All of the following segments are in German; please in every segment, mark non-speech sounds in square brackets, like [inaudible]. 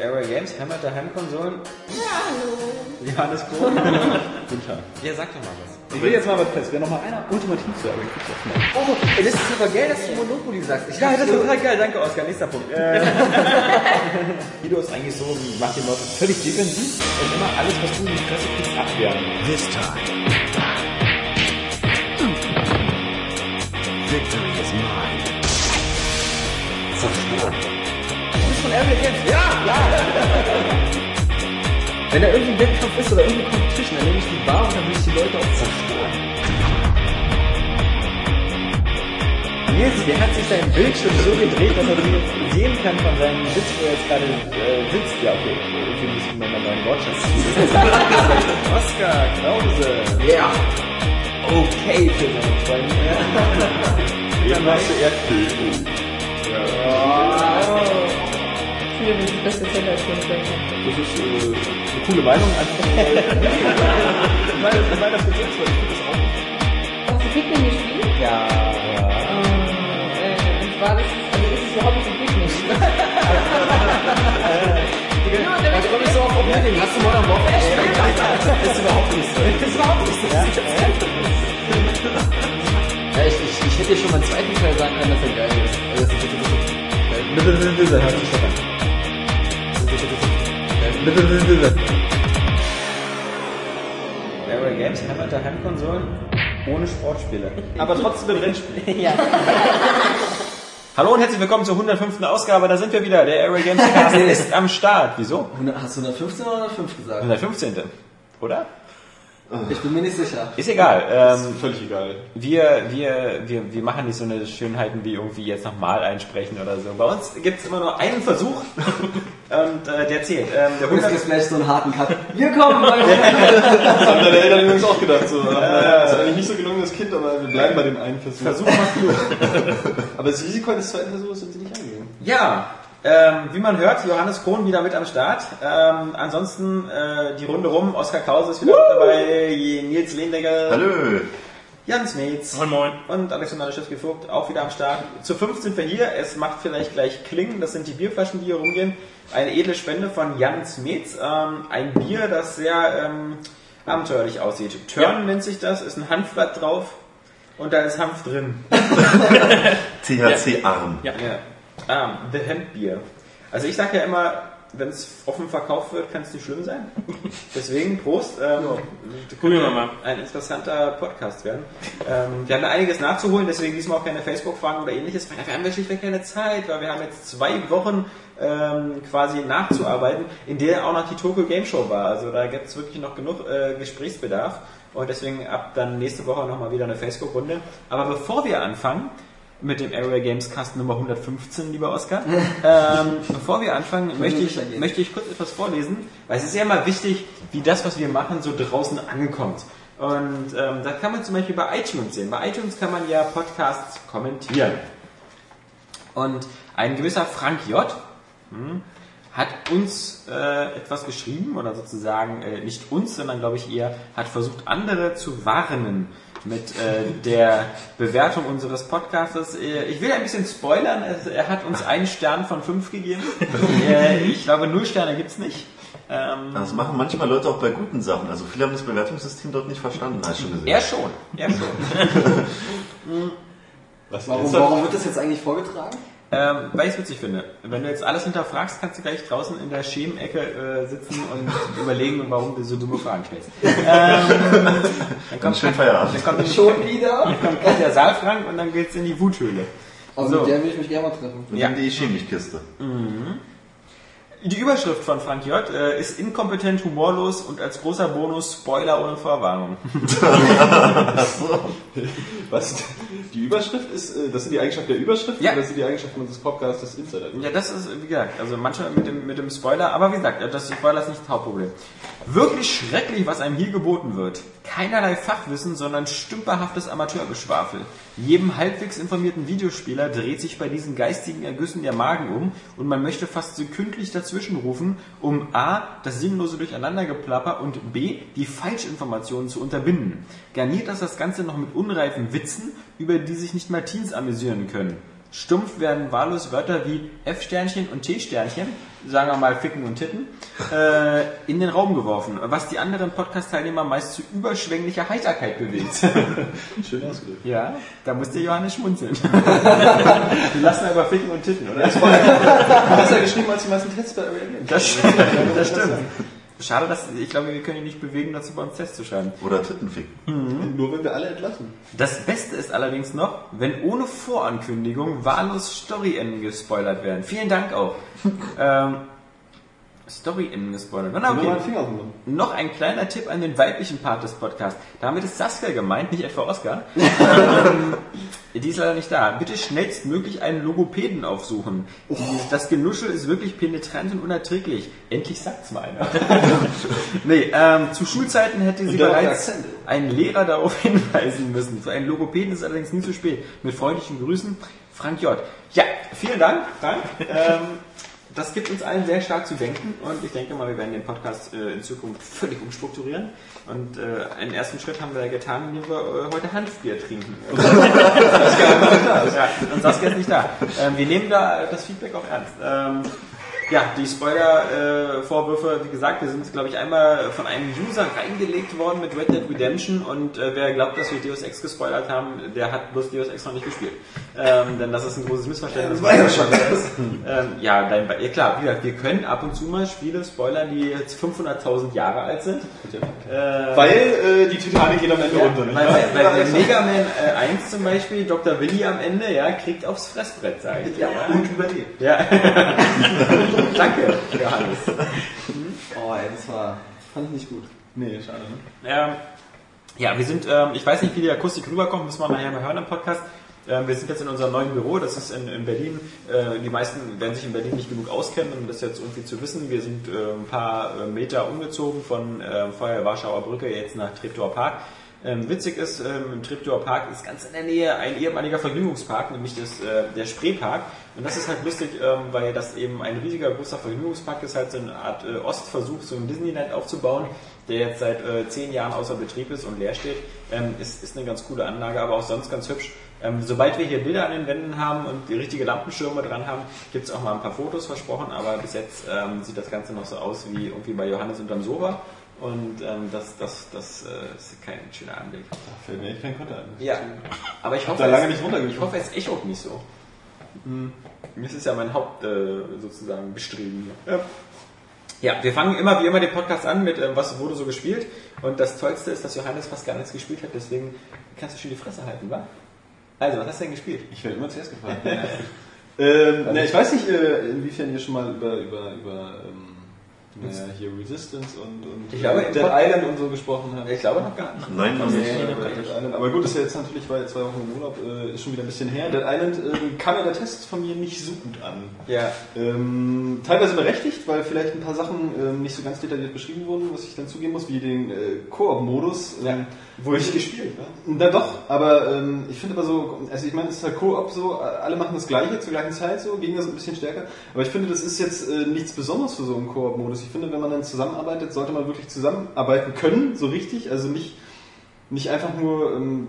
Area Games, Hammer der Heimkonsolen. Ja, hallo. Johannes Kroh. [laughs] Guten Tag. Ja, sag doch mal was. Ich will jetzt mal was fest. Wer noch mal einer ultimativ zu Area Games aufmacht. Oh, ey, das ist super geil, dass du Monopoly sagst. Ich Ja, das ist so- total geil. Danke, Oskar. Nächster Punkt. [laughs] Guido ist eigentlich so, macht die Leute völlig defensiv und immer alles, was du in die Fresse kriegst, abwehren. This time. Victory is mine. Von Area Games. Ja, ja. Wenn da irgendwie ein Wettkampf ist oder irgendeine Competition, dann nehme ich die Bar und dann will ich die Leute auch zerstören. Nils, der hat sich sein Bildschirm so gedreht, dass er sehen kann von seinem Sitz, wo er jetzt gerade äh, sitzt. Ja, okay, irgendwie müssen wir mal einen neuen Wortschatz [laughs] Oskar Krause. Ja. Okay, für seine Freunde. Eben hast du eher das ist äh, eine coole Meinung. Einfach mal. ich meine, ich meine das jetzt, weil ich finde das auch. Hast du Pikmin gespielt? Ja, ja. Äh, und zwar, das ist, also ist es überhaupt nicht ein Pikmin. genau, da Da komme ich so auf Problem. Hast du Modern Warfare gespielt? Das ist überhaupt nicht so. Das ist überhaupt nicht so. Ja, ich, ich, ich hätte dir schon mal einen zweiten Teil sagen können, dass er geil ist. Also, das ist, das ist Bitte, hört sich doch an. Bitte, bitte, bitte. Area Games, Hammer der Heimkonsolen ohne Sportspiele. Aber trotzdem mit Rennspielen. [laughs] ja. Hallo und herzlich willkommen zur 105. Ausgabe. Da sind wir wieder. Der Area Games Cast [laughs] ist am Start. Wieso? Hast du 115 oder 105 gesagt? 115. Oder? [laughs] Ich bin mir nicht sicher. Ist egal. Ähm, Völlig egal. wir, wir, wir, wir machen nicht so eine Schönheiten wie irgendwie jetzt nochmal einsprechen oder so. Bei uns gibt es immer nur einen Versuch [laughs] und äh, der zählt. Ähm, der Und es 100 gibt vielleicht so einen harten Cut. Wir kommen bei [laughs] Das haben deine Eltern übrigens auch gedacht. So, das ist eigentlich nicht so gelungenes Kind, aber wir bleiben bei dem einen Versuch. Versuch macht klug. Aber das Risiko eines zweiten Versuchs sind sie nicht eingegangen. Ja, ähm, wie man hört, Johannes Krohn wieder mit am Start. Ähm, ansonsten äh, die Runde rum. Oskar Krause ist wieder mit dabei. Nils Lehndegger. Hallo. Jans Metz. Moin Moin. Und Alexander Schiffke-Vogt auch wieder am Start. Zu fünf sind wir hier. Es macht vielleicht gleich Klingen. Das sind die Bierflaschen, die hier rumgehen. Eine edle Spende von Jans Metz. Ähm, ein Bier, das sehr ähm, abenteuerlich aussieht. Turn nennt sich das. Ist ein Hanfblatt drauf. Und da ist Hanf drin. [laughs] THC-arm. Ja. Ah, The Hemp Beer. Also ich sage ja immer, wenn es offen verkauft wird, kann es nicht schlimm sein. Deswegen Prost. Ähm, Gucken wir mal. Ein interessanter Podcast werden. Ähm, wir haben da einiges nachzuholen, deswegen diesmal auch keine Facebook-Fragen oder ähnliches, weil dafür haben wir schlichtweg keine Zeit, weil wir haben jetzt zwei Wochen ähm, quasi nachzuarbeiten, in der auch noch die Tokyo Game Show war. Also da gibt es wirklich noch genug äh, Gesprächsbedarf. Und deswegen ab dann nächste Woche nochmal wieder eine Facebook-Runde. Aber bevor wir anfangen, mit dem Area Games Cast Nummer 115, lieber Oskar. ähm, bevor wir anfangen, möchte ich, möchte ich kurz etwas vorlesen, weil es ist ja immer wichtig, wie das, was wir machen, so draußen ankommt. Und ähm, das kann man zum Beispiel bei iTunes sehen. Bei iTunes kann man ja Podcasts kommentieren. Und ein gewisser Frank J. hm, hat uns äh, etwas geschrieben, oder sozusagen äh, nicht uns, sondern glaube ich eher, hat versucht, andere zu warnen mit äh, der Bewertung unseres Podcastes. Äh, ich will ein bisschen spoilern, er hat uns einen Stern von fünf gegeben. [laughs] äh, ich glaube, null Sterne gibt's nicht. Ähm, Das machen manchmal Leute auch bei guten Sachen. Also viele haben das Bewertungssystem dort nicht verstanden, hast du schon gesehen. er schon, er schon. [laughs] Was Warum, warum wird das jetzt eigentlich vorgetragen? Ähm, weil ich es witzig finde. Wenn du jetzt alles hinterfragst, kannst du gleich draußen in der Schemecke äh, sitzen und [laughs] überlegen, warum du so dumme Fragen stellst. [laughs] Ähm, dann kommt, schönen Feierabend. dann kommt, Schon wieder? [laughs] dann kommt gleich der Saalfrank und dann geht's in die Wuthöhle. Also So. mit der will ich mich gerne mal treffen. Und Ja. die Chemikkiste. Die Überschrift von Frank J. Äh, ist inkompetent, humorlos und als großer Bonus Spoiler ohne Vorwarnung. [laughs] Was? Die Überschrift ist, äh, das sind die Eigenschaften der Überschrift Ja. oder das sind die Eigenschaften unseres Podcasts des Insider? Ja, das ist, wie gesagt, also manche mit dem, mit dem Spoiler, aber wie gesagt, das Spoiler ist nicht das Hauptproblem. Wirklich schrecklich, was einem hier geboten wird. Keinerlei Fachwissen, sondern stümperhaftes Amateurgeschwafel. Jedem halbwegs informierten Videospieler dreht sich bei diesen geistigen Ergüssen der Magen um und man möchte fast sekündlich dazwischenrufen, um A. das sinnlose Durcheinandergeplapper und B. die Falschinformationen zu unterbinden. Garniert das das Ganze noch mit unreifen Witzen, über die sich nicht mal Teens amüsieren können. Stumpf werden wahllos Wörter wie F-Sternchen und T-Sternchen, sagen wir mal Ficken und Titten, [laughs] äh, in den Raum geworfen, was die anderen Podcast-Teilnehmer meist zu überschwänglicher Heiterkeit bewegt. [laughs] Schön ausgedrückt. ja, da musste Johannes schmunzeln. [laughs] die lassen aber Ficken und Titten, oder? Besser geschrieben als die meisten Tests bei. Das. Das stimmt. Schade, dass ich glaube, wir können ihn nicht bewegen, dazu bei uns Tests zu schreiben. Oder Tittenficken. Nur wenn wir alle entlassen. Das Beste ist allerdings noch, wenn ohne Vorankündigung wahllos Story-Enden gespoilert werden. Vielen Dank auch. [laughs] ähm, Story-Enden gespoilert. Mal okay. Noch ein kleiner Tipp an den weiblichen Part des Podcasts. Damit ist Saskia gemeint, nicht etwa Oskar. [laughs] ähm, die ist leider nicht da. Bitte schnellstmöglich einen Logopäden aufsuchen. Oh. Das Genuschel ist wirklich penetrant und unerträglich. Endlich sagt's mal einer. [laughs] nee, ähm, zu Schulzeiten hätte sie bereits einen Lehrer darauf [laughs] hinweisen müssen. Für einen Logopäden ist es allerdings nie zu spät. Mit freundlichen Grüßen, Frank J. Ja, vielen Dank, Frank. Ähm, das gibt uns allen sehr stark zu denken und ich denke mal, wir werden den Podcast äh, in Zukunft [laughs] völlig umstrukturieren. Und äh, einen ersten Schritt haben wir ja getan, indem wir äh, heute Hanfbier trinken. [laughs] [laughs] ja, und Saskia ist nicht da. Ähm, wir nehmen da äh, das Feedback auch ernst. Ähm, ja, die Spoiler-Vorwürfe, wie gesagt, wir sind, glaube ich, einmal von einem User reingelegt worden mit Red Dead Redemption und äh, wer glaubt, dass wir Deus Ex gespoilert haben, der hat bloß Deus Ex noch nicht gespielt. Ähm, denn das ist ein großes Missverständnis. Das war ja schon. ähm, ja, dein, ja, klar, wie gesagt, wir können ab und zu mal Spiele spoilern, die jetzt 500.000 Jahre alt sind. Äh, Weil äh, die Titanic geht am Ende ja, runter. nicht bei, bei der Mega Man äh, 1 zum Beispiel, Dr. Willi am Ende, ja, kriegt aufs Fressbrett, sag ich. dir, Ja, Und überlebt. ja. [laughs] [laughs] Danke, Johannes. [laughs] Oh, ey, das war, fand ich nicht gut. Nee, schade, ne? Ähm, ja, wir sind, ähm, ich weiß nicht, wie die Akustik rüberkommt, müssen wir nachher mal hören im Podcast. Ähm, wir sind jetzt in unserem neuen Büro, das ist in, in Berlin. Äh, die meisten werden sich in Berlin nicht genug auskennen, um das jetzt irgendwie zu wissen. Wir sind äh, ein paar äh, Meter umgezogen von äh, vorher Warschauer Brücke jetzt nach Treptower Park. Ähm, witzig ist, ähm, im Treptower Park ist ganz in der Nähe ein ehemaliger Vergnügungspark, nämlich das, äh, der Spreepark. Und das ist halt lustig, ähm, weil das eben ein riesiger, großer Vergnügungspark ist, halt so eine Art äh, Ostversuch, so ein Disneyland aufzubauen, der jetzt seit äh, zehn Jahren außer Betrieb ist und leer steht. Ähm, ist, ist eine ganz coole Anlage, aber auch sonst ganz hübsch. Ähm, sobald wir hier Bilder an den Wänden haben und die richtige Lampenschirme dran haben, gibt es auch mal ein paar Fotos versprochen, aber bis jetzt ähm, sieht das Ganze noch so aus wie irgendwie bei Johannes unterm Sofa. Und ähm, das, das, das äh, ist kein schöner Anblick. Da fällt mir echt kein Konter ein. Ja, aber ich hoffe, da lange es, nicht runtergekommen. ich hoffe, es echot nicht so. Hm. Das ist ja mein Haupt äh, sozusagen Bestreben. Ja. ja, wir fangen immer wie immer den Podcast an mit äh, was wurde so gespielt. Und das Tollste ist, dass Johannes fast gar nichts gespielt hat, deswegen kannst du schon die Fresse halten, wa? Also, was hast du denn gespielt? Ich werde immer zuerst gefragt. [laughs] ähm, ne, ich weiß nicht, äh, inwiefern ihr schon mal über, über, über ähm, naja, hier Resistance und, und Ich glaube, Dead Pod- Island und so gesprochen habt. Ich glaube noch gar nicht. Nein, noch nicht. Dead Island. Aber gut, ist ja jetzt natürlich, war jetzt zwei Wochen im Urlaub, äh, ist schon wieder ein bisschen her. Dead Island äh, kam ja der Test von mir nicht so gut an. Ja, Ähm, teilweise berechtigt, weil vielleicht ein paar Sachen ähm, nicht so ganz detailliert beschrieben wurden, was ich dann zugeben muss, wie den äh, Koop-Modus. Ähm, Ja. Wo ich gespielt, ne? Na doch, aber ähm, ich finde aber so, also ich meine, es ist halt Koop so, alle machen das Gleiche zur gleichen Zeit so, Gegner sind ein bisschen stärker, aber ich finde, das ist jetzt äh, nichts Besonderes für so einen Koop-Modus. Ich finde, wenn man dann zusammenarbeitet, sollte man wirklich zusammenarbeiten können, so richtig, also nicht, nicht einfach nur ähm,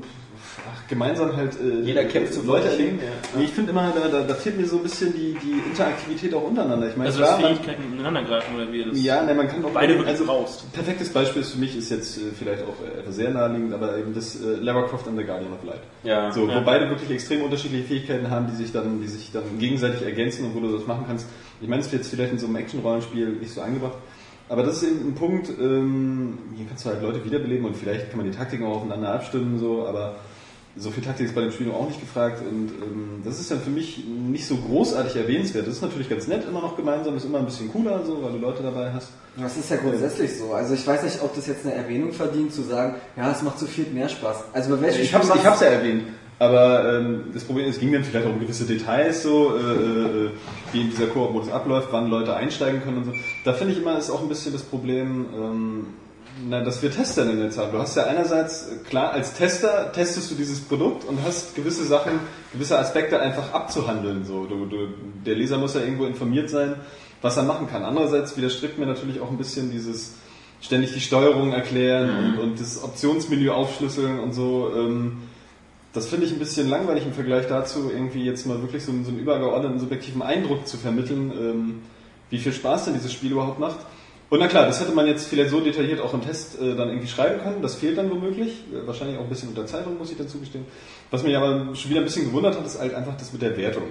ach, gemeinsam halt äh, Jeder kämpft so Leute hin, ja. Nee, ich finde immer, da, da, da fehlt mir so ein bisschen die, die Interaktivität auch untereinander. Ich meine, Also klar, das man, Fähigkeiten ineinander greifen oder wie das ja, ne, man kann auch beide wirklich also, brauchst. Perfektes Beispiel ist für mich ist jetzt äh, vielleicht auch äh, etwas sehr naheliegend, aber eben das äh, Lara Croft and the Guardian of Light. Ja. So, Ja. wo beide wirklich extrem unterschiedliche Fähigkeiten haben, die sich dann, die sich dann gegenseitig ergänzen und wo du das machen kannst. Ich meine, es wird jetzt vielleicht in so einem Action-Rollenspiel nicht so angebracht, aber das ist eben ein Punkt, ähm, hier kannst du halt Leute wiederbeleben und vielleicht kann man die Taktiken auch aufeinander abstimmen, so, aber so viel Taktik ist bei dem Spiel auch nicht gefragt und ähm, das ist dann für mich nicht so großartig erwähnenswert. Das ist natürlich ganz nett, immer noch gemeinsam, ist immer ein bisschen cooler, so, weil du Leute dabei hast. Das ist ja grundsätzlich so. Also ich weiß nicht, ob das jetzt eine Erwähnung verdient, zu sagen, ja, es macht zu viel mehr Spaß. Also bei welchem Ich hab's, Spiel ich hab's ja erwähnt. Aber ähm, das Problem ist, es ging dann vielleicht auch um gewisse Details, so äh, äh, wie in dieser Koop-Modus abläuft, wann Leute einsteigen können und so. Da finde ich immer ist auch ein bisschen das Problem, ähm, na, dass wir Tester in der Zeit. Du hast ja einerseits, klar, als Tester testest du dieses Produkt und hast gewisse Sachen, gewisse Aspekte einfach abzuhandeln. So. Du, du, der Leser muss ja irgendwo informiert sein, was er machen kann. Andererseits widerstrebt mir natürlich auch ein bisschen dieses ständig die Steuerung erklären und, und das Optionsmenü aufschlüsseln und so. Ähm, das finde ich ein bisschen langweilig im Vergleich dazu, irgendwie jetzt mal wirklich so einen, so einen übergeordneten subjektiven Eindruck zu vermitteln, ähm, wie viel Spaß denn dieses Spiel überhaupt macht. Und na klar, das hätte man jetzt vielleicht so detailliert auch im Test äh, dann irgendwie schreiben können. Das fehlt dann womöglich. Äh, wahrscheinlich auch ein bisschen unter Zeitung, muss ich dazu gestehen. Was mich aber schon wieder ein bisschen gewundert hat, ist halt einfach das mit der Wertung.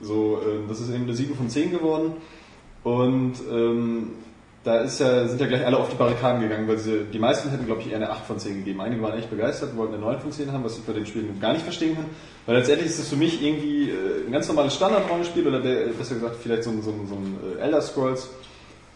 So, äh, das ist eben eine 7 von 10 geworden. Und ähm, da ist ja, sind ja gleich alle auf die Barrikaden gegangen, weil sie, die meisten hätten, glaube ich, eher eine 8 von 10 gegeben. Einige waren echt begeistert, wollten eine 9 von 10 haben, was ich bei dem Spiel gar nicht verstehen kann. Weil letztendlich ist es für mich irgendwie äh, ein ganz normales Standard-Rollenspiel oder der, besser gesagt vielleicht so ein, so ein, so ein äh, Elder Scrolls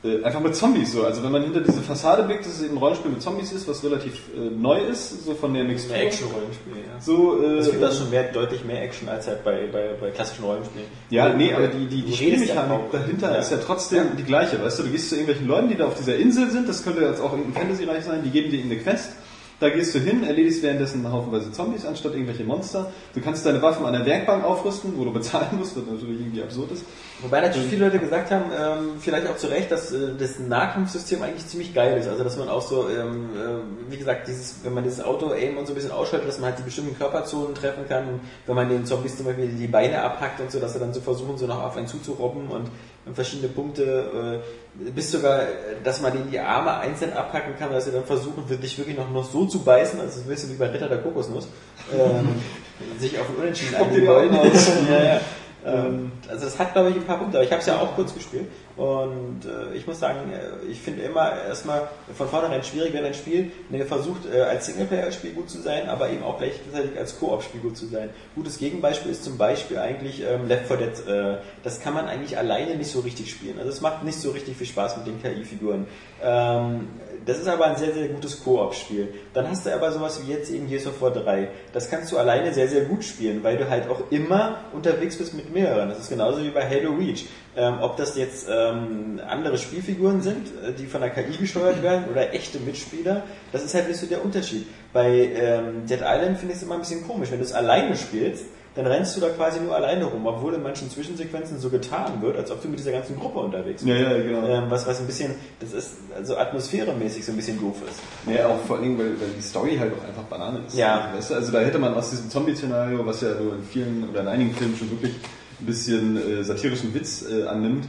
äh, einfach mit Zombies so. Also wenn man hinter diese Fassade blickt, dass es eben ein Rollenspiel mit Zombies ist, was relativ äh, neu ist, so von der Mixtur. Ein Action-Rollenspiel, ja. So, äh, Es gibt da schon mehr, deutlich mehr Action als halt bei, bei, bei klassischen Rollenspielen. Ja, nee, aber die, die, die ja Spielmechanik auch. dahinter Ja. ist ja trotzdem die gleiche, weißt du, du gehst zu irgendwelchen Leuten, die da auf dieser Insel sind, das könnte jetzt auch irgendein Fantasy-Reich sein, die geben dir irgendeine Quest, da gehst du hin, erledigst währenddessen haufenweise Zombies anstatt irgendwelche Monster, du kannst deine Waffen an der Werkbank aufrüsten, wo du bezahlen musst, was natürlich irgendwie absurd ist. Wobei natürlich viele Leute gesagt haben, ähm, vielleicht auch zu Recht, dass äh, das Nahkampfsystem eigentlich ziemlich geil ist. Also dass man auch so, ähm, äh, wie gesagt, dieses, wenn man dieses Auto-Aim und so ein bisschen ausschaltet, dass man halt die bestimmten Körperzonen treffen kann. Wenn man den Zombies zum Beispiel die Beine abhackt und so, dass sie dann so versuchen, so noch auf einen zuzurobben und verschiedene Punkte, äh, bis sogar, dass man denen die Arme einzeln abhacken kann, dass sie dann versuchen, dich wirklich noch, noch so zu beißen, also ein bisschen wie bei Ritter der Kokosnuss, ähm, [laughs] sich auf den Unentschieden einigen wollen. [laughs] Ja, ja. Ähm, also das hat, glaube ich, ein paar Punkte, aber ich habe es ja auch kurz gespielt und äh, ich muss sagen, äh, ich finde immer erstmal von vornherein schwierig, wenn ein Spiel ne, versucht, äh, als Singleplayer-Spiel gut zu sein, aber eben auch gleichzeitig als Koop-Spiel gut zu sein. Gutes Gegenbeispiel ist zum Beispiel eigentlich ähm, Left 4 Dead. Äh, das kann man eigentlich alleine nicht so richtig spielen. Also es macht nicht so richtig viel Spaß mit den KI-Figuren. Ähm, das ist aber ein sehr, sehr gutes Koop-Spiel. Dann hast du aber sowas wie jetzt eben Gears of War 3. Das kannst du alleine sehr, sehr gut spielen, weil du halt auch immer unterwegs bist mit mehreren. Das ist genauso wie bei Halo Reach. Ähm, ob das jetzt ähm, andere Spielfiguren sind, äh, die von der KI gesteuert werden oder echte Mitspieler, das ist halt nicht so der Unterschied. Bei ähm, Dead Island finde ich es immer ein bisschen komisch. Wenn du es alleine spielst, dann rennst du da quasi nur alleine rum, obwohl in manchen Zwischensequenzen so getan wird, als ob du mit dieser ganzen Gruppe unterwegs bist. Ja, ja, genau. Ähm, was, was ein bisschen, das ist also atmosphäremäßig so ein bisschen doof ist. Ja, auch vor allen Dingen, weil, weil die Story halt auch einfach Banane ist. Ja. Weißt du, also da hätte man aus diesem Zombie-Szenario, was ja so in vielen oder in einigen Filmen schon wirklich ein bisschen äh, satirischen Witz äh, annimmt,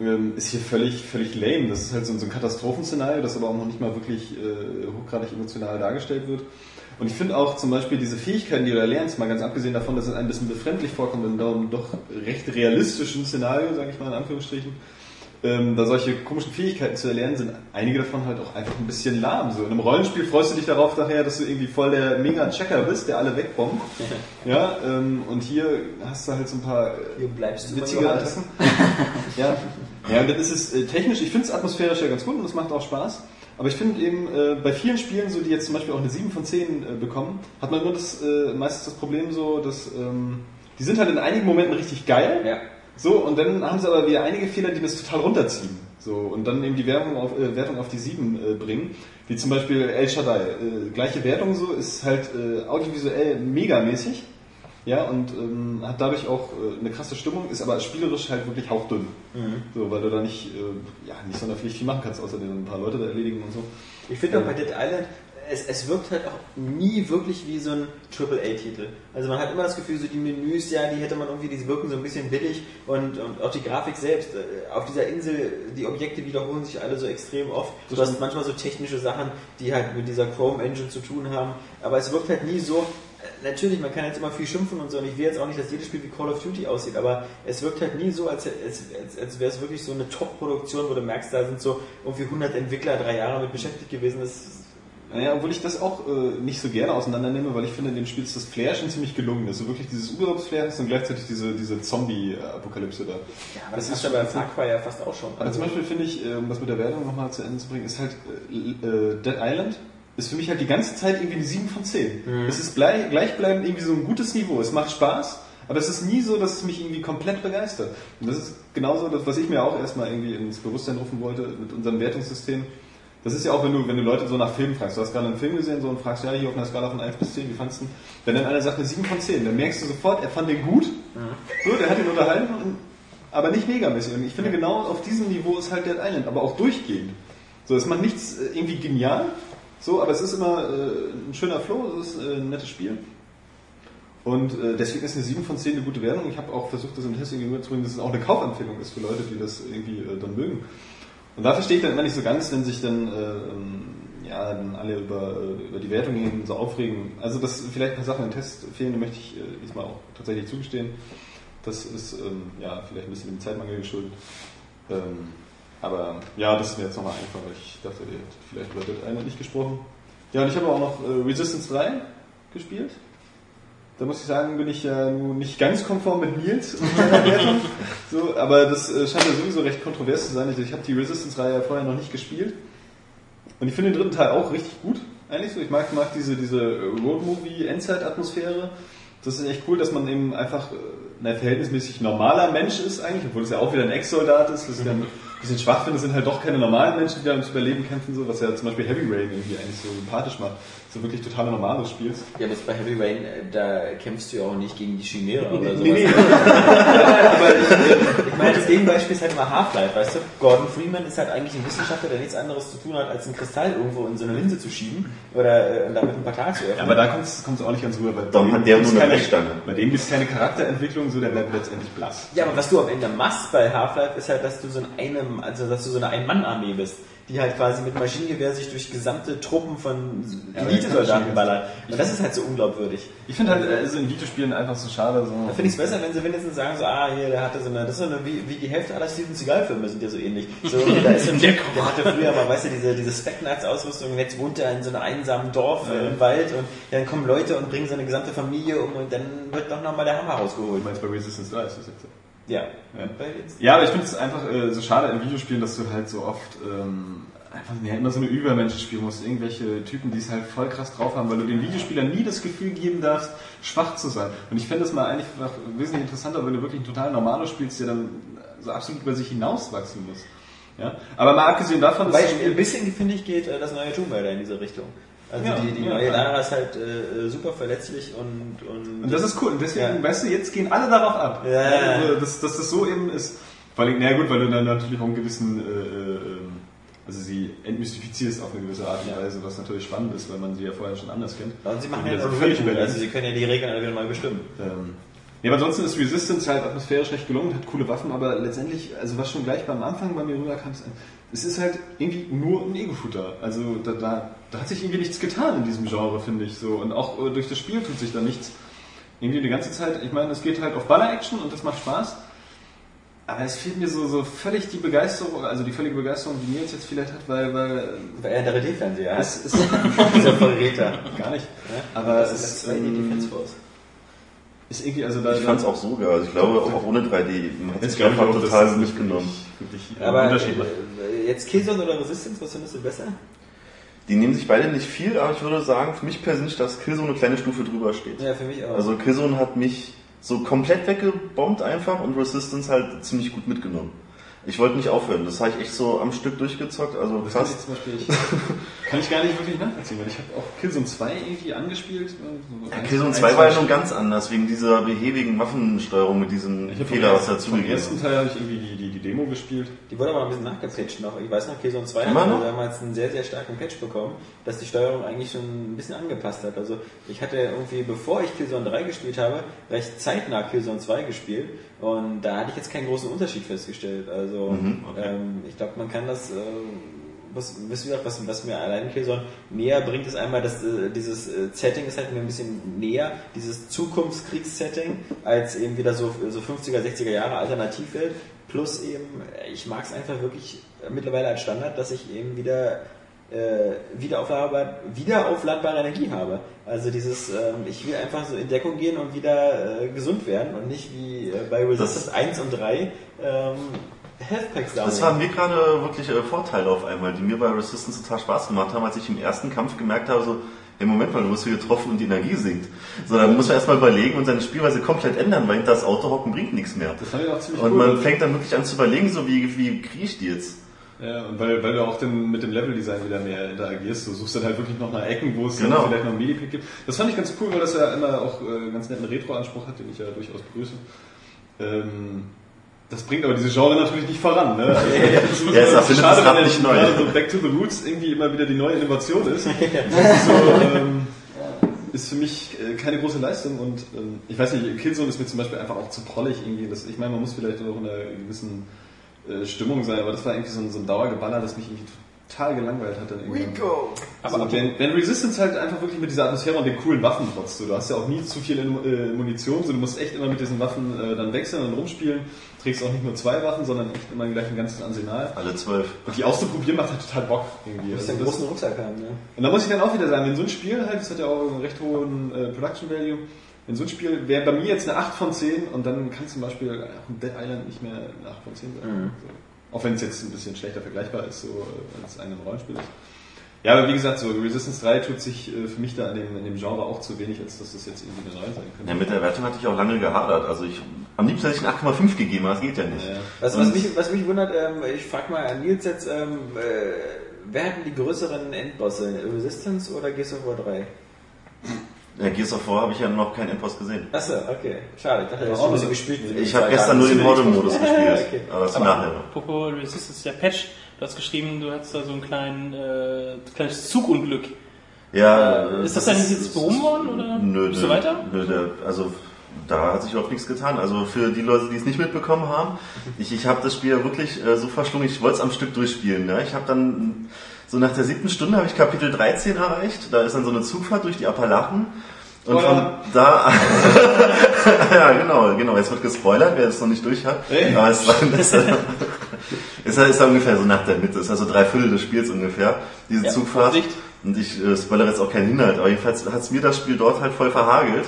ähm, ist hier völlig, völlig lame. Das ist halt so, so ein Katastrophenszenario, das aber auch noch nicht mal wirklich äh, hochgradig emotional dargestellt wird. Und ich finde auch zum Beispiel diese Fähigkeiten, die du da lernst, mal ganz abgesehen davon, dass es ein bisschen befremdlich vorkommt in einem doch recht realistischen Szenario, sage ich mal in Anführungsstrichen, ähm, da solche komischen Fähigkeiten zu erlernen, sind einige davon halt auch einfach ein bisschen lahm. So in einem Rollenspiel freust du dich darauf nachher, dass du irgendwie voll der Mega-Checker bist, der alle wegbombt. [laughs] ja, ähm, und hier hast du halt so ein paar äh, witzige Attacken. [laughs] ja. ja, und dann ist es äh, technisch, ich finde es atmosphärisch ja ganz gut und es macht auch Spaß. Aber ich finde eben, äh, bei vielen Spielen, so die jetzt zum Beispiel auch eine 7 von 10 äh, bekommen, hat man immer das, äh, meistens das Problem so, dass ähm, die sind halt in einigen Momenten richtig geil. Ja. So, und dann haben sie aber wieder einige Fehler, die das total runterziehen. So, und dann eben die Wertung auf, äh, Wertung auf die 7 äh, bringen. Wie zum Beispiel El Shaddai. Äh, gleiche Wertung so, ist halt äh, audiovisuell megamäßig. Ja, und ähm, hat dadurch auch äh, eine krasse Stimmung, ist aber spielerisch halt wirklich hauchdünn. So, weil du da nicht, äh, ja, nicht sonderlich viel machen kannst, außer dir ein paar Leute da erledigen und so. Ich finde auch bei Dead Island, es, es wirkt halt auch nie wirklich wie so ein AAA-Titel. Also man hat immer das Gefühl, so die Menüs, ja, die hätte man irgendwie, die wirken so ein bisschen billig und, und auch die Grafik selbst. äh, Auf dieser Insel, die Objekte wiederholen sich alle so extrem oft. Du hast manchmal so technische Sachen, die halt mit dieser Chrome-Engine zu tun haben, aber es wirkt halt nie so, Natürlich, man kann jetzt immer viel schimpfen und so, und ich will jetzt auch nicht, dass jedes Spiel wie Call of Duty aussieht, aber es wirkt halt nie so, als, als, als, als wäre es wirklich so eine Top-Produktion, wo du merkst, da sind so irgendwie 100 Entwickler drei Jahre mit beschäftigt gewesen. Das Naja, obwohl ich das auch äh, nicht so gerne auseinandernehme, weil ich finde, in dem Spiel ist das Flair schon ziemlich gelungen. Du wirklich dieses Urlaubsflair hast und gleichzeitig diese, diese Zombie-Apokalypse da. Ja, aber das, hast du ja bei Far Cry ja fast auch schon. Aber zum Beispiel finde ich, äh, um das mit der Wertung nochmal zu Ende zu bringen, ist halt äh, äh, Dead Island ist für mich halt die ganze Zeit irgendwie eine 7 von 10. Es ist gleich, gleichbleibend irgendwie so ein gutes Niveau. Es macht Spaß, aber es ist nie so, dass es mich irgendwie komplett begeistert. Und das ist genauso das, was ich mir auch erstmal irgendwie ins Bewusstsein rufen wollte mit unserem Wertungssystem. Das ist ja auch, wenn du, wenn du Leute so nach Filmen fragst. Du hast gerade einen Film gesehen so und fragst, ja, hier auf einer Skala von 1 bis 10, wie fandest du den? Wenn dann einer sagt eine 7 von 10, dann merkst du sofort, er fand den gut. So, der hat ihn unterhalten, und, aber nicht megamäßig. Und ich finde, genau auf diesem Niveau ist halt Dead Island, aber auch durchgehend. So, es macht nichts äh, irgendwie genial, so, aber es ist immer äh, ein schöner Flow, es ist äh, ein nettes Spiel. Und äh, deswegen ist eine 7 von 10 eine gute Wertung. Ich habe auch versucht, das im Testing gegenüberzubringen, dass es auch eine Kaufempfehlung ist für Leute, die das irgendwie äh, dann mögen. Und da verstehe ich dann immer nicht so ganz, wenn sich dann, äh, ähm, ja, dann alle über, äh, über die Wertung hin so aufregen. Also, dass vielleicht ein paar Sachen im Test fehlen, möchte ich diesmal auch tatsächlich zugestehen. Das ist ähm, ja vielleicht ein bisschen dem Zeitmangel geschuldet. Ähm, aber ja, das ist mir jetzt nochmal einfach, weil ich dachte, ihr habt vielleicht über das eine nicht gesprochen. Ja, und ich habe auch noch äh, Resistance 3 gespielt. Da muss ich sagen, bin ich ja nun nicht ganz konform mit Nils und meiner [laughs] Wertung. so, aber das äh, scheint ja sowieso recht kontrovers zu sein. Ich, ich habe die Resistance-Reihe ja vorher noch nicht gespielt. Und ich finde den dritten Teil auch richtig gut. Eigentlich so. Ich mag, mag diese, diese Road-Movie-Endzeit-Atmosphäre. Das ist echt cool, dass man eben einfach äh, ein verhältnismäßig normaler Mensch ist eigentlich, obwohl es ja auch wieder ein Ex-Soldat ist. Das ist ja ein bisschen schwach finde, sind halt doch keine normalen Menschen, die da ums Überleben kämpfen, so, was ja zum Beispiel Heavy Rain irgendwie eigentlich so sympathisch macht. So wirklich total normales Spiels. Ja, aber bei Heavy Rain, äh, da kämpfst du ja auch nicht gegen die Chimäre oder sowas. Nee, nee. [laughs] aber ich, ich meine, das Gegenbeispiel ist halt immer Half-Life, weißt du? Gordon Freeman ist halt eigentlich ein Wissenschaftler, der nichts anderes zu tun hat, als einen Kristall irgendwo in so eine Linse zu schieben oder äh, damit ein Portal zu öffnen. Ja, aber da kommt es auch nicht ganz rüber. Bei dem hat der nur eine keine- Brechstange. Bei dem gibt es keine Charakterentwicklung, so der bleibt letztendlich blass. Ja, aber was du am Ende machst bei Half-Life ist halt, dass du so in einem, also dass du so eine Ein-Mann-Armee bist, die halt quasi mit Maschinengewehr sich durch gesamte Truppen von Ja, aber Elite-Soldaten ballern. Und das ist halt so unglaubwürdig. Ich finde halt also in Videospielen einfach so schade. So. Da finde ich es besser, wenn sie wenigstens sagen, so, ah, hier, der hatte so eine, das ist so eine, wie, wie die Hälfte aller Steven Seagal-Filme sind ja so ähnlich. So, [laughs] da ist so ein, der, hatte früher mal, weißt du, diese, diese Spec-Nuts-Ausrüstung, und jetzt wohnt er in so einem einsamen Dorf äh, im Wald und dann kommen Leute und bringen seine gesamte Familie um und dann wird doch nochmal der Hammer Du rausgeholt. meinst bei Resistance 3 ist das jetzt so? Ja. Ja. Ja, aber ich finde es einfach äh, so schade in Videospielen, dass du halt so oft ähm, einfach ja, immer so eine Übermenschen spielen musst. Irgendwelche Typen, die es halt voll krass drauf haben, weil du den Videospielern nie das Gefühl geben darfst, schwach zu sein. Und ich fände es mal eigentlich einfach wesentlich interessanter, wenn du wirklich ein total Normalo spielst, der dann so absolut über sich hinauswachsen muss. Ja? Aber mal abgesehen davon, ist ein bisschen, finde ich, geht äh, das neue Tomb Raider in diese Richtung. Also Ja, die, die ja, neue. Lara ist halt äh, super verletzlich und, und, Und das ist cool. Und deswegen, Ja. weißt du, jetzt gehen alle darauf ab. Ja. Also, dass, dass das so eben ist. Vor allem, na gut, weil du dann natürlich auch einen gewissen, äh, äh, also sie entmystifizierst auf eine gewisse Art und. Weise, was natürlich spannend ist, weil man sie ja vorher schon anders kennt. und sie machen Und ja wieder so völlig überlegen. also sie können ja die Regeln alle wieder mal bestimmen. Ähm, ja, aber ansonsten ist Resistance halt atmosphärisch recht gelungen, hat coole Waffen, aber letztendlich, also was schon gleich beim Anfang bei mir rüberkam, ist, es ist halt irgendwie nur ein Ego-Shooter. Also da, da, da hat sich irgendwie nichts getan in diesem Genre, finde ich so. Und auch äh, durch das Spiel tut sich da nichts. Irgendwie die ganze Zeit, ich meine, es geht halt auf Baller-Action und das macht Spaß. Aber es fehlt mir so, so völlig die Begeisterung, also die völlige Begeisterung, die Nils jetzt vielleicht hat, weil, weil Weil er ein 3D-Fernseher hat. es ist [laughs] Dieser Verräter. gar nicht. Ja? Aber das es ist ist, das 2D ähm, Defense Force. Ist irgendwie, also da, Ich fand es auch so geil. Also ich glaube, auch ohne 3D man hat ich einfach total mitgenommen. Aber äh, jetzt Killzone oder Resistance, was findest du besser? Die nehmen sich beide nicht viel, aber ich würde sagen, für mich persönlich, dass Killzone eine kleine Stufe drüber steht. Ja, für mich auch. Also Killzone hat mich so komplett weggebombt einfach und Resistance halt ziemlich gut mitgenommen. Ich wollte nicht aufhören, das habe ich echt so am Stück durchgezockt, also Das kann ich fast. zum Beispiel ich, [laughs] kann ich gar nicht wirklich nachvollziehen, weil ich habe auch Killzone 2 irgendwie angespielt. so Ja, Killzone ein, 2 zwei war ja nun Stunden. ganz anders, wegen dieser behäbigen Waffensteuerung mit diesem Fehler, was ersten- dazugegeben ersten ist. Teil habe ich irgendwie die, die, die Demo gespielt. Die wurde aber noch ein bisschen nachgepatcht noch. Ich weiß noch, Killzone 2 Immer hat damals einen sehr, sehr starken Patch bekommen, dass die Steuerung eigentlich schon ein bisschen angepasst hat. Also ich hatte irgendwie, bevor ich Killzone 3 gespielt habe, recht zeitnah Killzone 2 gespielt und da hatte ich jetzt keinen großen Unterschied festgestellt. Also Mhm, okay. ähm, ich glaube, man kann das... Äh, was, ihr, was, was mir allein Killzone näher bringt, ist einmal, dass äh, dieses äh, Setting ist halt mir ein bisschen näher, dieses Zukunftskriegssetting, als eben wieder so, so 50er, 60er Jahre Alternativwelt. Plus eben, ich mag es einfach wirklich mittlerweile als Standard, dass ich eben wieder äh, wiederaufladbar, wiederaufladbare Energie habe. Also dieses, ähm, ich will einfach so in Deckung gehen und wieder äh, gesund werden und nicht wie äh, bei Resistance 1 und 3 ähm, Health Packs sammeln. Das waren mir gerade wirklich äh, Vorteile auf einmal, die mir bei Resistance total Spaß gemacht haben, als ich im ersten Kampf gemerkt habe, so, hey Moment mal, du wirst hier getroffen und die Energie sinkt. So, dann muss man erstmal überlegen und seine Spielweise komplett ändern, weil hinter das Auto hocken bringt nichts mehr. Das fand ich auch ziemlich Und cool. man fängt dann wirklich an zu überlegen, so wie, wie kriege ich die jetzt? Ja, und weil, weil du auch dann mit dem Leveldesign wieder mehr interagierst. Du suchst dann halt wirklich noch nach Ecken, wo es dann Genau. vielleicht noch ein Medipick gibt. Das fand ich ganz cool, weil das ja immer auch äh, ganz netten Retro-Anspruch hat, den ich ja durchaus begrüße. Ähm, das bringt aber diese Genre natürlich nicht voran. Ne? Also, Ja, erfindet das Rad wenn nicht neu. so Back to the Roots irgendwie immer wieder die neue Innovation ist. Das [laughs] ist so, ähm, ist für mich äh, keine große Leistung und ähm, ich weiß nicht, Killzone ist mir zum Beispiel einfach auch zu prollig irgendwie. Das, ich meine, man muss vielleicht auch in einer gewissen äh, Stimmung sein, aber das war irgendwie so ein, so ein Dauergeballer, das mich irgendwie total gelangweilt hat dann irgendwann. Aber Aber wenn, wenn Resistance halt einfach wirklich mit dieser Atmosphäre und den coolen Waffen trotzt, so, du hast ja auch nie zu viel äh, Munition, so, du musst echt immer mit diesen Waffen äh, dann wechseln und rumspielen, trägst auch nicht nur zwei Waffen, sondern echt immer gleich ein ganzes Arsenal. Alle zwölf. Und die auszuprobieren macht halt total Bock irgendwie. Du musst Also einen das- großen Rucksack haben, ne? und da muss ich dann auch wieder sagen, wenn so ein Spiel halt, das hat ja auch einen recht hohen äh, Production Value, wenn so ein Spiel wäre bei mir jetzt eine 8 von 10 und dann kann zum Beispiel auch ein Dead Island nicht mehr eine 8 von 10 sein. So. Auch wenn es jetzt ein bisschen schlechter vergleichbar ist, so als ein Rollenspiel ist. Ja, aber wie gesagt, so Resistance 3 tut sich äh, für mich da in dem, in dem Genre auch zu wenig, als dass das jetzt irgendwie eine neue sein könnte. Ja, mit der Wertung hatte ich auch lange gehadert. Also ich, am liebsten hätte ich eine 8,5 gegeben, aber das geht ja nicht. Ja. Was, was, mich, was mich wundert, ähm, ich frage mal an Nils jetzt, ähm, äh, wer hatten die größeren Endbosse? Resistance oder Gears of War 3? Ja, Gears of War habe ich ja noch keinen Endboss gesehen. Achso, okay. Schade, ich dachte, das auch hast du noch- gespielt. Ich habe gestern nur den Horde-Modus [laughs] gespielt. Okay. Aber das Aber nachher noch. apropos Resistance, der Patch, du hast geschrieben, du hattest da so ein kleinen, äh, kleines Zugunglück. Ja, Äh, ist das dann jetzt behoben worden, oder Nö, bist nö, du weiter? Nö, der, also da hat sich überhaupt nichts getan. Also für die Leute, die es nicht mitbekommen haben, ich, ich habe das Spiel ja wirklich äh, so verschlungen, ich wollte es am Stück durchspielen. Ne? Ich habe dann, so nach der siebten Stunde habe ich Kapitel 13 erreicht. Da ist dann so eine Zugfahrt durch die Appalachen. Und von da, [laughs] ja genau, genau, jetzt wird gespoilert, wer das noch nicht durch hat. Hey. Aber [laughs] es ist, ja- ist ja ungefähr so nach der Mitte, ist also drei Viertel des Spiels ungefähr, diese Ja, Zugfahrt. Vorsicht. Und ich äh, spoilere jetzt auch keinen Inhalt, aber jedenfalls hat es mir das Spiel dort halt voll verhagelt.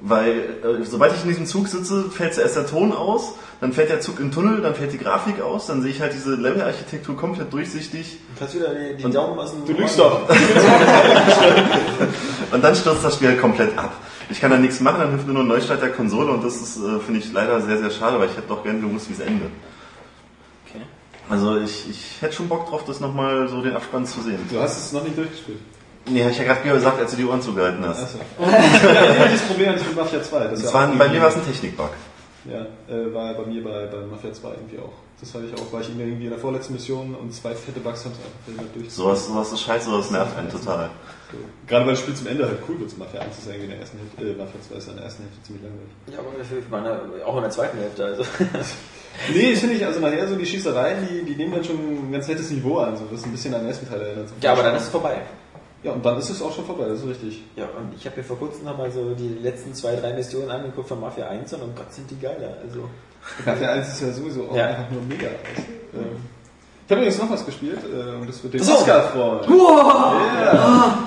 Weil äh, sobald ich in diesem Zug sitze, fällt zuerst der Ton aus, dann fällt der Zug im Tunnel, dann fällt die Grafik aus, dann sehe ich halt diese Levelarchitektur komplett durchsichtig Kannst wieder die, die Und- Daumen aus dem Du lügst doch. [laughs] und dann stürzt das Spiel halt komplett ab. Ich kann da nichts machen, dann hilft nur noch ein Neustart der Konsole und das ist, äh, finde ich, leider sehr, sehr schade, weil ich hätte doch gerne gewusst, wie es endet. Okay. Also ich, ich hätte schon Bock drauf, das nochmal so den Abspann zu sehen. Du hast es noch nicht durchgespielt. Nee, hab ich ja gerade gesagt, als du die Ohren zugehalten hast. Achso. [laughs] ja, das Problem hatte ich mit Mafia 2. Das, ist Das ja war, auch bei mir war es ein Technikbug. Ja, äh, war bei mir bei, bei Mafia 2 irgendwie auch. Das hatte ich auch, war ich irgendwie in der vorletzten Mission und zwei fette Bugs haben es einfach durch. Sowas, sowas ist scheiße, sowas nervt einen total. So. Gerade weil das Spiel zum Ende halt cool wird, Mafia 1 ist ja irgendwie in der ersten Hälfte, äh, Mafia 2 ist ja in der ersten Hälfte ziemlich langweilig. Ja, aber auch in der zweiten Hälfte. Also. [laughs] Nee, das finde ich, also nachher so die Schießereien, die, die nehmen dann schon ein ganz nettes Niveau an, so das ein bisschen an den ersten Teil erinnert. Ja, aber dann ist es vorbei. Ja, und dann ist es auch schon vorbei, das ist richtig. Ja, und ich habe mir vor kurzem nochmal so die letzten zwei, drei Missionen angeguckt von Mafia 1 und oh Gott sind die geiler. Also, Mafia 1 ist ja sowieso auch Ja. einfach nur mega. aus. Ähm, ich habe übrigens noch was gespielt, äh, und das wird den So. Oscar freuen.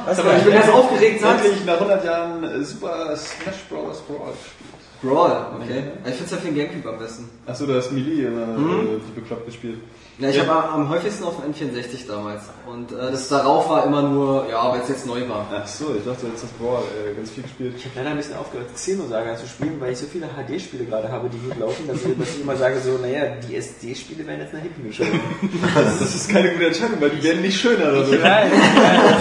was Ich bin ganz aufgeregt, sag's. Endlich nach 100 Jahren äh, Super Smash Bros. Brawl gespielt. Brawl, okay. Ich find's ja für den Gamecube am besten. Achso, du hast Melee immer Mhm. äh, wie bekloppt gespielt. Ja, ich habe am häufigsten auf dem N64 damals. Und äh, das darauf war immer nur, ja, weil es jetzt neu war. Achso, ich dachte, jetzt hast Brawl äh, ganz viel gespielt. Ich habe leider ein bisschen aufgehört, Xenosaga zu spielen, weil ich so viele HD-Spiele gerade habe, die gut laufen, dass ich, dass ich immer sage, so, naja, die SD-Spiele werden jetzt nach hinten geschoben. [laughs] Das ist keine gute Entscheidung, weil die werden nicht schöner oder so. Nein, [laughs]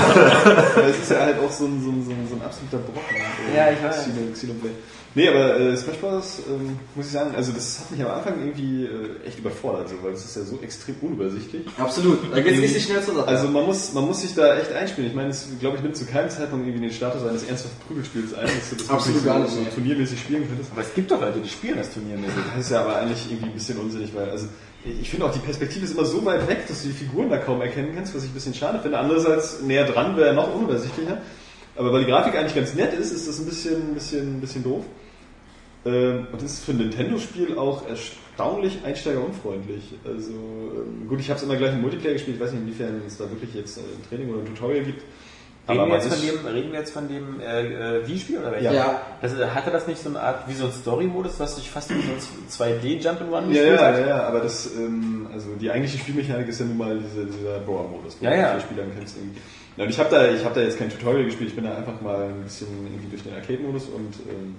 Das ist ja halt auch so ein, so ein, so ein, so ein absoluter Brocken. Ja, ich weiß. Xeno- Xenoblade. Nee, aber äh, Smash Bros. Ähm, muss ich sagen, also das hat mich am Anfang irgendwie äh, echt überfordert, so, weil es ist ja so extrem unübersichtlich. Absolut. Da geht's richtig schnell zur Sache. Also man muss, man muss sich da echt einspielen. Ich meine, es glaube ich nimmt zu keinem Zeitpunkt irgendwie den Status eines ernsthaften Prügelspiels ein, dass du das Absolut gar so, nicht, so turniermäßig spielen könntest. aber es gibt doch Leute, die spielen das turniermäßig. Das ist ja aber eigentlich irgendwie ein bisschen unsinnig, weil also ich finde auch die Perspektive ist immer so weit weg, dass du die Figuren da kaum erkennen kannst, was ich ein bisschen schade finde. Andererseits näher dran wäre noch unübersichtlicher. Aber weil die Grafik eigentlich ganz nett ist, ist das ein bisschen, ein bisschen, ein bisschen doof. Ähm, Und das ist für ein Nintendo-Spiel auch erstaunlich einsteigerunfreundlich. Also ähm, gut, ich habe es immer gleich im Multiplayer gespielt. Ich weiß nicht, inwiefern es da wirklich jetzt äh, ein Training oder ein Tutorial gibt. Reden wir, jetzt von dem, reden wir jetzt von dem äh, äh, Wii-Spiel oder welches? Ja. Also, hatte das nicht so eine Art, wie so ein Story-Modus, was sich fast wie so ein 2D-Jump'n'Run Ja, gespielt ja, hat? ja, ja, aber das, ähm, also die eigentliche Spielmechanik ist ja nun mal diese, dieser Brawl-Modus, wo Ja, du ja. vier Spieler kennst irgendwie. Ja, und ich habe da, ich hab da jetzt kein Tutorial gespielt, ich bin da einfach mal ein bisschen irgendwie durch den Arcade-Modus und ähm,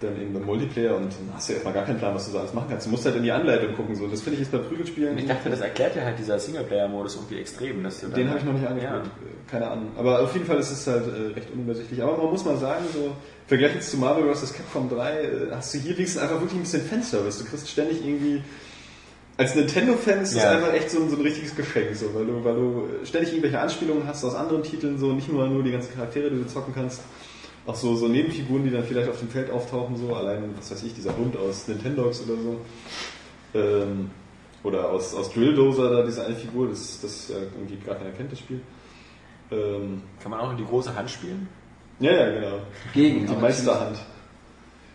dann eben beim Multiplayer und dann hast du erstmal gar keinen Plan, was du so alles machen kannst. Du musst halt in die Anleitung gucken. So. Das finde ich jetzt bei Prügelspielen. Ich dachte, das erklärt ja halt dieser Singleplayer-Modus irgendwie extrem. Dass du Den habe ich noch nicht angespielt. Äh, Keine Ahnung. Aber auf jeden Fall ist es halt äh, recht unübersichtlich. Aber man muss mal sagen, so Vergleich jetzt zu Marvel vs. Capcom 3 äh, hast du hier wenigstens einfach wirklich ein bisschen Fanservice. Du kriegst ständig irgendwie als Nintendo-Fan ist das Ja. einfach echt so ein, so ein richtiges Geschenk, so, weil du, weil du ständig irgendwelche Anspielungen hast aus anderen Titeln, so nicht nur, nur die ganzen Charaktere, die du zocken kannst, auch so, so Nebenfiguren, die dann vielleicht auf dem Feld auftauchen, so allein, was weiß ich, dieser Hund aus Nintendogs oder so. Ähm, oder aus, aus Drilldozer, da diese eine Figur, das, das ja irgendwie gar keiner kennt, das Spiel. Ähm, Kann man auch in die große Hand spielen? ja, ja, genau. Gegen. Die Meisterhand.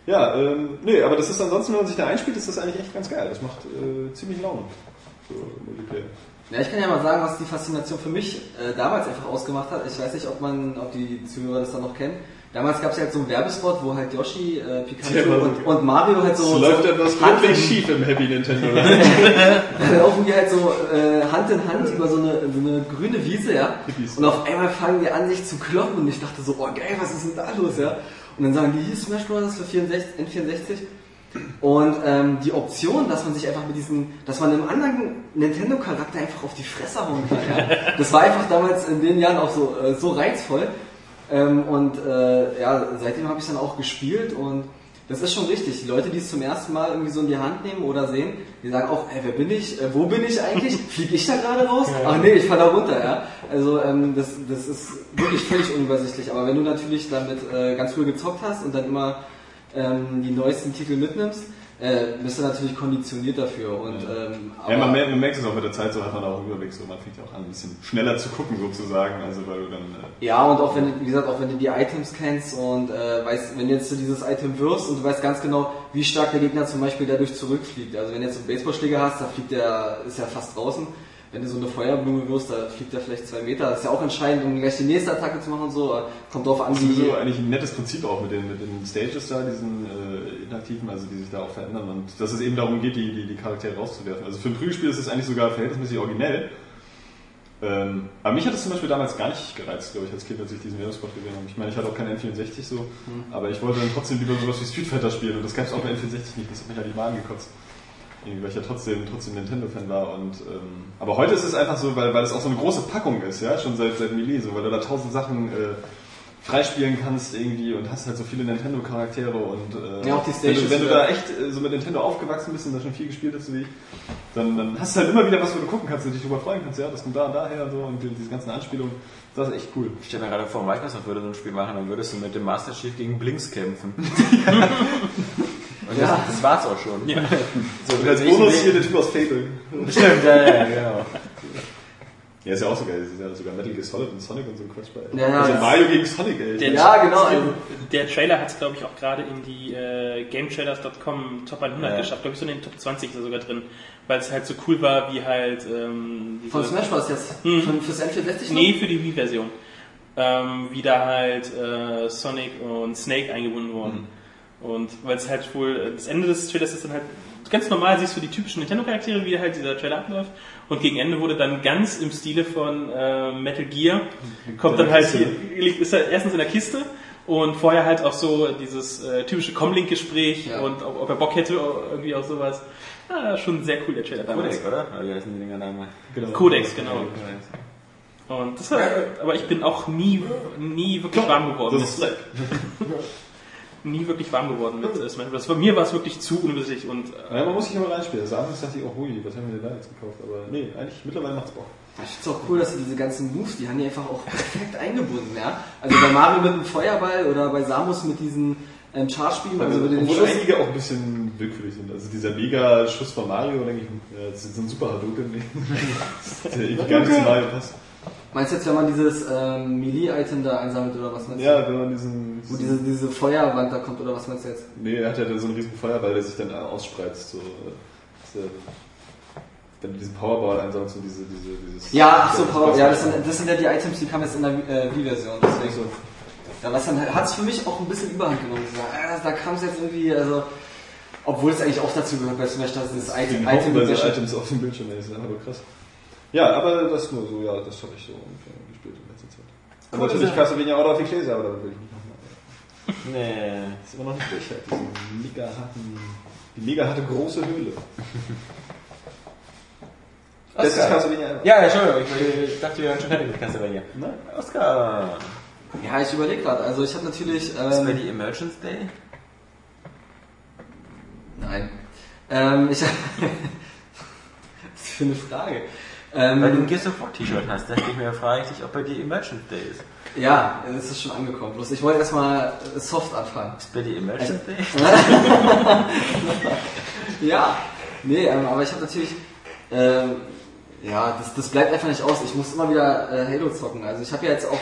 Ja, ähm, nee, aber das ist ansonsten, wenn man sich da einspielt, ist das eigentlich echt ganz geil. Das macht äh, ziemlich Laune. So Multiplayer. Ja, ich kann ja mal sagen, was die Faszination für mich äh, damals einfach ausgemacht hat. Ich weiß nicht, ob man, ob die Zuhörer das dann noch kennen. Damals gab es ja halt so einen Werbespot, wo halt Yoshi, äh, Pikachu so und, und Mario halt so, Es läuft so etwas wirklich schief im Happy Nintendo. [laughs] [laughs] dann laufen die halt so äh, Hand in Hand über so eine, so eine grüne Wiese, ja. Und auf einmal fangen die an, sich zu kloppen und ich dachte so, oh geil, was ist denn da los, ja? Und dann sagen die, hier Smash Bros. für 64, N64. Und ähm, die Option, dass man sich einfach mit diesen, dass man einem anderen Nintendo-Charakter einfach auf die Fresse hauen kann, ja? das war einfach damals in den Jahren auch so, äh, so reizvoll. Ähm, und äh, ja, seitdem habe ich dann auch gespielt und das ist schon richtig. Die Leute, die es zum ersten Mal irgendwie so in die Hand nehmen oder sehen, die sagen auch, ey, wer bin ich? Äh, wo bin ich eigentlich? [laughs] Fliege ich da gerade raus? Ach nee, ich falle da runter, ja. Also ähm, das, das ist wirklich völlig unübersichtlich. Aber wenn du natürlich damit äh, ganz früh gezockt hast und dann immer ähm, die neuesten Titel mitnimmst, äh, bist du natürlich konditioniert dafür. Und, ähm, ja, man merkt, man merkt es auch mit der Zeit, so hat man auch einen Überblick, so man fängt ja auch an, ein bisschen schneller zu gucken sozusagen, also weil du dann... Äh, Ja, und auch wenn, du- wie gesagt, auch wenn du die Items kennst und äh, weißt, wenn jetzt du dieses Item wirfst und du weißt ganz genau, wie stark der Gegner zum Beispiel dadurch zurückfliegt. Also wenn du jetzt einen Baseballschläger hast, da fliegt der, ist ja fast draußen. Wenn du so eine Feuerblume wirfst, da fliegt der vielleicht zwei Meter. Das ist ja auch entscheidend, um gleich die nächste Attacke zu machen und so. Kommt drauf an, Das ist wie. sowieso eigentlich ein nettes Prinzip auch mit den, mit den Stages da, diesen äh, interaktiven, also die sich da auch verändern und dass es eben darum geht, die, die, die Charaktere rauszuwerfen. Also für ein Prügelspiel ist es eigentlich sogar verhältnismäßig originell. Ähm, aber mich hat es zum Beispiel damals gar nicht gereizt, glaube ich, als Kind, als ich diesen Werbespot gesehen habe. Ich meine, ich hatte auch keinen N64 so, aber ich wollte dann trotzdem lieber sowas wie Street Fighter spielen und das gab es auch bei N64 nicht, das hat mich an die Bahn gekotzt. Irgendwie, weil ich ja trotzdem, trotzdem Nintendo-Fan war und, ähm, aber heute ist es einfach so, weil, weil es auch so eine große Packung ist, ja, schon seit, seit Melee, so, weil du da tausend Sachen, äh, freispielen kannst irgendwie und hast halt so viele Nintendo-Charaktere und äh, Ja, auch die wenn, Stages, du, wenn du da echt äh, so mit Nintendo aufgewachsen bist und da schon viel gespielt hast, so wie ich, dann, dann hast du halt immer wieder was, wo du gucken kannst und dich drüber freuen kannst, ja, das kommt da und daher und so und die- diese ganzen Anspielungen, das ist echt cool. Ich stelle mir gerade vor, Microsoft würde so ein Spiel machen, dann würdest du mit dem Master Chief gegen Blinks kämpfen. [laughs] [laughs] Und das, Ja. das war's auch schon. Ja. [laughs] So, Und als Bonus hier der Typ aus Fable. Stimmt, ja, ja, genau. Ja, ist ja auch so geil, das ist ja sogar Metal Gear Solid und Sonic und so ein Quatsch bei. Ja, ja, also das- Mario gegen Sonic, ey. Der- Ja, genau. Also, Der Trailer hat es, glaube ich, auch gerade in die äh, GameTrailers.com Top 100 Ja. geschafft. Glaube ich, so in den Top 20 ist er sogar drin. Weil es halt so cool war, wie halt... Ähm, diese- von Smash Bros. jetzt. Mhm. Von, fürs N64 noch? Nee, für die Wii-Version. Ähm, wie da halt äh, Sonic und Snake eingebunden wurden. Und weil es halt wohl, äh, das Ende des Trailers ist dann halt, ganz normal siehst du die typischen Nintendo-Charaktere, wie halt dieser Trailer abläuft. Und gegen Ende wurde dann ganz im Stile von äh, Metal Gear, kommt dann halt hier, liegt, ist er erstens in der Kiste und vorher halt auch so dieses äh, typische Comlink-Gespräch Ja. und ob, ob er Bock hätte, irgendwie auch sowas. Ah, schon sehr cool, der Trailer damals. Codex, oder? Oder wie heißen die Dinger nochmal? Genau. Codex, genau. Und das war, aber ich bin auch nie, nie wirklich warm geworden. Das ist. [laughs] nie wirklich warm geworden mit äh, Smash Bros. Bei mir war es wirklich zu unübersichtlich und äh, Ja, man muss sich immer reinspielen. Also anfangs dachte ich, oh hui, was haben wir denn da jetzt gekauft? Aber nee, eigentlich mittlerweile macht's Bock. Ich finde es auch cool, dass sie diese ganzen Moves, die haben die einfach auch perfekt eingebunden, ja. Also bei Mario mit dem Feuerball oder bei Samus mit diesen ähm, Charge-Beam, also mit den Obwohl Schuss. einige auch ein bisschen willkürlich sind. Also dieser Mega-Schuss von Mario, denke ich, ja, das ist so ein super Hadouken. [laughs] Das ja irgendwie gar nicht zu Mario passt. Meinst du jetzt, wenn man dieses ähm, Melee-Item da einsammelt oder was meinst du? Ja, wenn man diesen... Wo diese, diese Feuerwand da kommt oder was meinst du jetzt? Nee, er hat ja so einen riesen Feuerball, der sich dann ausspreizt. So, äh, wenn du diesen Powerball einsammelst und diese, diese, dieses... Ja, ach so, Power, das ja, das sind, das sind ja die Items, die kamen jetzt in der äh, Wii-Version, deswegen. so. Ja, was dann hat es für mich auch ein bisschen Überhand genommen. sagen, ah, da kam es jetzt irgendwie, also, obwohl es eigentlich auch dazu gehört bei Smash, dass das Item, Die Item Item Item Items auf dem Bildschirm, ey, das ist aber krass. Ja, aber das nur so, ja, das habe ich so ungefähr gespielt in letzter Zeit. Und Cool, natürlich ist Castlevania Order of Ecclesia, aber da will ich nicht nochmal. Nee. Das ist immer noch nicht durch, halt, [laughs] diese mega harten, die mega harte große Höhle. Das ist Castlevania. Ja, Entschuldigung, ich, ich dachte, wir wären schon fertig mit Castlevania. Nein? Oscar! Ja, ich überlege gerade. Also ich habe natürlich. Ist bei Ähm, die Emergence Day? nein. Ähm, ich [laughs] für eine Frage? Weil du ein Ähm, Gears of War T-Shirt hast, dachte ich mir, frage ich dich, ob bei dir Emergent Day ist. ja, es ist schon angekommen. Bloß ich wollte erstmal äh, soft anfangen. Ist bei dir Emergent Day? [laughs] Ja, nee, ähm, aber ich habe natürlich, ähm, ja, das, das bleibt einfach nicht aus. Ich muss immer wieder äh, Halo zocken. Also ich habe ja jetzt auch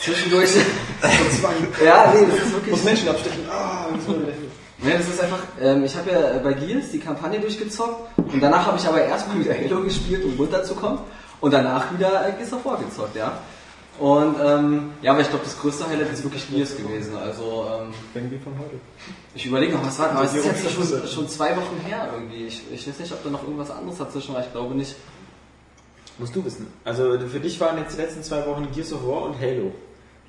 zwischendurch. [laughs] [laughs] ja, nee, das ist wirklich. Muss Menschen abstechen. Ah, Nee, das ist einfach, ähm, ich habe ja bei Gears die Kampagne durchgezockt und danach habe ich aber erstmal wieder Halo gespielt, um runterzukommen und danach wieder äh, Gears of War gezockt, ja. Und ähm, ja, aber ich glaube, das größte Highlight ist wirklich Gears gewesen. Also ähm, Irgendwie von heute. ich überlege noch, was war, aber es ist jetzt schon, schon zwei Wochen her irgendwie. Ich, ich weiß nicht, ob da noch irgendwas anderes dazwischen war, ich glaube nicht. Musst du wissen. Also für dich waren jetzt die letzten zwei Wochen Gears of War und Halo.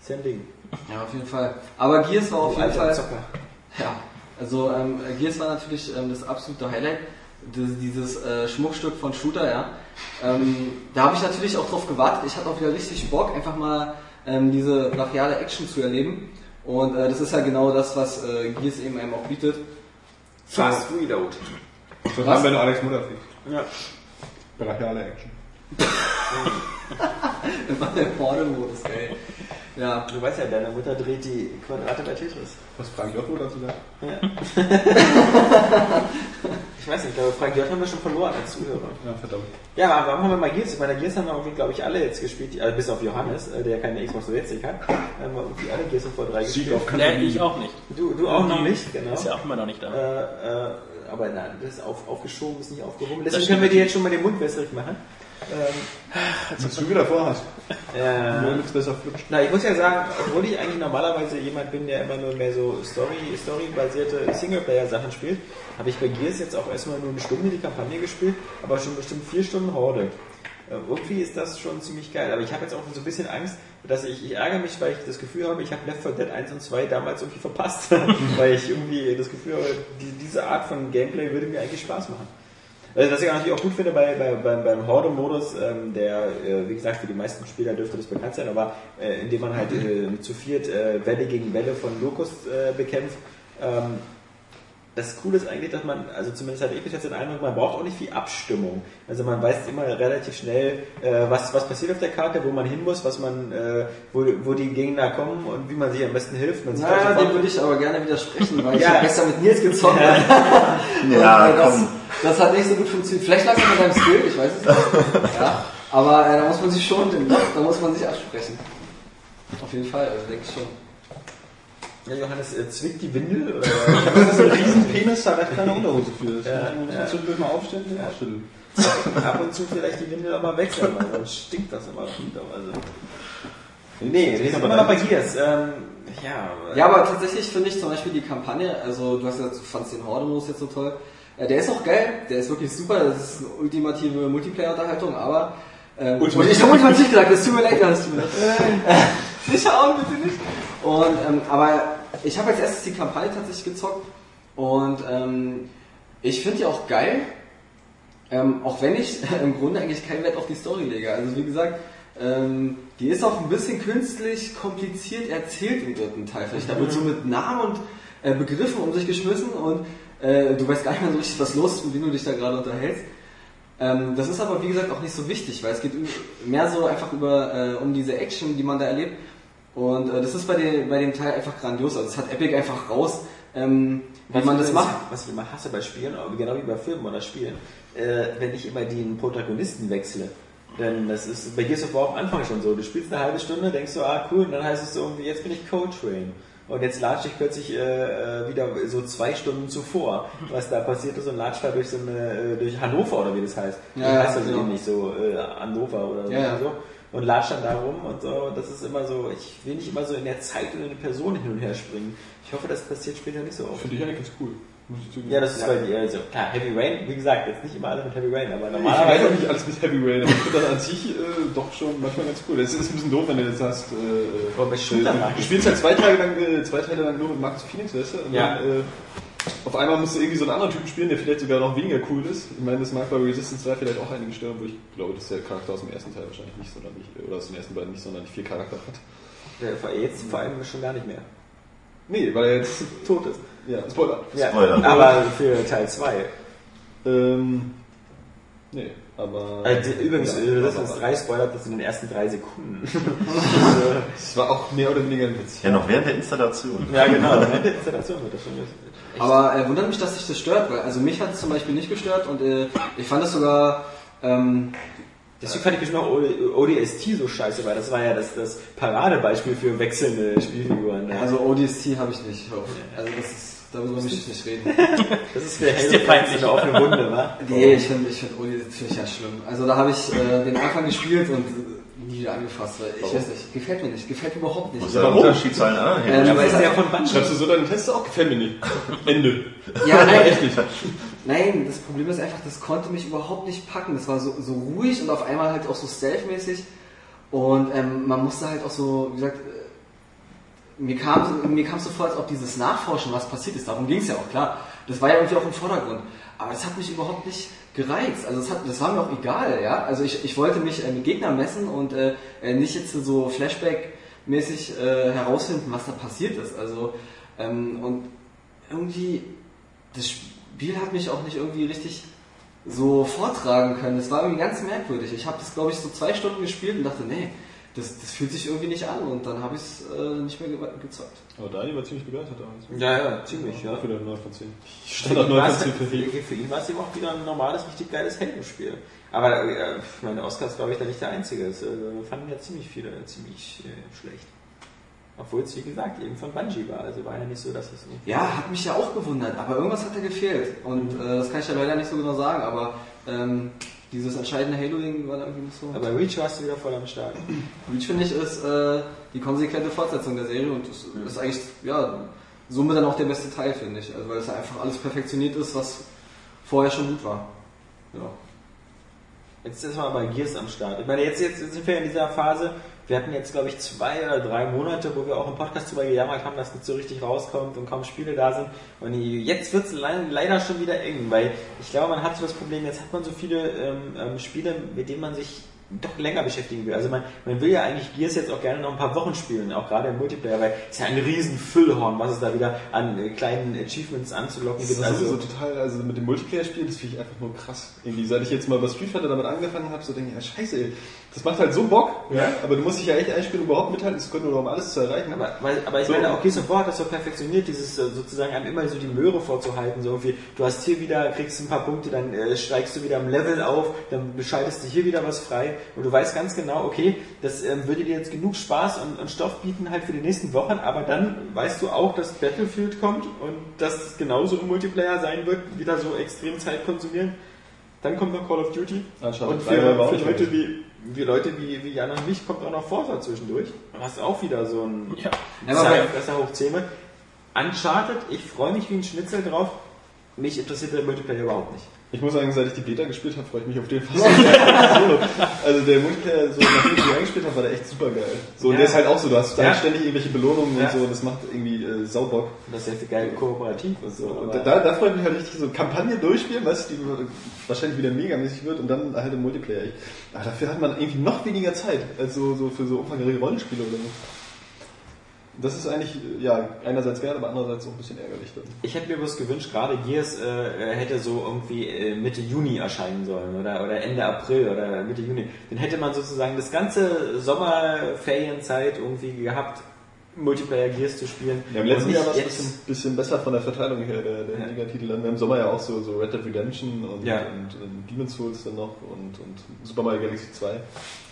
Ist ja ein Ding. Ja, auf jeden Fall. Aber Gears war auf jeden Fall. Zocker. Ja, also ähm, Gears war natürlich ähm, das absolute Highlight. Das, dieses äh, Schmuckstück von Shooter, ja. Ähm, da habe ich natürlich auch drauf gewartet. Ich hatte auch wieder richtig Bock, einfach mal ähm, diese brachiale Action zu erleben. Und äh, das ist ja genau das, was äh, Gears eben einem auch bietet. Fast Reload. So haben wenn du Alex Mutter fliegst. Ja. Brachiale Action. [laughs] Immer der Porno-Modus, ey. Ja. Du weißt ja, deine Mutter dreht die Quadrate bei Tetris. Was Frank Jotto dazu sagt? Ich weiß nicht, ich glaube, Frank J. haben wir schon verloren als Zuhörer. Ja, verdammt. Ja, aber warum haben wir mal Gears? Ich meine, Gears haben wir irgendwie, glaube ich, alle jetzt gespielt, also bis auf Johannes, äh, der keine Xbox 360 hat, haben wir irgendwie alle Gears of War 3 Sieg gespielt. auf Nee, ich auch nicht. Du, du auch noch nicht, genau. Ist ja auch immer noch nicht da. Äh, äh, aber nein, das ist auf, aufgeschoben, ist nicht aufgehoben. Das Deswegen können wir dir jetzt schon mal den Mund wässrig machen. Ähm, Was du wieder vorhast. Äh, Nur nichts besser flutscht. Na, ich muss ja sagen, obwohl ich eigentlich normalerweise jemand bin, der immer nur mehr so Story, Story-basierte Singleplayer-Sachen spielt, habe ich bei Gears jetzt auch erstmal nur eine Stunde die Kampagne gespielt, aber schon bestimmt vier Stunden Horde. Äh, irgendwie ist das schon ziemlich geil, aber ich habe jetzt auch so ein bisschen Angst, dass ich, ich ärgere mich, weil ich das Gefühl habe, ich habe Left 4 Dead 1 und 2 damals irgendwie verpasst, [laughs] weil ich irgendwie das Gefühl habe, die, diese Art von Gameplay würde mir eigentlich Spaß machen. Also, was ich natürlich auch gut finde bei, bei, beim, beim Horde-Modus, ähm, der, äh, wie gesagt, für die meisten Spieler dürfte das bekannt sein, aber äh, indem man halt äh, zu viert äh, Welle gegen Welle von Locust äh, bekämpft. Ähm, das Coole ist eigentlich, dass man, also zumindest hatte ich bis jetzt den Eindruck, man braucht auch nicht viel Abstimmung. Also man weiß immer relativ schnell, äh, was, was passiert auf der Karte, wo man hin muss, was man, äh, wo, wo die Gegner kommen und wie man sich am besten hilft. Man Naja, dem würde ich aber gerne widersprechen, weil [laughs] ich Ja. habe gestern mit Nils gezockt. [laughs] Ja, Und, äh, das, komm. das hat nicht so gut funktioniert. Vielleicht lag es an deinem Skill, ich weiß es nicht. [laughs] Ja, aber äh, da muss man sich schon, da muss man sich absprechen. Auf jeden Fall, also denke ich schon. Ja, Johannes, äh, zwickt die Windel? Oder? [laughs] Das ist ein Riesenpenis, da reicht keine Unterhose für. Das Ja, muss ja. man zwischendurch mal aufstellen und ausschütteln. ab und zu vielleicht die Windel mal wechseln, weil sonst stinkt das immer runterweise. Nee, wir sind immer noch bei Gears. Ähm, ja, Ja, aber tatsächlich finde ich zum Beispiel die Kampagne, also du hast ja, du fandst den Horde-Modus jetzt so toll. Äh, der ist auch geil, der ist wirklich super, das ist eine ultimative Multiplayer-Unterhaltung, aber ähm, Ultimativ. und ich habe ultimativ gesagt, das tut mir leid, das tut mir leid. Äh, Sicher auch bitte nicht. Und ähm, aber ich habe als erstes die Kampagne tatsächlich gezockt und ähm, ich finde die auch geil, ähm, auch wenn ich [laughs] im Grunde eigentlich keinen Wert auf die Story lege. Also wie gesagt, ähm, die ist auch ein bisschen künstlich kompliziert erzählt im dritten Teil. Vielleicht da wird so mit Namen und äh, Begriffen um sich geschmissen und äh, du weißt gar nicht mehr so richtig, was los ist, mit wem du dich da gerade unterhältst. Ähm, das ist aber wie gesagt auch nicht so wichtig, weil es geht mehr so einfach über äh, um diese Action, die man da erlebt. Und äh, das ist bei, den, bei dem Teil einfach grandios. Also es hat Epic einfach raus, ähm, wie man das macht. Was ich immer hasse bei Spielen, aber genau wie bei Filmen oder Spielen, äh, wenn ich immer den Protagonisten wechsle. Denn das ist bei Gears of War am Anfang schon so. Du spielst eine halbe Stunde, denkst du, ah cool, und dann heißt es so irgendwie, jetzt bin ich Coltrane. Und jetzt latsche ich plötzlich äh, äh, wieder so zwei Stunden zuvor, was da passiert ist und latscht da durch so eine, äh, durch Hannover oder wie das heißt. Ja, das ja, heißt also genau. eben nicht so äh, Hannover oder Ja, ja. Und latscht dann da rum und so. Das ist immer so, ich will nicht immer so in der Zeit und in eine Person hin und her springen. Ich hoffe, das passiert später nicht so oft. Finde ich eigentlich ganz cool. Ja, das ist weil die, also klar, Heavy Rain, wie gesagt, jetzt nicht immer alles mit Heavy Rain, aber Ich weiß normalerweise. auch nicht alles mit Heavy Rain, aber ich finde das an sich äh, doch schon manchmal ganz cool. Das ist ein bisschen doof, wenn du jetzt hast, äh, bei Shooter mag du spielst halt zwei Tage lang, äh, zwei Teile lang nur mit Marcus Phoenix, weißt du? Und Ja. dann, äh, auf einmal musst du irgendwie so einen anderen Typen spielen, der vielleicht sogar noch weniger cool ist. Ich meine, das mag bei Resistance 2 vielleicht auch einige stören, wo ich glaube, dass der Charakter aus dem ersten Teil wahrscheinlich nicht sonderlich, oder aus den ersten beiden nicht sonderlich viel Charakter hat. Ja, jetzt vor allem schon gar nicht mehr. Nee, weil er jetzt [laughs] tot ist. Ja, Spoiler. Ja, Spoiler. aber für Teil 2. Ähm, nee. Aber die, übrigens, Ja, äh, Resistance aber- 3 spoilert das in den ersten drei Sekunden. [laughs] Es war auch mehr oder weniger ein Witz. Ja, noch während der Installation. ja, genau. Während der Installation wird das schon echt. Aber äh, wundert mich, dass sich das stört, weil also mich hat es zum Beispiel nicht gestört und äh, ich fand es sogar ähm, Deswegen fand ich bestimmt auch ODST so scheiße, weil das war ja das, das Paradebeispiel für wechselnde Spielfiguren. Ne? also ODST habe ich nicht. Also das ist darüber möchte ich nicht reden. [laughs] das ist für Halo dir peinlich. eine offene Wunde, wa? Nee, ich finde ich find ODST finde ich ja schlimm. Also da habe ich äh, den Anfang gespielt und nie wieder angefasst, weil ich weiß nicht, gefällt mir nicht, gefällt mir überhaupt nicht. Was ist der Unterschied zu allen anderen? Ähm, Halo? Aber ist ja von Bungie. Schreibst du so deine Tests auch? Gefällt mir nicht. Ende. Ja, [laughs] nein, Echt nicht. Nein, das Problem ist einfach, das konnte mich überhaupt nicht packen. Das war so, so ruhig und auf einmal halt auch so stealth-mäßig. Und ähm, man musste halt auch so, wie gesagt, mir kam mir kam so vor, als ob dieses Nachforschen, was passiert ist, darum ging es ja auch, klar. Das war ja irgendwie auch im Vordergrund. Aber das hat mich überhaupt nicht gereizt. Also das, hat, das war mir auch egal, ja. Also ich, ich wollte mich äh, mit Gegnern messen und äh, äh, nicht jetzt so Flashback-mäßig äh, herausfinden, was da passiert ist. Also ähm, und irgendwie das Spiel hat mich auch nicht irgendwie richtig so vortragen können. Das war irgendwie ganz merkwürdig. Ich habe das, glaube ich, so zwei Stunden gespielt und dachte, nee, das, das fühlt sich irgendwie nicht an und dann habe ich es äh, nicht mehr ge gezockt. Aber Dani war ziemlich begeistert damals. Ja, ja, ziemlich, ja. Auch wieder 9 von 10. Für Standard ihn 9 war's- von 10 für Halo. für, ihn war es eben auch wieder ein normales, richtig geiles Halo-Spiel. Aber äh, ich meine, Oscar ist, glaube ich, da nicht der Einzige. Es äh, fanden ja ziemlich viele ziemlich äh, schlecht. Obwohl es, wie gesagt, eben von Bungie war. Also war ja nicht so, dass es irgendwie... Ja, hat mich ja auch gewundert, aber irgendwas hat da gefehlt. Und äh, das kann ich ja leider nicht so genau sagen, aber ähm, dieses entscheidende Halo-Ding war da irgendwie nicht so. Aber Reach warst du wieder voll am Start. [clears throat] Reach finde ich ist äh, die konsequente Fortsetzung der Serie und das ist eigentlich, ja, somit dann auch der beste Teil, finde ich. Also weil es ja einfach alles perfektioniert ist, was vorher schon gut war. Ja. Jetzt ist mal bei Gears am Start. Ich meine, jetzt, jetzt sind wir in dieser Phase, wir hatten jetzt, glaube ich, zwei oder drei Monate, wo wir auch im Podcast drüber gejammert haben, dass nicht so richtig rauskommt und kaum Spiele da sind. Und jetzt wird es leider schon wieder eng, weil ich glaube, man hat so das Problem, jetzt hat man so viele ähm, ähm, Spiele, mit denen man sich doch länger beschäftigen will. Also man, man will ja eigentlich Gears jetzt auch gerne noch ein paar Wochen spielen, auch gerade im Multiplayer, weil es ist ja ein riesen Füllhorn, was es da wieder an äh, kleinen Achievements anzulocken Das gibt. ist Also, sowieso total, also mit dem Multiplayer-Spiel, das finde ich einfach nur krass. Irgendwie, seit ich jetzt mal bei Street Fighter damit angefangen habe, so denke ich, ja scheiße, ey, das macht halt so Bock, ja. aber du musst dich ja echt einspielen, um überhaupt mithalten zu können oder um alles zu erreichen. Aber, weil, aber ich So. meine, auch Gears of War hat das so perfektioniert, dieses äh, sozusagen einem immer so die Möhre vorzuhalten, so irgendwie, du hast hier wieder, kriegst ein paar Punkte, dann äh, steigst du wieder im Level auf, dann bescheidest du hier wieder was frei und du weißt ganz genau, okay, das ähm, würde dir jetzt genug Spaß und, und Stoff bieten halt für die nächsten Wochen, aber dann weißt du auch, dass Battlefield kommt und dass es genauso im Multiplayer sein wird, wieder so extrem Zeit konsumieren. Dann kommt noch Call of Duty Uncharted und 3 war für, für Leute wie, wie Leute wie, wie Jan und mich kommt auch noch Forza zwischendurch. Du hast auch wieder so ein Ja. Besser hoch 10. Uncharted, ich freue mich wie ein Schnitzel drauf. Mich interessiert der Multiplayer überhaupt nicht. Ich muss sagen, seit ich die Beta gespielt habe, freue ich mich auf den fast. [laughs] also der Multiplayer, so nachdem ich die eingespielt habe, war der echt super geil. So, und Ja. der ist halt auch so, du hast Ja. halt ständig irgendwelche Belohnungen Ja. und so, und das macht irgendwie äh, Saubock. Und das ist ja geil kooperativ und so. Und da, da freue ich mich halt richtig so Kampagne durchspielen, weißt du, die wahrscheinlich wieder megamäßig wird und dann halt im Multiplayer. Ich, aber dafür hat man irgendwie noch weniger Zeit als so, so für so umfangreiche Rollenspiele oder so. Das ist eigentlich, äh, ja, einerseits wert, aber andererseits auch ein bisschen ärgerlich dann. Ich hätte mir bloß gewünscht, gerade Gears äh, hätte so irgendwie äh, Mitte Juni erscheinen sollen oder, oder Ende April oder Mitte Juni. Dann hätte man sozusagen das ganze Sommerferienzeit irgendwie gehabt, Multiplayer Gears zu spielen. Ja, im letzten Jahr war es ein bisschen, bisschen besser von der Verteilung her, der, der Ja. Megatitel. Dann im Sommer ja auch so, so Red Dead Redemption und, Ja. und, und Demon's Souls dann noch und, und Super Mario Galaxy 2.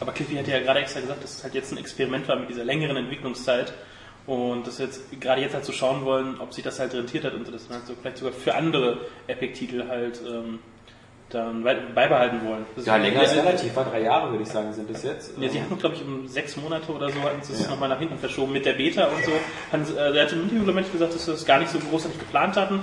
Aber Cliffy hat ja gerade extra gesagt, dass es halt jetzt ein Experiment war mit dieser längeren Entwicklungszeit. Und wir jetzt gerade jetzt halt so schauen wollen, ob sich das halt rentiert hat und das dann halt so vielleicht sogar für andere Epic-Titel halt ähm, dann beibehalten wollen. Das Ja, länger ist relativ, war drei Jahre, würde ich sagen, sind es jetzt. Ja, sie hatten, glaube ich, um sechs Monate oder so hatten sie es Ja. nochmal nach hinten verschoben mit der Beta und so. Haben, sie- äh, der hat im Interview glaube ich, gesagt, dass sie das gar nicht so großartig geplant hatten.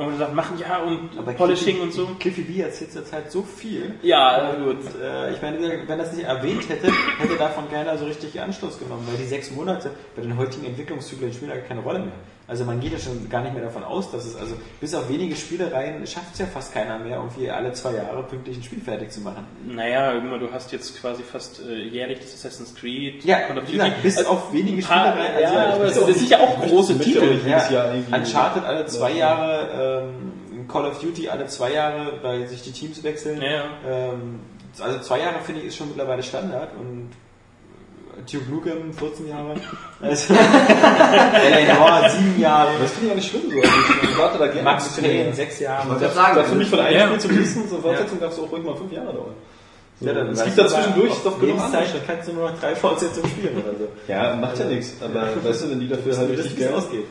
Und gesagt, machen ja und Aber Polishing Cliffy- und so. Cliffy B erzählt jetzt halt so viel. Ja, Und, äh, ich meine, wenn er das nicht erwähnt hätte, hätte davon keiner so richtig Anschluss genommen, weil die sechs Monate bei den heutigen Entwicklungszyklen spielen ja keine Rolle mehr. Also man geht ja schon gar nicht mehr davon aus, dass es, also bis auf wenige Spielereien schafft es ja fast keiner mehr, irgendwie alle zwei Jahre pünktlich ein Spiel fertig zu machen. Naja, immer, du hast jetzt quasi fast äh, jährlich das Assassin's Creed. Ja, gesagt, bis Also, auf wenige Spielereien. ja, also, aber bis das, sind [laughs] ja auch große Titel. irgendwie- Uncharted alle zwei Jahre, ähm, Call of Duty alle zwei Jahre, weil sich die Teams wechseln. Ja, ja. Ähm, also zwei Jahre finde ich ist schon mittlerweile Standard und Duke Nukem 14 Jahre. Also, [laughs] Eleanor 7 Jahre. Das finde ich auch nicht schlimm. So. Also ich warte da gerne. Max Payne 6 Jahre. wollte Das, sagen, das für mich von einem Ja. Spiel zum nächsten, so Fortsetzung darf es auch ruhig mal fünf Jahre dauern. So, Ja, dann es gibt du dazwischendurch aber, doch genug andere. dann kannst du nur noch drei Fortsetzungen spielen oder so. Ja, macht ja nichts. Aber weißt du, wenn die dafür halt richtig wie es Geld ausgeht.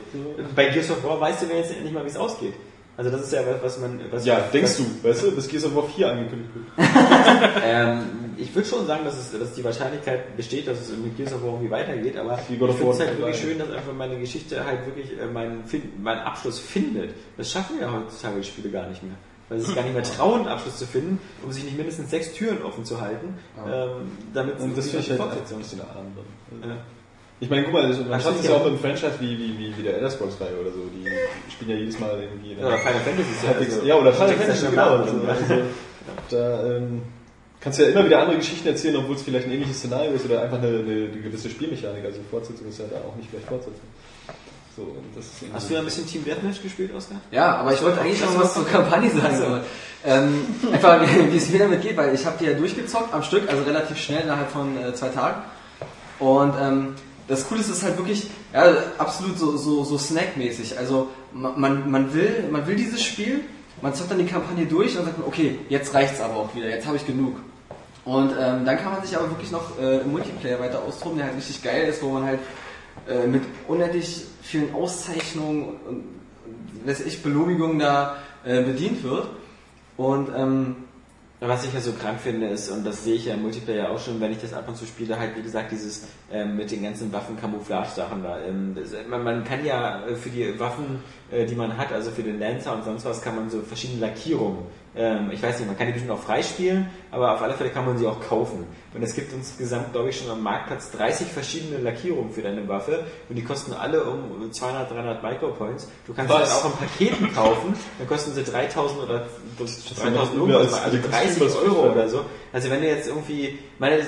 Bei Gears of War weißt du ja jetzt nicht mal, wie es ausgeht. Also das ist ja was, was man... Was Ja, denkst du, weißt du, bis Gears of War 4 angekündigt wird. [laughs] Ähm, ich würde schon sagen, dass, es, dass die Wahrscheinlichkeit besteht, dass es mit Gears of War irgendwie weitergeht, aber ich finde es halt wirklich schön, dass einfach meine Geschichte halt wirklich äh, meinen, meinen Abschluss findet. Das schaffen ja heutzutage die Spiele gar nicht mehr. Weil sie sich gar nicht mehr trauen, einen Abschluss zu finden, um sich nicht mindestens sechs Türen offen zu halten, ähm, damit Und das finde ich die halt ein Fortsetzung bisschen arm. Ja. Ich meine, guck mal, man schafft es ja auch im Franchise wie, wie, wie, wie der Elder Scrolls 3 oder so. Die spielen ja jedes Mal irgendwie... oder Final Fantasy ist ja, also- ja, oder Final Fantasy, genau. Also, also, da ähm, kannst du ja immer wieder andere Geschichten erzählen, obwohl es vielleicht ein ähnliches Szenario ist oder einfach eine, eine, eine gewisse Spielmechanik. Also Fortsetzung ist ja da auch nicht gleich Fortsetzung. So, und das ist irgendwie- Hast du da ein bisschen Team Deathmatch gespielt, Oskar? Ja, aber ich wollte eigentlich noch was zur Kampagne sagen. aber, Ähm, [laughs] einfach wie wie es mir damit geht, weil ich habe die ja durchgezockt am Stück, also relativ schnell innerhalb von äh, zwei Tagen. Und ähm, das Coole ist, es ist halt wirklich ja, absolut so, so, so snackmäßig. Also ma- man, man, will, man will dieses Spiel, man zockt dann die Kampagne durch und sagt, okay, jetzt reicht's aber auch wieder, jetzt habe ich genug. Und ähm, dann kann man sich aber wirklich noch äh, im Multiplayer weiter austoben, der halt richtig geil ist, wo man halt äh, mit unendlich vielen Auszeichnungen und, und weiß ich, Belohnigungen da äh, bedient wird. Und ähm, Was ich ja so krank finde ist, und das sehe ich ja im Multiplayer auch schon, wenn ich das ab und zu spiele, halt wie gesagt dieses ähm, mit den ganzen Waffen-Camouflage-Sachen da. Ähm, das, man, man kann ja äh, für die Waffen, äh, die man hat, also für den Lancer und sonst was, kann man so verschiedene Lackierungen. Ähm, ich weiß nicht, man kann die bestimmt auch freispielen, aber auf alle Fälle kann man sie auch kaufen. Und es gibt insgesamt, glaube ich, schon am Marktplatz 30 verschiedene Lackierungen für deine Waffe und die kosten alle um 200, 300 Micropoints. Du kannst sie Was? dann auch in Paketen kaufen, dann kosten sie 3000 oder 3000 noch irgendwas, übler als also die 30 Kostüme, Euro oder so. Also wenn du jetzt irgendwie, meine,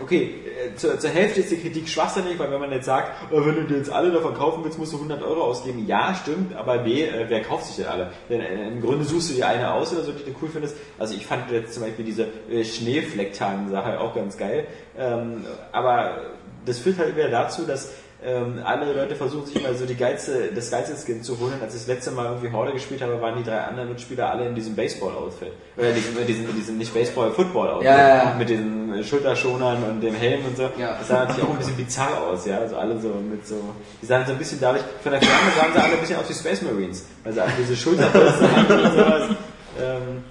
okay, äh, zur, zur Hälfte ist die Kritik schwachsinnig, weil wenn man jetzt sagt, äh, wenn du dir jetzt alle davon kaufen willst, musst du 100 Euro ausgeben. Ja, stimmt, aber B, äh, wer kauft sich denn alle? Denn äh, im Grunde suchst du dir eine aus oder so, die du cool findest. Also ich fand jetzt zum Beispiel diese äh, Schneeflecktarn-Sache auch ganz geil. Ähm, aber das führt halt wieder dazu, dass ähm, alle Leute versuchen sich immer so die geilste, das geilste Skin zu holen. Als ich das letzte Mal irgendwie Horde gespielt habe, waren die drei anderen Mitspieler alle in diesem Baseball-Outfit. Oder diesem, diesem, diesem nicht Baseball-Football-Outfit. Ja, ja, ja. Mit diesen äh, Schulterschonern und dem Helm und so. Ja. Das sah natürlich auch ein bisschen bizarr aus, ja. Also alle so mit so, die sahen so ein bisschen dadurch, von der Ferne sahen sie alle ein bisschen aus wie Space Marines. Also alle diese Schulterpolster hatten und sowas. Ähm,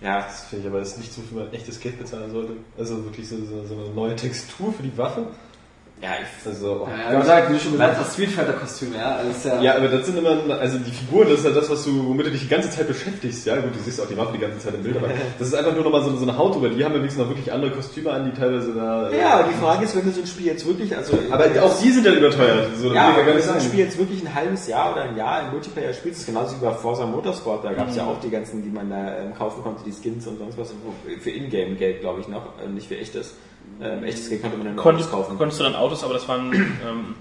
ja, Das finde ich aber das ist nicht so, wie man echtes Geld bezahlen sollte. Also wirklich so, so, so eine neue Textur für die Waffe. Ja, ich Also, oh ja, wie gesagt, wie du schon gesagt hast, Street Fighter Kostüme, ja, also ja, Ja, aber das sind immer, also die Figuren, das ist ja das, was du, womit du dich die ganze Zeit beschäftigst. Ja, gut, du siehst auch die Waffe die ganze Zeit im Bild, aber [laughs] das ist einfach nur nochmal so, so eine Haut drüber. Die haben ja wenigstens noch wirklich andere Kostüme an, die teilweise da. äh, Ja, die Frage ist, wenn du so ein Spiel jetzt wirklich, also Aber auch die sind ja überteuert. So, ja, aber wenn du so ein. Spiel jetzt wirklich ein halbes Jahr oder ein Jahr im Multiplayer spielst, ist genauso wie bei Forza Motorsport, da gab es ja auch die ganzen, die man da ähm, kaufen konnte, die Skins und sonst was, für Ingame-Geld, glaube ich, noch, äh, nicht für echtes. Ähm, echtes Geld konnte man dann Konntest, Autos kaufen. konntest du dann Autos, aber das waren ähm,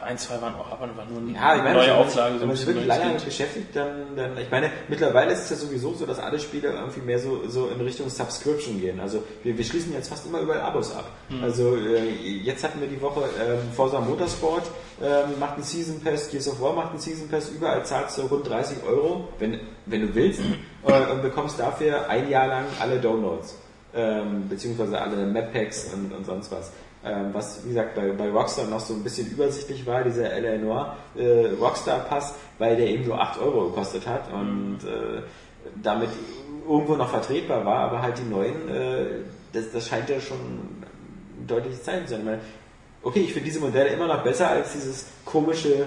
ja, ein, zwei waren auch, aber war nur eine Ja, ich meine, neue wenn man Auflage. sich- wenn man sich wirklich lange damit beschäftigt, dann, dann, ich meine, mittlerweile ist es ja sowieso so, dass alle Spiele irgendwie mehr so, so in Richtung Subscription gehen. Also wir, wir schließen jetzt fast immer überall Abos ab. Also äh, jetzt hatten wir die Woche ähm, Forza Motorsport ähm, macht einen Season Pass, Gears of War macht einen Season Pass, überall zahlst du rund 30 Euro, wenn, wenn du willst, [clears throat] äh, und bekommst dafür ein Jahr lang alle Downloads. Ähm, beziehungsweise alle Map Packs und, und sonst was. Ähm, was, wie gesagt, bei, bei Rockstar noch so ein bisschen übersichtlich war, dieser Eleanor äh, Rockstar Pass, weil der eben nur 8 Euro gekostet hat und äh, damit irgendwo noch vertretbar war, aber halt die neuen, äh, das, das scheint ja schon ein deutliches Zeichen zu sein. Weil, okay, ich finde diese Modelle immer noch besser als dieses komische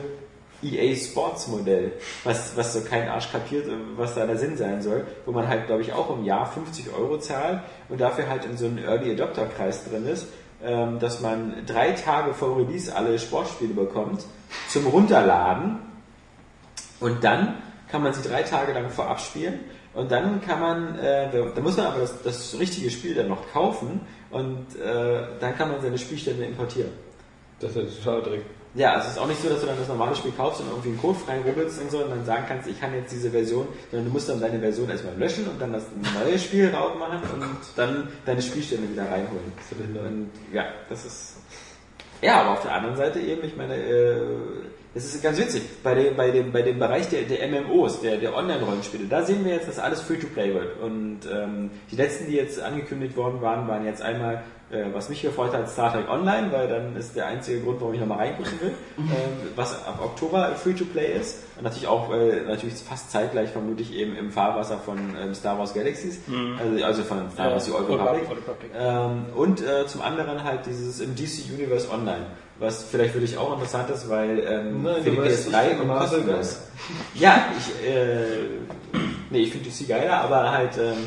EA Sports Modell, was, was so kein Arsch kapiert, was da der Sinn sein soll, wo man halt, glaube ich, auch im Jahr 50 Euro zahlt und dafür halt in so einem Early Adopter Kreis drin ist, ähm, dass man drei Tage vor Release alle Sportspiele bekommt zum Runterladen und dann kann man sie drei Tage lang vorab spielen und dann kann man, äh, da muss man aber das, das richtige Spiel dann noch kaufen und äh, dann kann man seine Spielstände importieren. Das ist total direkt. Ja, also es ist auch nicht so, dass du dann das normale Spiel kaufst und irgendwie einen Code reinrubbelst und so und dann sagen kannst, ich kann jetzt diese Version, sondern du musst dann deine Version erstmal löschen und dann das neue Spiel raus machen und dann deine Spielstände wieder reinholen. Und ja, das ist. Ja, aber auf der anderen Seite eben, ich meine, äh, es ist ganz witzig, bei dem, bei dem, bei dem Bereich der, der MMOs, der, der Online-Rollenspiele, da sehen wir jetzt, dass alles Free-to-Play wird. Und ähm, die letzten, die jetzt angekündigt worden waren, waren jetzt einmal, was mich gefreut hat, Star Trek Online, weil dann ist der einzige Grund, warum ich nochmal reingucken will, ähm, was ab Oktober Free-to-Play ist. Und natürlich auch, äh, natürlich fast zeitgleich vermutlich eben im Fahrwasser von ähm, Star Wars Galaxies, also, also von Star Wars The Old Republic. Ähm, und äh, zum anderen halt dieses im DC Universe Online, was vielleicht für dich auch interessant ist, weil ähm, Nein, für die du weißt, ich PS3 finde und Marvel. Ja, ich, äh, nee, ich finde DC geiler, aber halt, ähm,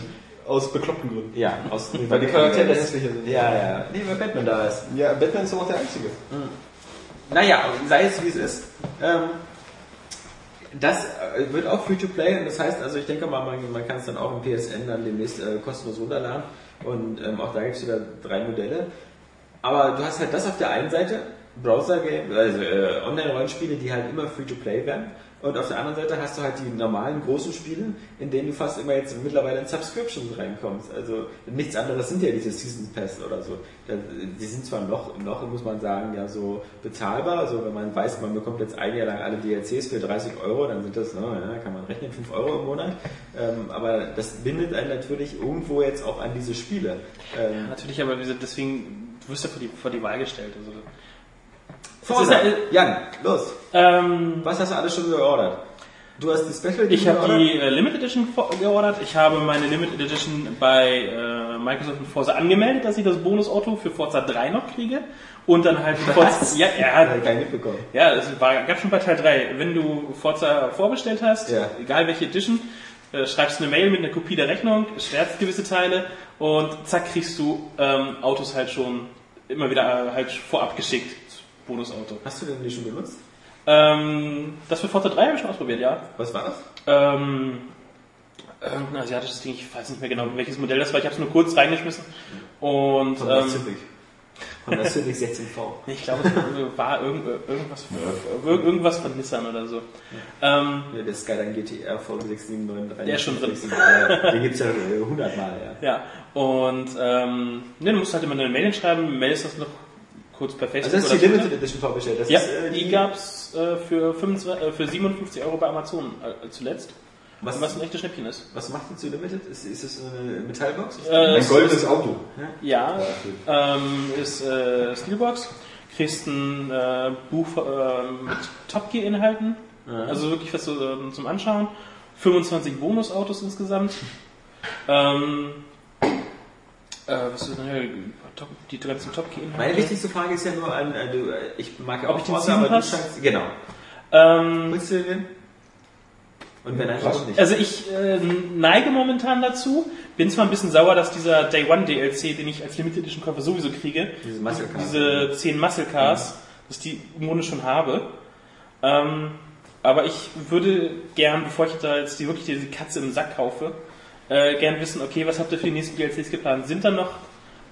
Aus bekloppten Gründen. ja, aus, [laughs] Weil die Charaktere hässlicher sind. Ja, ja, nee, weil Batman da ist. Ja, Batman ist aber auch der Einzige. Naja, sei es wie es ist. Ähm, das äh, wird auch Free-to-Play und das heißt, also ich denke mal, man, man kann es dann auch im PSN dann demnächst äh, kostenlos runterladen und ähm, auch da gibt es wieder drei Modelle. Aber du hast halt das auf der einen Seite, Browser-Game, also äh, Online-Rollenspiele, die halt immer Free-to-Play werden. Und auf der anderen Seite hast du halt die normalen großen Spiele, in denen du fast immer jetzt mittlerweile in Subscriptions reinkommst. Also nichts anderes sind ja diese Season Pass oder so. Die sind zwar noch, noch muss man sagen, ja so bezahlbar. Also wenn man weiß, man bekommt jetzt ein Jahr lang alle DLCs für 30 Euro, dann sind das, na, ja, kann man rechnen, 5 Euro im Monat. Ähm, aber das bindet einen natürlich irgendwo jetzt auch an diese Spiele. Ähm, Natürlich, aber deswegen, du wirst ja vor die, vor die Wahl gestellt. Also, Forza, Jan, los. ähm, Was hast du alles schon geordert? Du hast die Special ich Edition habe geordert? die äh, Limited Edition geordert. Ich habe meine Limited Edition bei äh, Microsoft und Forza angemeldet, dass ich das Bonusauto für Forza 3 noch kriege. Und dann halt [laughs] Forza. Ja, ja, ich gar nicht. Ja, es war, gab schon bei Teil 3. Wenn du Forza vorbestellt hast, Ja. egal welche Edition, äh, schreibst du eine Mail mit einer Kopie der Rechnung, schwärzt gewisse Teile und zack kriegst du ähm, Autos halt schon immer wieder äh, halt vorab geschickt. Bonusauto. Hast du denn die schon benutzt? Ähm, das für Forza 3 habe ich schon ausprobiert, ja. Was war das? Ähm, irgendein asiatisches Ding, ich weiß nicht mehr genau, welches Modell das war. Ich habe es nur kurz reingeschmissen. Und Honda ähm, Civic. Honda Civic 16V. ich glaube, es war irgend, irgendwas, ir- irgendwas von Nissan oder so. Ähm, Ja, der Skyline GTR V6793. Der ist schon drin. Den gibt's ja äh, 100 Mal, ja. Ja, und ähm, ne, du musst halt immer eine Mail schreiben, meldest das noch kurz per Facebook Also das ist die oder Limited Edition vorbestellt. Das Ja, ist, äh, die gab's äh, für, 25, äh, für 57 Euro bei Amazon äh, zuletzt. Was, Was ein echtes Schnäppchen ist. was macht die zu Limited? Ist, ist es eine Metallbox? Äh, Ein es goldenes ist- Auto. Ja, ähm, ist äh, Steelbox. Kriegst ein äh, Buch äh, mit Top Gear Inhalten. Also wirklich was so, ähm, zum Anschauen. 25 Bonusautos insgesamt. Ähm, äh, was ist denn hier? Top, die ganzen Top Gear Inhalte. Meine wichtigste Frage ist ja nur an, äh, du, äh, ich mag ja Ob auch ich den Forza, aber du scheinst, genau. Ähm, Willst du den? Und wenn Was? warum nicht? Also ich äh, neige momentan dazu, bin zwar ein bisschen sauer, dass dieser Day One DLC, den ich als Limited Edition Käufer sowieso kriege, Diese Muscle Cars. diese 10 Muscle Cars, dass die im Grunde schon habe. Ähm, aber ich würde gern, bevor ich da jetzt die, wirklich diese Katze im Sack kaufe, äh, gern wissen, okay, was habt ihr für die nächsten DLCs geplant? Sind da noch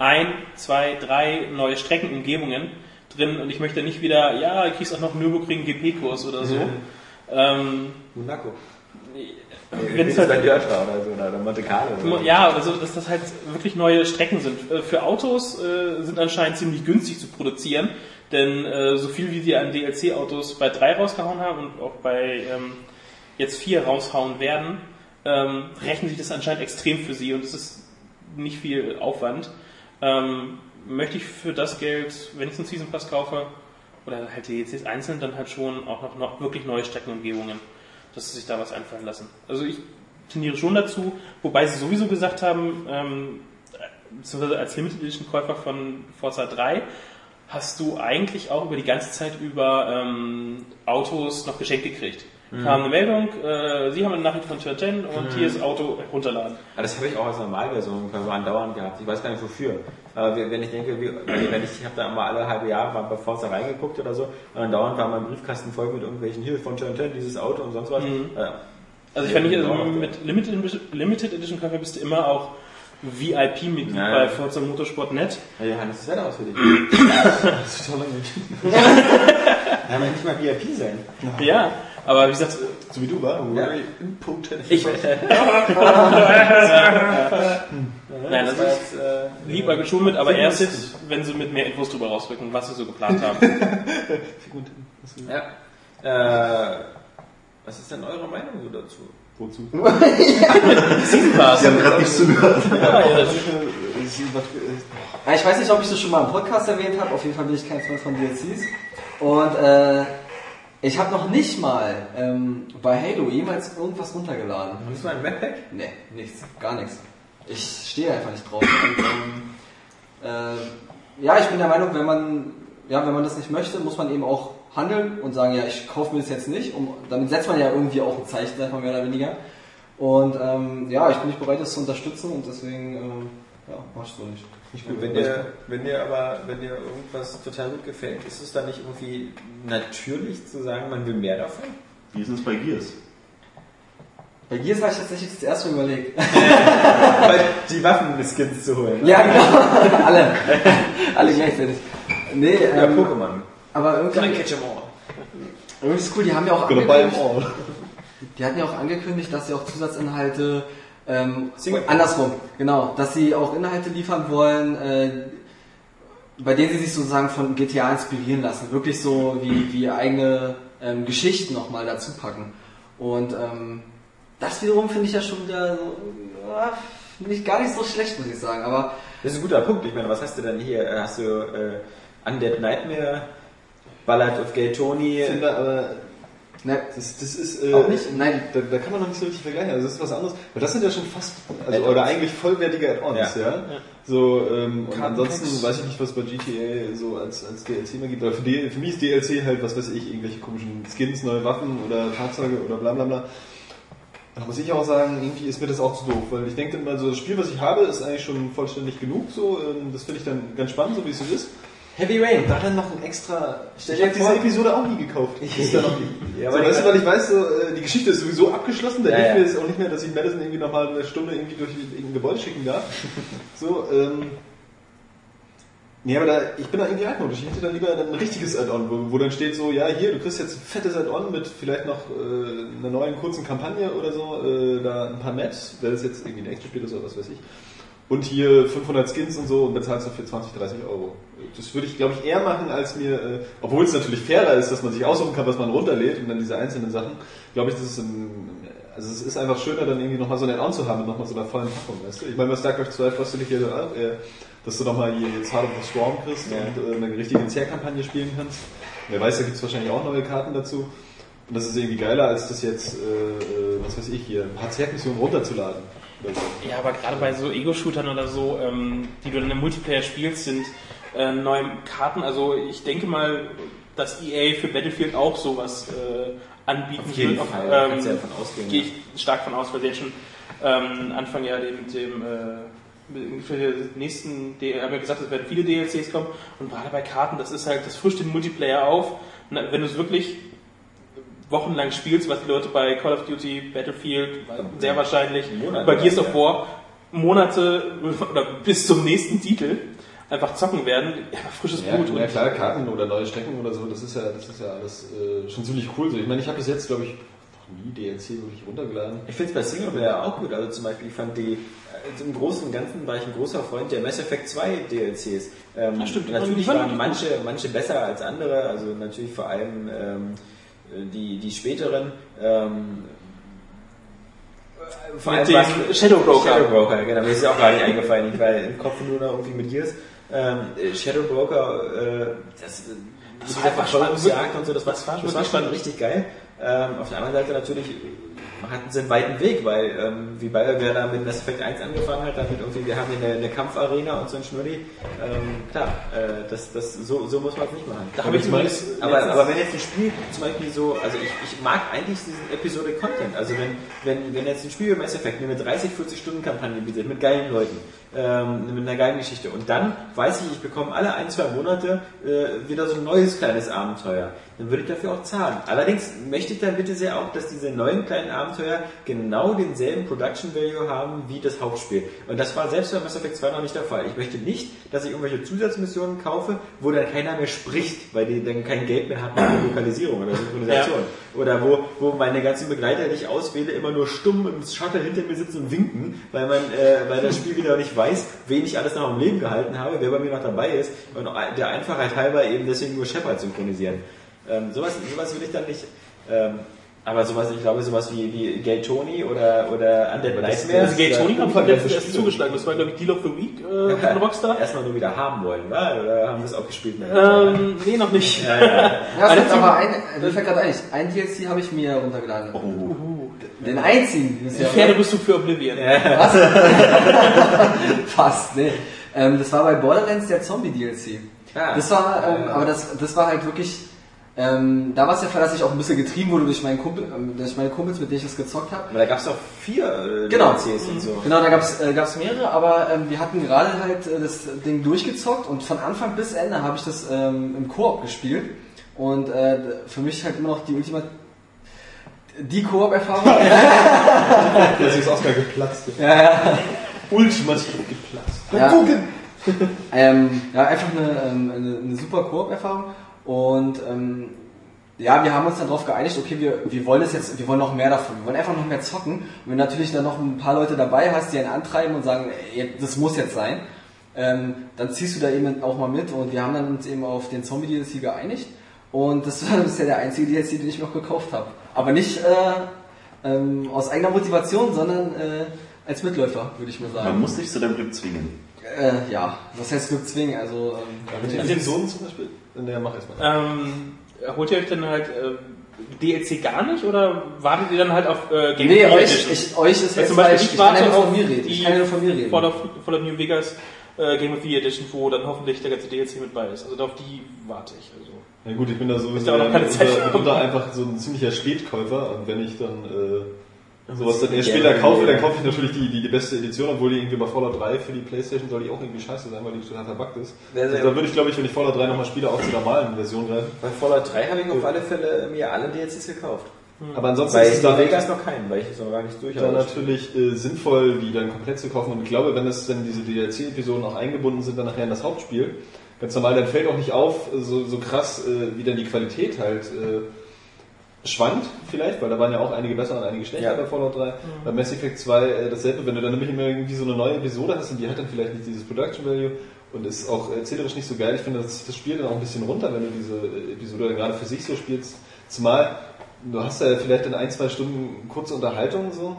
ein, zwei, drei neue Streckenumgebungen drin und ich möchte nicht wieder, ja, du kriegst auch noch einen Nürburgring GP-Kurs oder so. [laughs] Ähm, Monaco. wenn Wenn es halt bei Dörtra oder so, oder Monte Carlo. Oder so. Ja, also dass das halt wirklich neue Strecken sind. Äh, Für Autos äh, sind anscheinend ziemlich günstig zu produzieren, denn äh, so viel wie sie an DLC-Autos bei 3 rausgehauen haben und auch bei ähm, jetzt 4 raushauen werden, ähm, rechnen sich das anscheinend extrem für sie und es ist nicht viel Aufwand. Ähm, möchte ich für das Geld, wenn ich einen Season Pass kaufe, oder halt DLCs einzeln, dann halt schon auch noch, noch wirklich neue Streckenumgebungen, dass sie sich da was einfallen lassen. Also ich tendiere schon dazu, wobei sie sowieso gesagt haben, ähm, beziehungsweise als Limited Edition Käufer von Forza 3 hast du eigentlich auch über die ganze Zeit über ähm, Autos noch geschenkt gekriegt. Kam eine Meldung, äh, Sie haben eine Nachricht von 10 und hier ist das Auto runterladen. Ah, das habe ich auch als Normalversion andauernd gehabt. Ich weiß gar nicht wofür. Aber wenn ich denke, wie, wenn ich, ich habe da immer alle halbe Jahre mal bei Forza reingeguckt oder so, und andauernd war mein Briefkasten voll mit irgendwelchen hier von 10, dieses Auto und sonst was. Ja. Also ich fand nicht, also Ja, mit Limited, Limited Edition Käufer bist du immer auch VIP-Mitglied Ja, bei ja. Forza Motorsport Net. Ja, Johannes, das Wetter aus für dich. Das ist total [laughs] Kann man nicht mal VIP sein. Ja, aber wie gesagt, So wie du, war. Ja. Very impotent. ich. [laughs] Nein, das war ist jetzt, äh, lieber geschummelt, aber erst, wenn sie mit mehr Infos drüber rausrücken, was sie so geplant haben. [laughs] Ja. Äh, was ist denn eure Meinung so dazu? Wozu? [laughs] Season Pass. Sie haben gerade nicht zugehört. Ja, ich weiß nicht, ob ich das schon mal im Podcast erwähnt habe. Auf jeden Fall bin ich kein Freund von DLCs. Und äh, ich habe noch nicht mal ähm, bei Halo jemals irgendwas runtergeladen. Hast du mal ein Webpack? Nee, nichts, gar nichts. Ich stehe einfach nicht drauf. Und, ähm, äh, ja, ich bin der Meinung, wenn man, ja, wenn man das nicht möchte, muss man eben auch handeln und sagen, ja, ich kaufe mir das jetzt nicht. Um, damit setzt man ja irgendwie auch ein Zeichen, sag ich mal mehr oder weniger. Und ähm, ja, ich bin nicht bereit, das zu unterstützen und deswegen, ähm, ja, mach ich so nicht. Nicht gut. Wenn dir, wenn dir aber, wenn dir irgendwas total gut gefällt, ist es dann nicht irgendwie natürlich zu sagen, man will mehr davon? Wie ist es bei Gears? Bei Gears habe ich tatsächlich das erste Mal überlegt. [laughs] die Waffen-Skins zu holen. ja, genau. [laughs] alle. alle gleichzeitig. Nee, Ja, ähm, Pokémon. aber irgendwie, catch 'em all. irgendwie ist cool, die haben ja auch angekündigt, all. die hatten ja auch angekündigt, dass sie auch Zusatzinhalte ähm, andersrum, genau, dass sie auch Inhalte liefern wollen, äh, bei denen sie sich sozusagen von GTA inspirieren lassen, wirklich so wie, wie eigene ähm, Geschichten nochmal dazu packen. Und ähm, das wiederum finde ich ja schon wieder so, ja, nicht gar nicht so schlecht, muss ich sagen. Aber Das ist ein guter Punkt. Ich meine, was hast du denn hier? Hast du äh, Undead Nightmare, Ballad of Gay Tony? Ich finde aber, ne, das, das ist, äh, Auch nicht? Nein. Da, da kann man noch nicht so richtig vergleichen. Also das ist was anderes. Weil das sind ja schon fast, also, oder eigentlich vollwertige Add-ons, ja. Ja. So, ähm, und ansonsten weiß ich nicht, was bei GTA so als, als DLC mal gibt. Aber für, die, für mich ist DLC halt, was weiß ich, irgendwelche komischen Skins, neue Waffen oder Fahrzeuge oder bla bla bla. Da muss ich auch sagen, irgendwie ist mir das auch zu doof, weil ich denke immer so, das Spiel, was ich habe, ist eigentlich schon vollständig genug, so, ähm, das finde ich dann ganz spannend, so wie es so ist. Heavy Rain. Und da dann noch ein extra, Stell ich habe diese Episode auch nie gekauft. [laughs] Ist da noch nie. Ja, so, weißt die- du, weil ich weiß, so, äh, die Geschichte ist sowieso abgeschlossen, da Ja, hilft ja. mir jetzt auch nicht mehr, dass ich Madison irgendwie nochmal eine Stunde irgendwie durch irgendein Gebäude schicken darf. [laughs] So, ähm, Nee, aber da, ich bin da irgendwie altmodisch. Ich hätte dann lieber dann ein richtiges Add-on, wo, wo dann steht so, ja, hier, du kriegst jetzt ein fettes Add-on mit vielleicht noch äh, einer neuen kurzen Kampagne oder so, äh, da ein paar Mets, wenn das jetzt irgendwie ein extra Spiel ist oder was weiß ich. Und hier 500 Skins und so und bezahlst du für 20, 30 Euro. Das würde ich, glaube ich, eher machen, als mir, äh, obwohl es natürlich fairer ist, dass man sich aussuchen kann, was man runterlädt und dann diese einzelnen Sachen, glaube ich, das ist ein, also es ist einfach schöner, dann irgendwie nochmal so ein Add-on zu haben und nochmal so einer vollen Packung, weißt du? Ich meine, bei StarCraft 2 freust du dich hier auch, äh, dass du nochmal hier jetzt Heart of the Storm kriegst Ja. und äh, eine richtige Inzerkampagne spielen kannst. Wer weiß, da gibt es wahrscheinlich auch neue Karten dazu. Und das ist irgendwie geiler, als das jetzt, äh, äh, was weiß ich hier, ein paar Zertmissionen runterzuladen. Ja, aber gerade bei so Ego-Shootern oder so, ähm, die du dann im Multiplayer spielst, sind äh, neue Karten. Also ich denke mal, dass EA für Battlefield auch sowas äh, anbieten Auf jeden wird. Fall, Ähm, kannst ja davon ausgehen, Gehe ja. ich stark von aus, weil sie jetzt schon ähm, Anfang ja dem, dem äh, für den nächsten, haben ja gesagt, es werden viele DLCs kommen und gerade bei Karten, das ist halt, das frischt den Multiplayer auf. Wenn du es wirklich wochenlang spielst, was die Leute bei Call of Duty, Battlefield, sehr wahrscheinlich, Monate bei Gears of War, Monate [laughs] oder bis zum nächsten Titel einfach zocken werden, ja, frisches Ja, Blut. ja klar, Karten oder neue Strecken oder so, das ist ja, das ist ja alles äh, schon ziemlich cool. So. Ich meine, ich habe bis jetzt, glaube ich, noch nie DLC wirklich runtergeladen. Ich finde es bei Singleplayer auch gut. Also zum Beispiel, ich fand die, also im Großen und Ganzen war ich ein großer Freund der Mass Effect 2 DLCs. Ähm, Ja, stimmt. Natürlich waren manche, manche besser als andere, also natürlich vor allem ähm, die, die späteren. Ähm, vor Mit allem dem Shadow Broker. Shadow Broker, genau, mir ist ja auch gar nicht eingefallen. Ich war im Kopf nur noch irgendwie mit Gears. Ähm, äh, Shadow Broker, äh, das, das war war einfach Verfolgungsjagd und so, das war, das war das war schon richtig geil. Ähm, auf der anderen Seite natürlich hatten sie einen weiten Weg, weil ähm, wie BioWare da mit Mass Effect 1 angefangen hat, damit irgendwie, wir haben hier eine, eine Kampfarena und so ein Schnurri. Ähm, klar, äh, das, das, so, so muss man es nicht machen. Da habe ich übrigens Aber, aber wenn jetzt ein Spiel zum Beispiel so, also ich, ich mag eigentlich diesen Episodic Content. Also wenn, wenn, wenn jetzt ein Spiel wie Mass Effect mir eine 30, 40 Stunden Kampagne bietet, mit geilen Leuten, ähm, mit einer geilen Geschichte und dann weiß ich, ich bekomme alle ein, zwei Monate äh, wieder so ein neues kleines Abenteuer, dann würde ich dafür auch zahlen. Allerdings möchte ich dann bitte sehr auch, dass diese neuen kleinen Abenteuer genau denselben Production Value haben wie das Hauptspiel. Und das war selbst bei Mass Effect 2 noch nicht der Fall. Ich möchte nicht, dass ich irgendwelche Zusatzmissionen kaufe, wo dann keiner mehr spricht, weil die dann kein Geld mehr haben für Lokalisierung oder Synchronisation. Oder wo, wo meine ganzen Begleiter, die ich auswähle, immer nur stumm im Shuttle hinter mir sitzen und winken, weil man, äh, weil das Spiel wieder nicht weiß, wen ich alles noch am Leben gehalten habe, wer bei mir noch dabei ist und der Einfachheit halber eben deswegen nur Shepard synchronisieren. Ähm, sowas, sowas will ich dann nicht. Ähm, aber sowas, ich glaube, sowas wie, wie Gay Tony oder, oder Undead Nightmares. Also Gay Tony habe ich letztens erst zugeschlagen. Das war, glaube ich, Deal of the Week äh, von [laughs] Rockstar. erstmal nur wieder haben wollen, wa? oder haben wir es auch gespielt? Ähm, nee, noch nicht. ja, ja. [laughs] Ja, gibt aber ein, mir fällt gerade ein, ein DLC habe ich mir runtergeladen. Den einzigen. Das ist Die ja- Pferderüstung für Oblivion. Was? [laughs] Fast, nee. Ähm, das war bei Borderlands der Zombie-DLC. Ah. Das war, ähm, aber das, das war halt wirklich, ähm, da war es der Fall, dass ich auch ein bisschen getrieben wurde durch, meinen Kumpel, ähm, durch meine Kumpels, mit denen ich das gezockt habe. Aber da gab es auch vier äh, Genau. DLCs und so. Genau, da gab's äh, gab's mehrere, aber ähm, wir hatten gerade halt äh, das Ding durchgezockt und von Anfang bis Ende habe ich das ähm, im Koop gespielt. Und äh, für mich halt immer noch die Ultima die Koop-Erfahrung. [laughs] Das ist Oscar geplatzt. ja, ja. Ultimativ geplatzt. Ja. Ähm, ja, einfach eine, ähm, eine, eine super Koop-Erfahrung. Und ähm, ja, wir haben uns dann darauf geeinigt, okay, wir, wir wollen es jetzt, wir wollen noch mehr davon, wir wollen einfach noch mehr zocken. Und wenn du natürlich dann noch ein paar Leute dabei hast, die einen antreiben und sagen, ey, das muss jetzt sein, ähm, dann ziehst du da eben auch mal mit. Und wir haben dann uns eben auf den Zombie-DLC geeinigt. Und das war [laughs] bisher der einzige DLC, den ich noch gekauft habe. Aber nicht äh, ähm, aus eigener Motivation, sondern äh, als Mitläufer, würde ich mal sagen. Man muss dich zu deinem Glück zwingen. Äh, ja, was heißt Glück zwingen? Also, ähm, Mit den Episoden zum Beispiel? Ne, mach erstmal. Ähm, holt ihr euch dann halt äh, DLC gar nicht oder wartet ihr dann halt auf äh, Game nee, of euch, ich, euch ist Weil jetzt zum Beispiel falsch. ich Ich kann ja warte nur auf von mir reden. Ich die kann ja nur von mir reden. Fallout, Fallout New Vegas äh, Game of the Year Edition, wo dann hoffentlich der ganze DLC mit bei ist. Also auf die warte ich. Also. Ja gut, ich bin da sowieso ja auch noch keine Zeit. einfach so ein ziemlicher Spätkäufer und wenn ich dann äh, sowas dann erst Ja, später ja, kaufe, ja. dann kaufe ich natürlich die, die, die beste Edition, obwohl die irgendwie bei Fallout 3 für die Playstation soll die auch irgendwie scheiße sein, weil die total verbuggt ist. Also da würde ich glaube ich, wenn ich Fallout 3 nochmal spiele, auch zur normalen Version greifen. Bei Fallout 3 habe ich auf alle Fälle mir alle DLCs gekauft. Aber ansonsten Bei ist es dann, Vegas noch keinen, weil ich es noch gar nicht durch dann natürlich äh, sinnvoll, die dann komplett zu kaufen. Und ich glaube, wenn das dann diese DLC-Episoden auch eingebunden sind, dann nachher in das Hauptspiel, ganz normal, dann fällt auch nicht auf, äh, so, so krass, äh, wie dann die Qualität halt äh, schwankt, vielleicht, weil da waren ja auch einige besser und einige schlechter Ja. bei Fallout 3. Bei Mass Effect 2 äh, dasselbe, wenn du dann nämlich immer irgendwie so eine neue Episode hast und die hat dann vielleicht nicht dieses Production Value und ist auch erzählerisch nicht so geil. Ich finde, das, das spielt dann auch ein bisschen runter, wenn du diese äh, Episode dann gerade für sich so spielst. Zumal du hast ja vielleicht in ein, zwei Stunden kurze Unterhaltung so.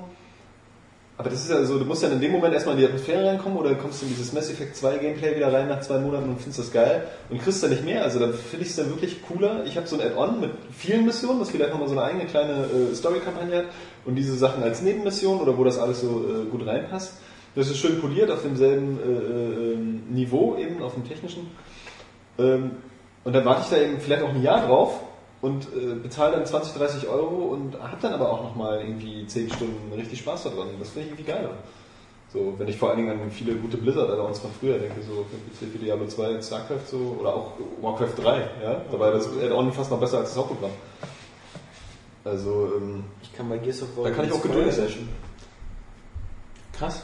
Aber das ist ja so, du musst ja in dem Moment erstmal in die Atmosphäre reinkommen oder kommst du in dieses Mass Effect 2 Gameplay wieder rein nach zwei Monaten und findest das geil und kriegst dann nicht mehr. Also da finde ich es dann wirklich cooler. Ich habe so ein Add-on mit vielen Missionen, das vielleicht nochmal so eine eigene kleine äh, Story-Kampagne hat und diese Sachen als Nebenmission oder wo das alles so äh, gut reinpasst. Das ist schön poliert auf demselben äh, äh, ähm, Niveau, eben auf dem technischen. Ähm, und dann warte ich da eben vielleicht auch ein Jahr drauf und äh, bezahle dann 20, 30 Euro und habe dann aber auch nochmal irgendwie 10 Stunden richtig Spaß daran. Das finde ich irgendwie geiler. So, wenn ich vor allen Dingen an viele gute Blizzard-Add-ons von früher denke, so für Diablo 2, StarCraft so, oder auch Warcraft 3, ja, da war das Add-on fast noch besser als das Hauptprogramm. Also, ähm, Ich kann bei Gears of War da kann ich auch geduldig sein. Krass.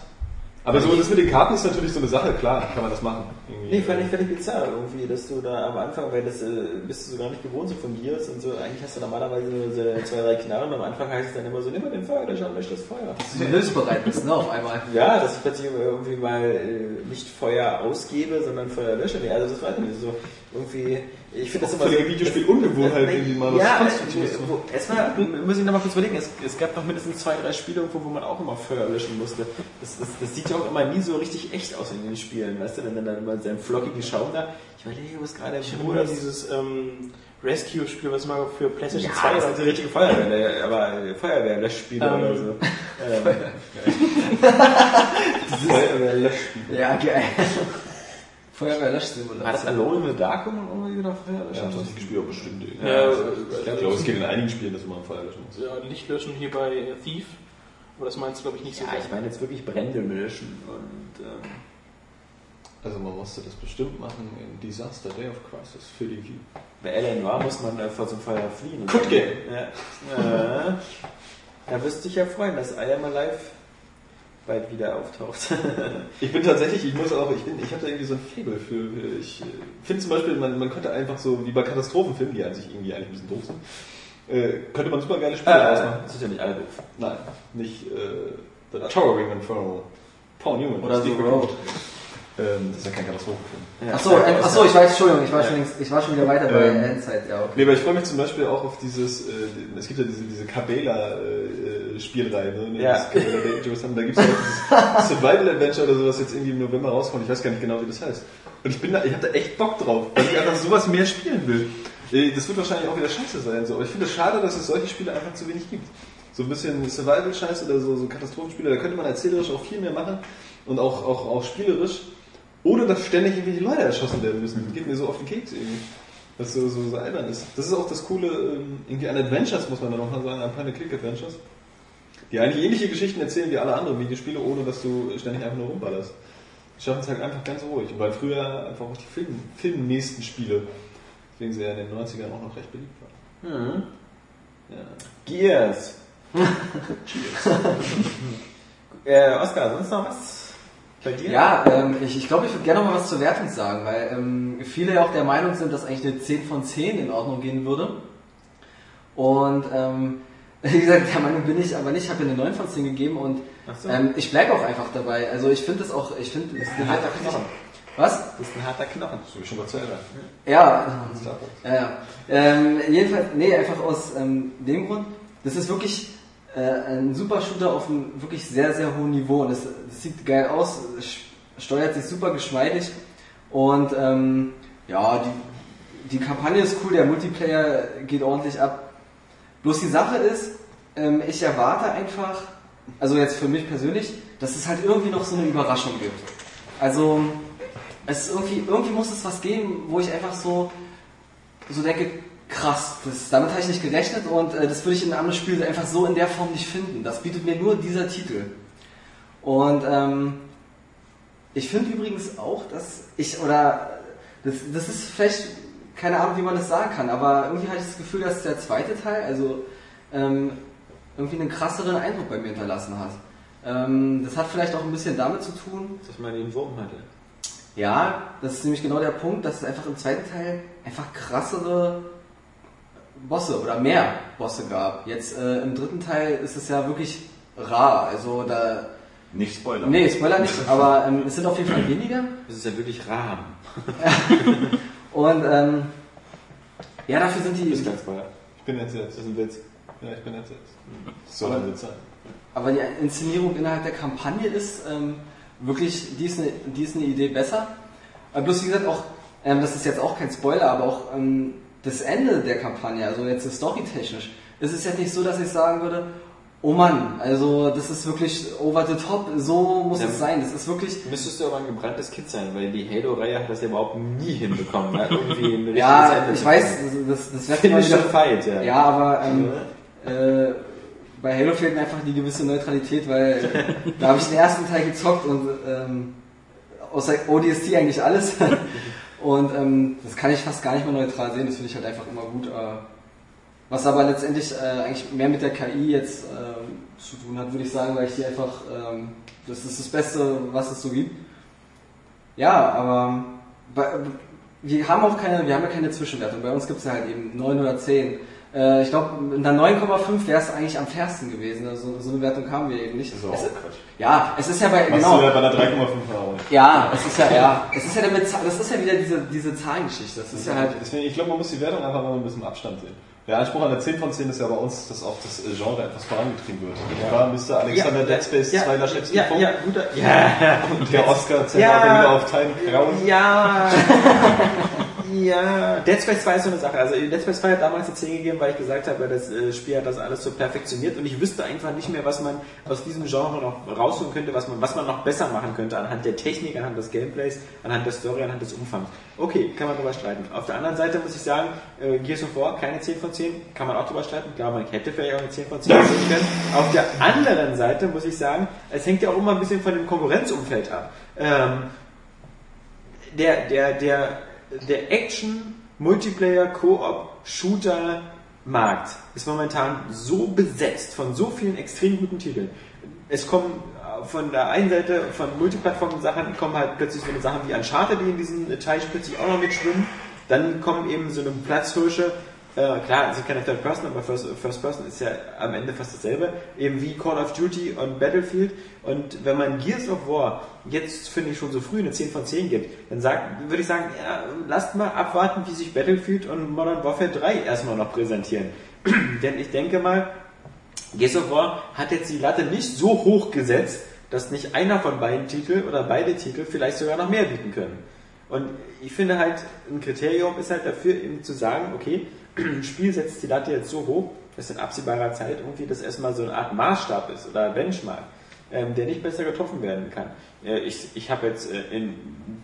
Aber so, das mit den Karten ist natürlich so eine Sache, klar, kann man das machen. Irgendwie. Nee, fand ich völlig bizarr irgendwie, dass du da am Anfang, weil das äh, bist du so gar nicht gewohnt so von Gears und so, eigentlich hast du normalerweise nur so zwei, drei Knarren, am Anfang heißt es dann immer so, nimm mal den Feuerlöscher und lösch das Feuer. dass du hilfsbereit bist, ne, auf einmal. [laughs] Ja, dass ich plötzlich irgendwie mal äh, nicht Feuer ausgebe, sondern Feuer lösche. Nee, also das weiß ich nicht so. Irgendwie, ich finde das immer so. Videospiel-Ungewohnheit, das- irgendwie mal was ja, Konstruktives äh, zu wo- erstmal muss ich noch mal kurz überlegen, es, es gab noch mindestens zwei, drei Spiele, irgendwo, wo man auch immer Feuer löschen musste. Das, das, das sieht ja auch immer nie so richtig echt aus in den Spielen, weißt du, wenn dann immer seinen flockigen Schaum da. Ich überlege, was gerade Ich habe dieses ähm, Rescue-Spiel, was mal für PlayStation ja, 2 das war. sind so richtige Feuerwehr, aber äh, Feuerwehrlöschspiele Ähm. oder so. [laughs] Ähm, Feuerwehrlöschspiele. Ja, geil. Feuerwehr War das. Alone in the Dark, wo man irgendwie wieder Feuer Ja, löschen das ist gespielt, aber bestimmt. Ja, ich glaube, es geht in einigen Spielen, dass man am Feuer löschen muss. Ja, Lichtlöschen hier bei Thief. Aber das meinst du, glaube ich, nicht so Ja, ich meine jetzt wirklich Brände löschen und ähm, Also man musste das bestimmt machen in Disaster Day of Crisis für die View. bei L.A. Noir muss man äh, vor so einem Feuer fliehen. Good game. Ja. Äh, Da wirst du dich ja freuen, dass I Am Alive bald wieder auftaucht. [laughs] Ich bin tatsächlich, ich muss auch, ich bin, ich habe da irgendwie so ein Faible für, ich äh, finde zum Beispiel, man, man könnte einfach so, wie bei Katastrophenfilmen, die an sich irgendwie eigentlich ein bisschen doof sind, äh, könnte man super geile Spiele draus machen. das ist ja nicht alle doof. Nein, nicht äh, The Towering Inferno. Paul Newman. Oder Steve. Road. Ähm, das ist ja kein Katastrophenfilm. Ja. Achso, äh, achso, ich weiß, Entschuldigung, ich war, Ja. schon, ich war schon wieder weiter bei Ähm, Endzeit, ja, okay. Nee, aber ich freue mich zum Beispiel auch auf dieses, äh, es gibt ja diese, diese Cabela-Spielreihe, ne? Ja. Das Cabela Dangerous, da gibt es auch dieses Survival Adventure oder sowas jetzt irgendwie im November rauskommt, ich weiß gar nicht genau, wie das heißt. Und ich bin da, ich habe da echt Bock drauf, weil ich einfach sowas mehr spielen will. Äh, Das wird wahrscheinlich auch wieder scheiße sein, so. aber ich finde es schade, dass es solche Spiele einfach zu wenig gibt. So ein bisschen Survival-Scheiß oder so, so Katastrophenspiele, da könnte man erzählerisch auch viel mehr machen und auch, auch, auch spielerisch, ohne dass ständig irgendwelche Leute erschossen werden müssen. Das geht mir so auf den Keks irgendwie. Was so, so, so albern ist. Das ist auch das Coole, ähm, irgendwie an Adventures, muss man dann nochmal sagen, an Point-and-Click-Adventures. Die eigentlich ähnliche Geschichten erzählen wie alle anderen Videospiele, ohne dass du ständig einfach nur rumballerst. Die schaffen es halt einfach ganz ruhig. Und weil früher einfach auch die Film, filmnächsten Spiele, deswegen sie ja in den 90ern auch noch recht beliebt waren. Mhm. Ja. Gears. [laughs] äh, Oskar, sonst noch was bei dir? Ja, ähm, ich, ich glaube, ich würde gerne noch mal was zur Wertung sagen, weil ähm, viele ja auch der Meinung sind, dass eigentlich eine 10 von 10 in Ordnung gehen würde. Und ähm, [laughs] wie gesagt, der Meinung bin ich aber nicht. Ich habe ihr eine 9 von 10 gegeben und so. ähm, ich bleibe auch einfach dabei. Also ich finde das auch, ich finde, es ist eine Harter Knochen. Was? Das ist ein harter Knochen. So, ich schon mal zu Ende. Ja, ja, ja. Ähm, jedenfalls, nee, einfach aus ähm, dem Grund, das ist wirklich äh, ein super Shooter auf einem wirklich sehr, sehr hohen Niveau und es, sieht geil aus, es steuert sich super geschmeidig und ähm, ja, die, die Kampagne ist cool, der Multiplayer geht ordentlich ab. Bloß die Sache ist, ähm, ich erwarte einfach, also jetzt für mich persönlich, dass es halt irgendwie noch so eine Überraschung gibt. Also es irgendwie, irgendwie muss es was geben, wo ich einfach so, so denke, krass, das, damit habe ich nicht gerechnet und äh, das würde ich in einem anderen Spiel einfach so in der Form nicht finden. Das bietet mir nur dieser Titel. Und ähm, ich finde übrigens auch, dass ich, oder das, das ist vielleicht, keine Ahnung, wie man das sagen kann, aber irgendwie habe ich das Gefühl, dass der zweite Teil, also ähm, irgendwie einen krasseren Eindruck bei mir hinterlassen hat. Ähm, das hat vielleicht auch ein bisschen damit zu tun, Dass man den Wurm hatte. ja, das ist nämlich genau der Punkt, dass es einfach im zweiten Teil einfach krassere Bosse oder mehr Bosse gab. Jetzt äh, im dritten Teil ist es ja wirklich rar. Also da. Nicht Spoiler. Nee, Spoiler nicht, [laughs] aber ähm, es sind auf jeden Fall weniger. Das ist ja wirklich Rahmen. [laughs] Und ähm, ja, dafür sind Das die. ist kein Spoiler. Ich bin jetzt jetzt. Das ist ein Witz. Ja, ich bin jetzt jetzt. Soll ein Witz sein. Aber die Inszenierung innerhalb der Kampagne ist ähm, wirklich, die ist, eine, die ist eine Idee besser. Aber bloß wie gesagt auch, ähm, das ist jetzt auch kein Spoiler, aber auch ähm, das Ende der Kampagne, also jetzt storytechnisch, ist es jetzt nicht so, dass ich sagen würde, oh Mann, also das ist wirklich over the top, so muss Ja. es sein. Das ist wirklich, Müsstest du aber ein gebranntes Kind sein, weil die Halo-Reihe hat das ja überhaupt nie hinbekommen. ne? Ein [laughs] ja, Ende ich weiß, das, das, das wird immer Finisher wieder Fight, ja. Ja, aber ähm, äh, bei Halo fehlt mir einfach die gewisse Neutralität, weil da habe ich den ersten Teil gezockt und ähm, außer ODST eigentlich alles. [laughs] und ähm, das kann ich fast gar nicht mehr neutral sehen, das finde ich halt einfach immer gut. Äh, was aber letztendlich äh, eigentlich mehr mit der KI jetzt ähm, zu tun hat, würde ich sagen, weil ich die einfach, ähm, das ist das Beste, was es so gibt. Ja, aber bei, wir haben auch keine, wir haben ja keine Zwischenwertung. Bei uns gibt es ja halt eben 9 oder 10. Äh, ich glaube, in der 9,5 wäre es eigentlich am fairsten gewesen. Also so eine Wertung haben wir eben nicht. Das ist auch es, Quatsch. ja, es ist ja bei, Machst genau. du ja bei einer 3,5 Euro nicht. Ja, es ist ja, ja, es ist ja damit, das ist ja wieder diese, diese Zahlengeschichte. Das ist ja halt, Deswegen, ich glaube, man muss die Wertung einfach mal ein bisschen Abstand sehen. Der Anspruch an der 10 von 10 ist ja bei uns, dass auch das äh, Genre etwas vorangetrieben wird. Da müsste Alexander Dead Space ja, 2 Laschewski ja, ja, guter, ja, [laughs] und der Oscar zählt Ja. auch wieder auf Time Grauen. Ja. [laughs] ja. Dead Space 2 ist so eine Sache. Also Dead Space 2 hat damals eine 10 gegeben, weil ich gesagt habe, das äh, Spiel hat das alles so perfektioniert und ich wüsste einfach nicht mehr, was man aus diesem Genre noch rausholen könnte, was man, was man noch besser machen könnte anhand der Technik, anhand des Gameplays, anhand der Story, anhand des Umfangs. Okay, kann man drüber streiten. Auf der anderen Seite muss ich sagen, äh, Gears of War, keine 10 von 10, kann man auch drüber streiten. Klar, man hätte vielleicht auch eine 10 von 10 geben [laughs] können. Auf der anderen Seite muss ich sagen, es hängt ja auch immer ein bisschen von dem Konkurrenzumfeld ab. Ähm, der, der, der, der Action, Multiplayer, Koop, Shooter Markt ist momentan so besetzt von so vielen extrem guten Titeln. Es kommen äh, von der einen Seite von Multiplattform-Sachen kommen halt plötzlich so eine Sachen wie Uncharted, die in diesen Teich plötzlich auch noch mitschwimmen. Dann kommen eben so eine Platzhirsche, äh, klar, es sind keine Third Person, aber First, First Person ist ja am Ende fast dasselbe, eben wie Call of Duty und Battlefield. Und wenn man Gears of War jetzt, finde ich, schon so früh eine 10 von 10 gibt, dann würde ich sagen, ja, lasst mal abwarten, wie sich Battlefield und Modern Warfare 3 erstmal noch präsentieren. [clears throat] Denn ich denke mal, Gears of War hat jetzt die Latte nicht so hoch gesetzt, dass nicht einer von beiden Titel oder beide Titel vielleicht sogar noch mehr bieten können. Und ich finde halt, ein Kriterium ist halt dafür, eben zu sagen, okay, [clears throat] Spiel setzt die Latte jetzt so hoch, dass in absehbarer Zeit irgendwie das erstmal so eine Art Maßstab ist oder Benchmark, ähm, der nicht besser getroffen werden kann. Äh, ich ich habe jetzt äh, in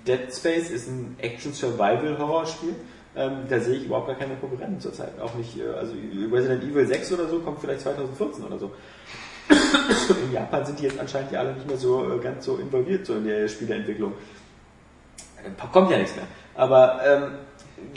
Dead Space ist ein Action-Survival-Horrorspiel, ähm, da sehe ich überhaupt gar keine Konkurrenten zurzeit. Auch nicht, äh, also Resident Evil 6 oder so kommt vielleicht 2014 oder so. [coughs] In Japan sind die jetzt anscheinend ja alle nicht mehr so äh, ganz so involviert so in der Spieleentwicklung. Äh, Kommt ja nichts mehr. Aber ähm,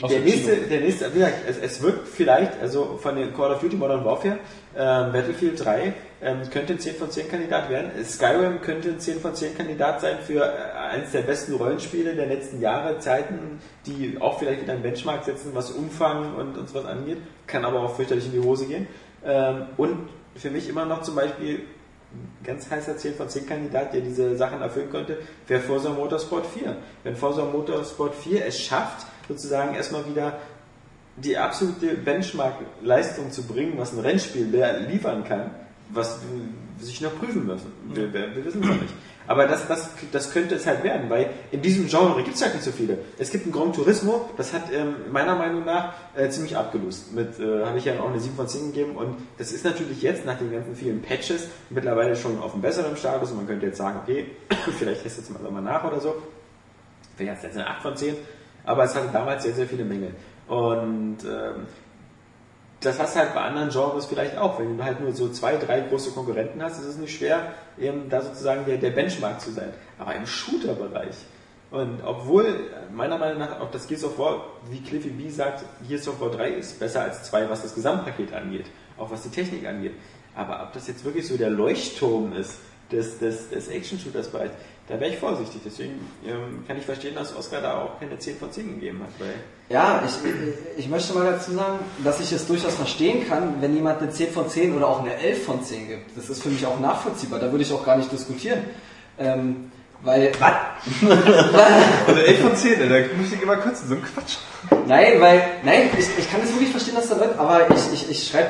Aus der nächste, Kino. der nächste, wie gesagt, es, es wird vielleicht, also von den Call of Duty Modern Warfare, ähm, Battlefield 3 ähm, könnte ein 10 von 10 Kandidat werden. Skyrim könnte ein 10 von 10 Kandidat sein für äh, eines der besten Rollenspiele der letzten Jahre, Zeiten, die auch vielleicht wieder einen Benchmark setzen, was Umfang und, und so was angeht. Kann aber auch fürchterlich in die Hose gehen. Ähm, und für mich immer noch zum Beispiel ein ganz heißer 10 von 10 Kandidat, der diese Sachen erfüllen könnte, wäre Forza Motorsport 4. Wenn Forza Motorsport 4 es schafft, sozusagen erstmal wieder die absolute Benchmark-Leistung zu bringen, was ein Rennspiel liefern kann, was sich noch prüfen müssen. Wir, wir, wir wissen es noch nicht. Aber das, das, das könnte es halt werden, weil in diesem Genre gibt es halt nicht so viele. Es gibt ein Gran Turismo, das hat ähm, meiner Meinung nach äh, ziemlich abgelöst. Mit äh, habe ich ja auch eine 7 von 10 gegeben und das ist natürlich jetzt nach den ganzen vielen Patches mittlerweile schon auf einem besseren Status und man könnte jetzt sagen, okay, [clears throat] vielleicht testet es mal nach oder so. Vielleicht hat es jetzt eine 8 von 10, aber es hatte damals sehr, sehr viele Mängel. Und ähm, das hast du halt bei anderen Genres vielleicht auch. Wenn du halt nur so zwei, drei große Konkurrenten hast, ist es nicht schwer, eben da sozusagen der, der Benchmark zu sein. Aber im Shooter-Bereich. Und obwohl meiner Meinung nach auch das Gears of War, wie Cliffy B sagt, Gears of War 3 ist besser als 2, was das Gesamtpaket angeht, auch was die Technik angeht. Aber ob das jetzt wirklich so der Leuchtturm ist des, des, des Action-Shooters bereits, da wäre ich vorsichtig. Deswegen ähm, kann ich verstehen, dass Oscar da auch keine 10 von 10 gegeben hat. Weil Ja, ich, ich möchte mal dazu sagen, dass ich es durchaus verstehen kann, wenn jemand eine 10 von 10 oder auch eine 11 von 10 gibt. Das ist für mich auch nachvollziehbar, da würde ich auch gar nicht diskutieren. Ähm, weil, was? [laughs] Also 11 von 10, da muss ich immer kotzen, so ein Quatsch. Nein, weil, nein, ich, ich kann das wirklich verstehen, dass da Leute, aber ich, ich, ich schreibe,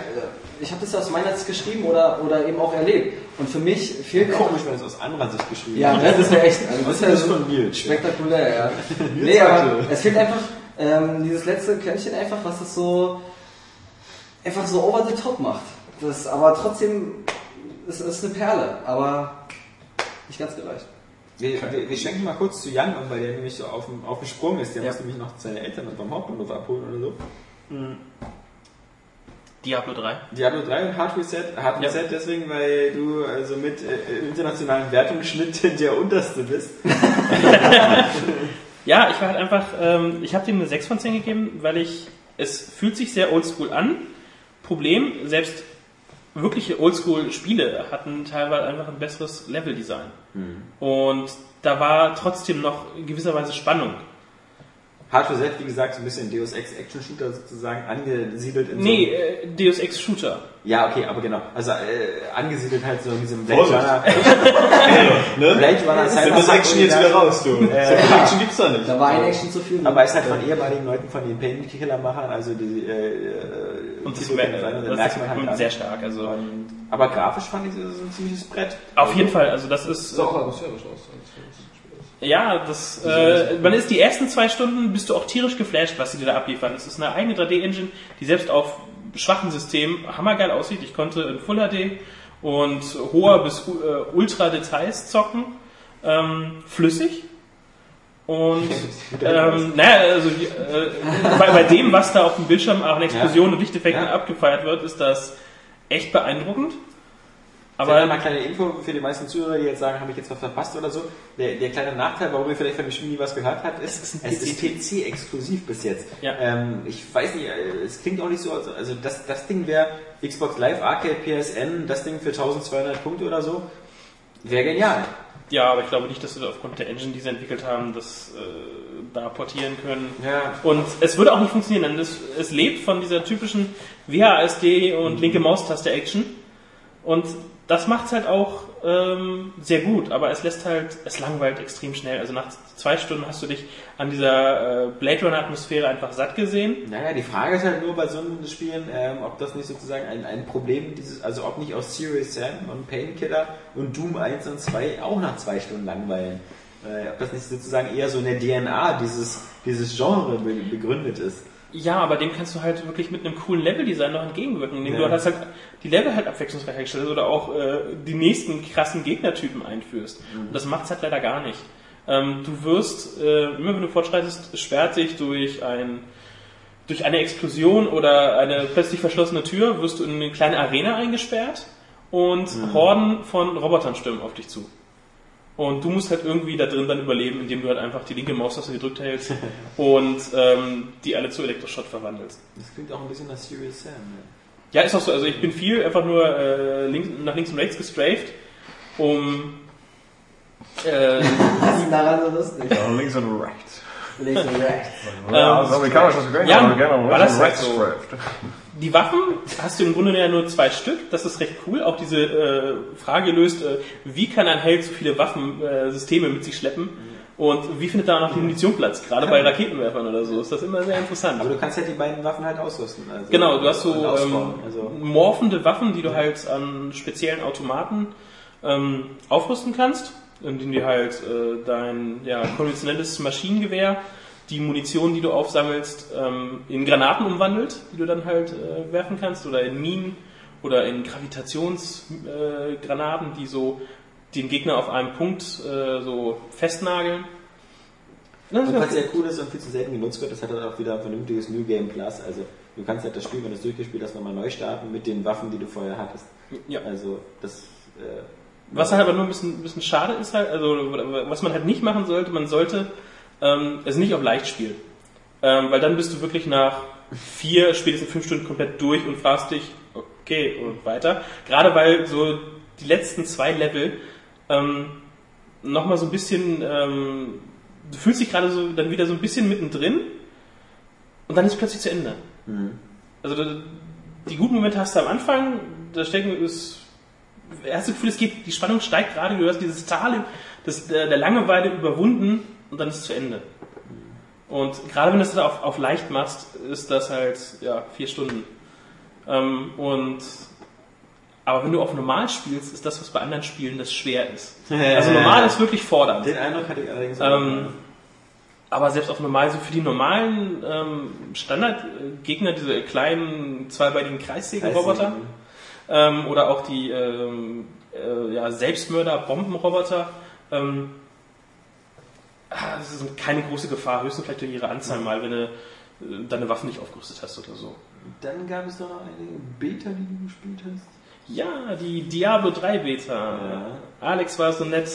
ich habe das ja aus meiner Sicht geschrieben oder, oder eben auch erlebt. Und für mich fehlt auch komisch, wenn es aus anderer Sicht geschrieben Ja, wird. ne, das ist ja echt, also das ist ja Das ist so von Nils. spektakulär, ja. [laughs] nee, aber es fehlt einfach ähm, dieses letzte Quäntchen einfach, was es so einfach so over the top macht. Das aber trotzdem es ist eine Perle, aber nicht ganz gereicht. Wir, wir, wir schenken mal kurz zu Jan um, weil der nämlich so auf dem, auf dem Sprung ist. Der Ja. muss nämlich noch seine Eltern beim Hauptbahnhof abholen oder so. Diablo 3. Diablo 3 und Hard Reset. Hard Reset deswegen, weil du also mit äh, internationalen Wertungsschnitt der unterste bist. [laughs] Ja, ich war halt einfach, ähm, ich habe dem eine 6 von 10 gegeben, weil ich, es fühlt sich sehr oldschool an. Problem, selbst wirkliche Oldschool-Spiele hatten teilweise einfach ein besseres Leveldesign. Und da war trotzdem noch in gewisser Weise Spannung. Hard Reset, wie gesagt, so ein bisschen Deus Ex Action Shooter sozusagen angesiedelt in Nee, so äh, Deus Ex Shooter. Ja, okay, aber genau. Also äh, angesiedelt halt so in diesem Blade. Runner. [laughs] Ne? Blade Runner Nimm das Cyberpunk Action jetzt wieder raus, du. Äh, viel Action gibt's da nicht. Da war ein Action zu viel. Aber ist halt von ehemaligen Leuten von den Painkiller-Machern, also die äh, Und das, Titel das merkt ist man halt sehr stark. Also Und, aber grafisch fand ich es ein ziemliches Brett. auf jeden Fall, also das ist. Sieht auch atmosphärisch aus. Ja, das, äh, man ist die ersten zwei Stunden bist du auch tierisch geflasht, was sie dir da abliefern. Es ist eine eigene 3D-Engine, die selbst auf schwachen Systemen hammergeil aussieht. Ich konnte in Full HD und hoher bis äh, Ultra Details zocken, ähm, flüssig. Und [laughs] ähm, naja, also äh, bei, bei dem, was da auf dem Bildschirm auch an Explosionen und Lichteffekten Ja. abgefeiert wird, ist das echt beeindruckend. Aber- Aber mal kleine Info für die meisten Zuhörer, die jetzt sagen, habe ich jetzt was verpasst oder so. Der, der kleine Nachteil, warum ihr vielleicht von dem Spiel nie was gehört habt, ist, ist es ein ist PC-exklusiv bis jetzt. Ja. Ähm, ich weiß nicht, äh, es klingt auch nicht so, also, also das, das Ding wäre Xbox Live Arcade PSN, das Ding für 1200 Punkte oder so, wäre genial. Ja, aber ich glaube nicht, dass sie aufgrund der Engine, die sie entwickelt haben, das äh, da portieren können. Ja. Und es würde auch nicht funktionieren, denn es, es lebt von dieser typischen WASD und linke Maustaste-Action. Und das macht es halt auch ähm, sehr gut, aber es lässt halt, es langweilt extrem schnell. Also nach zwei Stunden hast du dich an dieser äh, Blade Runner-Atmosphäre einfach satt gesehen. Naja, die Frage ist halt nur bei so einem Spielen, ähm, ob das nicht sozusagen ein, ein Problem dieses, also ob nicht aus Serious Sam und Painkiller und Doom 1 und 2 auch nach zwei Stunden langweilen. Äh, ob das nicht sozusagen eher so in der DNA dieses, dieses Genre be begründet ist. Ja, aber dem kannst du halt wirklich mit einem coolen Leveldesign noch entgegenwirken, indem Ja. du hast halt die Level halt abwechslungsreicher gestellt oder auch äh, die nächsten krassen Gegnertypen einführst. Und das macht's halt leider gar nicht. Ähm, du wirst, äh, immer wenn du fortschreitest, sperrt sich durch ein durch eine Explosion oder eine plötzlich verschlossene Tür wirst du in eine kleine Arena eingesperrt und Horden von Robotern stürmen auf dich zu. Und du musst halt irgendwie da drin dann überleben, indem du halt einfach die linke Maustaste gedrückt hältst [laughs] und ähm, die alle zu Elektroschrott verwandelst. Das klingt auch ein bisschen nach Serious Sam. Ne? Ja, ist auch so. Also ich bin viel einfach nur äh, links, nach links und rechts gestrafed, um äh, [laughs] Was ist denn daran so lustig? links und rechts. Links und rechts. Ja, so wie kann man das gerne, ja, gerne das rechts so. Die Waffen hast du im Grunde ja nur zwei Stück. Das ist recht cool. Auch diese äh, Frage löst, äh, wie kann ein Held so viele Waffensysteme äh, mit sich schleppen? Und wie findet da noch die Munition Platz? Gerade bei Raketenwerfern oder so ist das immer sehr interessant. Aber du kannst halt die beiden Waffen halt ausrüsten. Also Genau, du hast so ähm, also, morphende Waffen, die du halt an speziellen Automaten ähm, aufrüsten kannst, indem du halt äh, dein ja, konventionelles Maschinengewehr, die Munition, die du aufsammelst, ähm, in Granaten umwandelt, die du dann halt äh, werfen kannst, oder in Minen oder in Gravitationsgranaten, äh, die so den Gegner auf einem Punkt äh, so festnageln. Das ist und was sehr cool ist und viel zu selten genutzt wird, das hat dann auch wieder ein vernünftiges New Game Plus. Also du kannst halt das Spiel, wenn du es durchgespielt hast, nochmal neu starten mit den Waffen, die du vorher hattest. Ja. Also das äh, Was halt aber nur ein bisschen, ein bisschen schade ist halt, also was man halt nicht machen sollte, man sollte ähm, es nicht auf leicht spielen. Ähm, weil dann bist du wirklich nach vier, spätestens fünf Stunden komplett durch und fragst dich, okay, und weiter. Gerade weil so die letzten zwei Level ähm, nochmal so ein bisschen, ähm, du fühlst dich gerade so dann wieder so ein bisschen mittendrin und dann ist es plötzlich zu Ende. Also da- die guten Momente hast du am Anfang, da stecken ist, hast du das Gefühl, es geht, die Spannung steigt gerade, du hast dieses Tal des, der, der Langeweile überwunden und dann ist es zu Ende. Und gerade wenn du es auf, auf leicht machst, ist das halt ja, vier Stunden. Ähm, und aber wenn du auf normal spielst, ist das, was bei anderen Spielen das schwer ist. [laughs] Also normal ist wirklich fordernd. den Eindruck hatte ich allerdings Ähm, aber selbst auf normal, so für die normalen ähm, Standardgegner, diese kleinen zweibeinigen Kreissägenroboter ähm, oder auch die ähm, äh, ja, Selbstmörder-Bombenroboter, ähm, das ist keine große Gefahr, höchstens vielleicht durch ihre Anzahl mal, wenn du äh, deine Waffen nicht aufgerüstet hast oder so. Dann gab es noch eine Beta, die du gespielt hast. Ja, die Diablo 3 Beta. Alex war so nett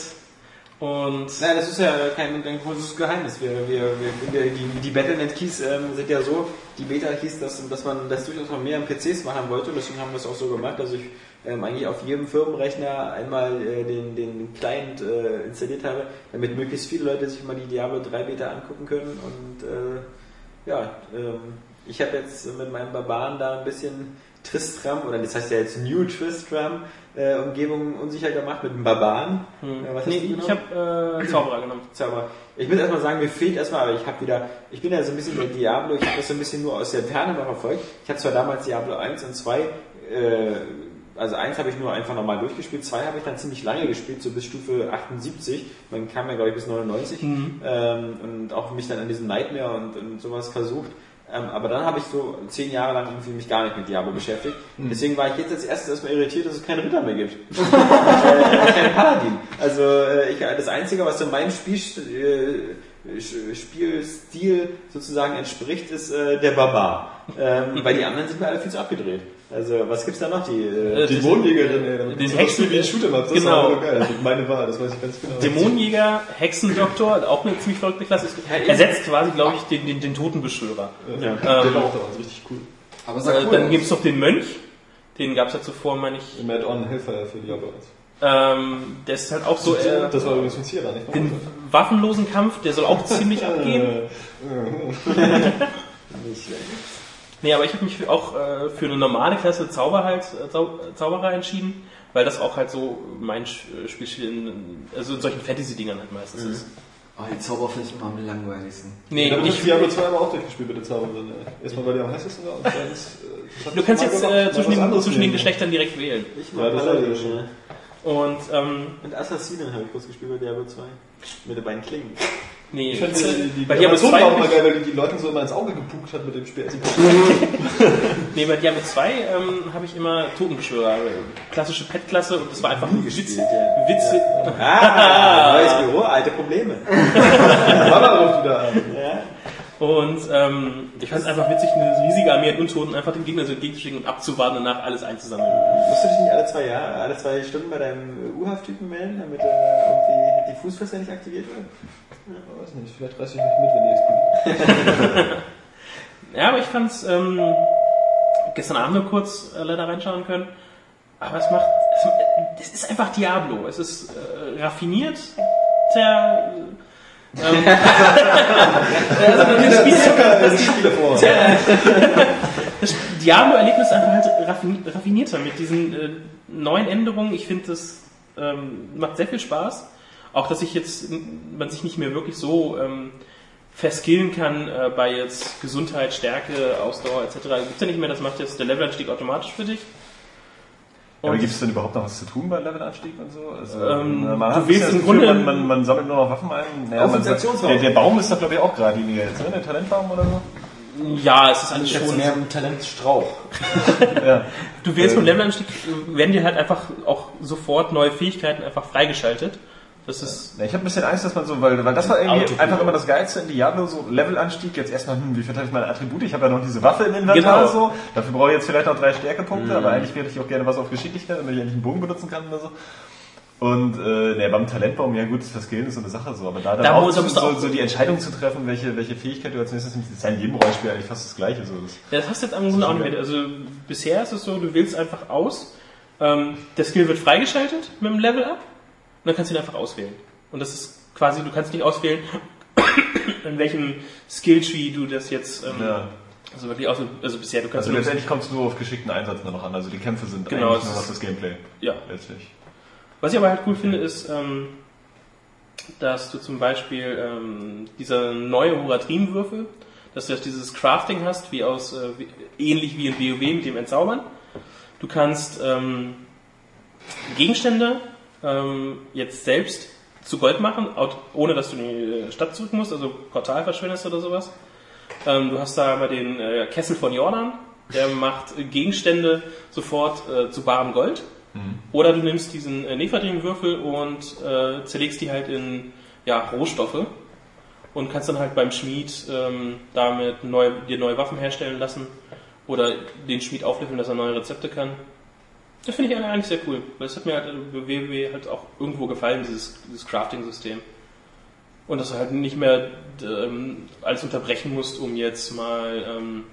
und Nein, das ist ja kein, kein großes Geheimnis. Wir, wir, wir, wir, die, die Battlenet Keys ähm, sind ja so, die Beta hieß, dass, dass man das durchaus mal mehr am PCs machen wollte und deswegen haben wir es auch so gemacht, dass ich ähm, eigentlich auf jedem Firmenrechner einmal äh, den, den Client äh, installiert habe, damit möglichst viele Leute sich mal die Diablo 3 Beta angucken können und äh, ja, ähm, ich habe jetzt mit meinem Barbaren da ein bisschen Tristram, oder das heißt ja jetzt New Tristram, äh, Umgebung unsicher gemacht mit dem Barbaren. Äh, was hast nee, du ich habe äh, Zauberer genommen. Zauber. Ich muss erstmal sagen, mir fehlt erstmal, aber ich habe wieder, ich bin ja so ein bisschen der Diablo, ich habe das so ein bisschen nur aus der Ferne mal verfolgt. Ich habe zwar damals Diablo 1 und 2, äh, also 1 habe ich nur einfach nochmal durchgespielt, 2 habe ich dann ziemlich lange gespielt, so bis Stufe 78. Man kam ja, glaube ich, bis 99 ähm, und auch mich dann an diesem Nightmare und, und sowas versucht. Ähm, aber dann habe ich so zehn Jahre lang irgendwie mich gar nicht mit Diablo beschäftigt. Deswegen war ich jetzt als erstes erstmal irritiert, dass es keinen Ritter mehr gibt. [laughs] äh, kein Paladin. Also äh, ich, das Einzige, was in meinem Spiel, äh, Spielstil sozusagen entspricht, ist äh, der Barbar. Ähm, weil die anderen sind mir alle viel zu abgedreht. Also, was gibt's da noch? Die, äh, Äh, Die Wohnjägerin, ey, damit den so Hexen- wie ein Shooter Das Genau. ist geil. Meine Wahl, das weiß ich ganz genau. Dämonenjäger, Hexendoktor, auch eine ziemlich verrückte Klasse. Ersetzt quasi, glaube ich, den, den, den Totenbeschwörer. Ja, Ähm, der war auch damals richtig cool. Aber sah Äh, cool dann aus. gibt es noch den Mönch. Den gab es ja zuvor, meine ich. Im Add-on Hellfire für Diablo 1. Ähm, der ist halt auch so äh, das war übrigens von Sierra, nicht? den waffenlosen Kampf, der soll auch ziemlich [laughs] abgehen. [laughs] Nee, aber ich habe mich auch äh, für eine normale Klasse Zauber halt, äh, Zau Zauberer entschieden, weil das auch halt so mein Sch- Spielstil in, also in solchen Fantasy-Dingern halt meistens ist. Oh, die Zauber finde ich immer am langweiligsten. Nee, Ja, ich, Diablo 2 aber auch durchgespielt mit den Zauberern. ey. Erstmal, weil die am heißesten war und zweitens... äh, du kannst jetzt äh, zwischen, den, zwischen den. Geschlechtern direkt wählen. ich Ja, das Paladin, ja. Und ähm, Und Assassinen habe ich kurz gespielt bei Diablo 2. Mit den beiden Klingen. Nee, Ich fand die, die, bei die Diablo Animation 2 war auch mal geil, weil die, die Leuten so immer ins Auge gepuckt hat mit dem Spiel. Also, [laughs] Nee, bei Diablo 2 ähm, habe ich immer Totenbeschwörer, äh, klassische Pet-Klasse und das war einfach ein Witz, ja. Witze. [laughs] Ah, neues Büro, alte Probleme. [laughs] Mama ruft wieder an. Und ähm, ich fand es einfach witzig, eine riesige Armee an Untoten einfach dem Gegner so entgegenzuschicken und abzuwarten und danach alles einzusammeln. Musst du dich nicht alle zwei Jahre, alle zwei Stunden bei deinem U-Haft-Typen melden, damit äh, irgendwie die Fußfessel nicht aktiviert wird? Ich weiß nicht, vielleicht reiß ich mich mit, wenn die explodiert. [laughs] Ja, aber ich fand's ähm, gestern Abend nur kurz äh, leider reinschauen können. Aber es macht, es, es ist einfach Diablo. Es ist äh, raffiniert. Der, ähm, [laughs] also das Spiel, Das Spiele vor. [laughs] das Diablo-Erlebnis ist einfach halt raffini- raffinierter mit diesen äh, neuen Änderungen. Ich finde, das ähm, macht sehr viel Spaß. Auch, dass ich jetzt, man sich nicht mehr wirklich so ähm, verskillen kann äh, bei jetzt Gesundheit, Stärke, Ausdauer etc. Gibt's ja nicht mehr, das macht jetzt der Levelanstieg automatisch für dich. Aber Und gibt es denn überhaupt noch was zu tun bei Levelanstieg und so? Also, Ähm, man du hat Gefühl, Grunde- man, man, man sammelt nur noch Waffen ein. Naja, man, der, der Baum ist da glaube ich auch geradliniger jetzt, ne? Der Talentbaum oder so? ja, es ist alles Jetzt schon. mehr ein Talentstrauch. [laughs] Ja. Du wählst beim Levelanstieg, äh, werden dir halt einfach auch sofort neue Fähigkeiten einfach freigeschaltet. Das ist Na, Ich habe ein bisschen Angst, dass man so, weil, weil das war irgendwie Autopilot. einfach immer das Geilste in Diablo, so Levelanstieg, jetzt erstmal, hm, wie verteile ich meine Attribute? Ich habe ja noch diese Waffe im Inventar Genau. so, dafür brauche ich jetzt vielleicht noch drei Stärkepunkte, aber eigentlich wäre ich auch gerne was auf Geschicklichkeit, damit ich endlich einen Bogen benutzen kann oder so. Und äh, ne, beim Talentbaum, ja gut, das Skillen ist so eine Sache so, aber da Da auch so, da musst du so, auch- so die Entscheidung zu treffen, welche, welche Fähigkeit du als nächstes nimmst, ist ja in jedem Rollenspiel eigentlich fast das gleiche. So. Das, Ja, das hast du jetzt am Grunde auch nicht mehr. Also bisher ist es so, du wählst einfach aus, ähm, der Skill wird freigeschaltet mit dem Level up und dann kannst du ihn einfach auswählen. Und das ist quasi, du kannst nicht auswählen, [coughs] in welchem Skilltree du das jetzt ähm, ja. also wirklich aus, also bisher du kannst Also letztendlich kommt es nur auf geschickten Einsatz nur noch an, also die Kämpfe sind Genau, eigentlich nur noch das Gameplay. ja. Letztlich. Was ich aber halt cool finde, ist, ähm, dass du zum Beispiel ähm, dieser neue Horatrim-Würfel, dass du jetzt dieses Crafting hast, wie aus äh, wie, ähnlich wie in WoW mit dem Entzaubern. Du kannst ähm, Gegenstände ähm, jetzt selbst zu Gold machen, ohne dass du in die Stadt zurück musst, also Portal verschwendest oder sowas. Ähm, du hast da einmal den äh, Kessel von Jordan, der [laughs] macht äh, Gegenstände sofort äh, zu barem Gold. Oder du nimmst diesen äh, Nephadrin-Würfel und äh, zerlegst die halt in ja, Rohstoffe und kannst dann halt beim Schmied ähm, damit neue, dir neue Waffen herstellen lassen oder den Schmied aufleveln, dass er neue Rezepte kann. Das finde ich eigentlich sehr cool, es hat mir halt bei WoW halt auch irgendwo gefallen, dieses, dieses Crafting-System. Und dass du halt nicht mehr ähm, alles unterbrechen musst, um jetzt mal ähm,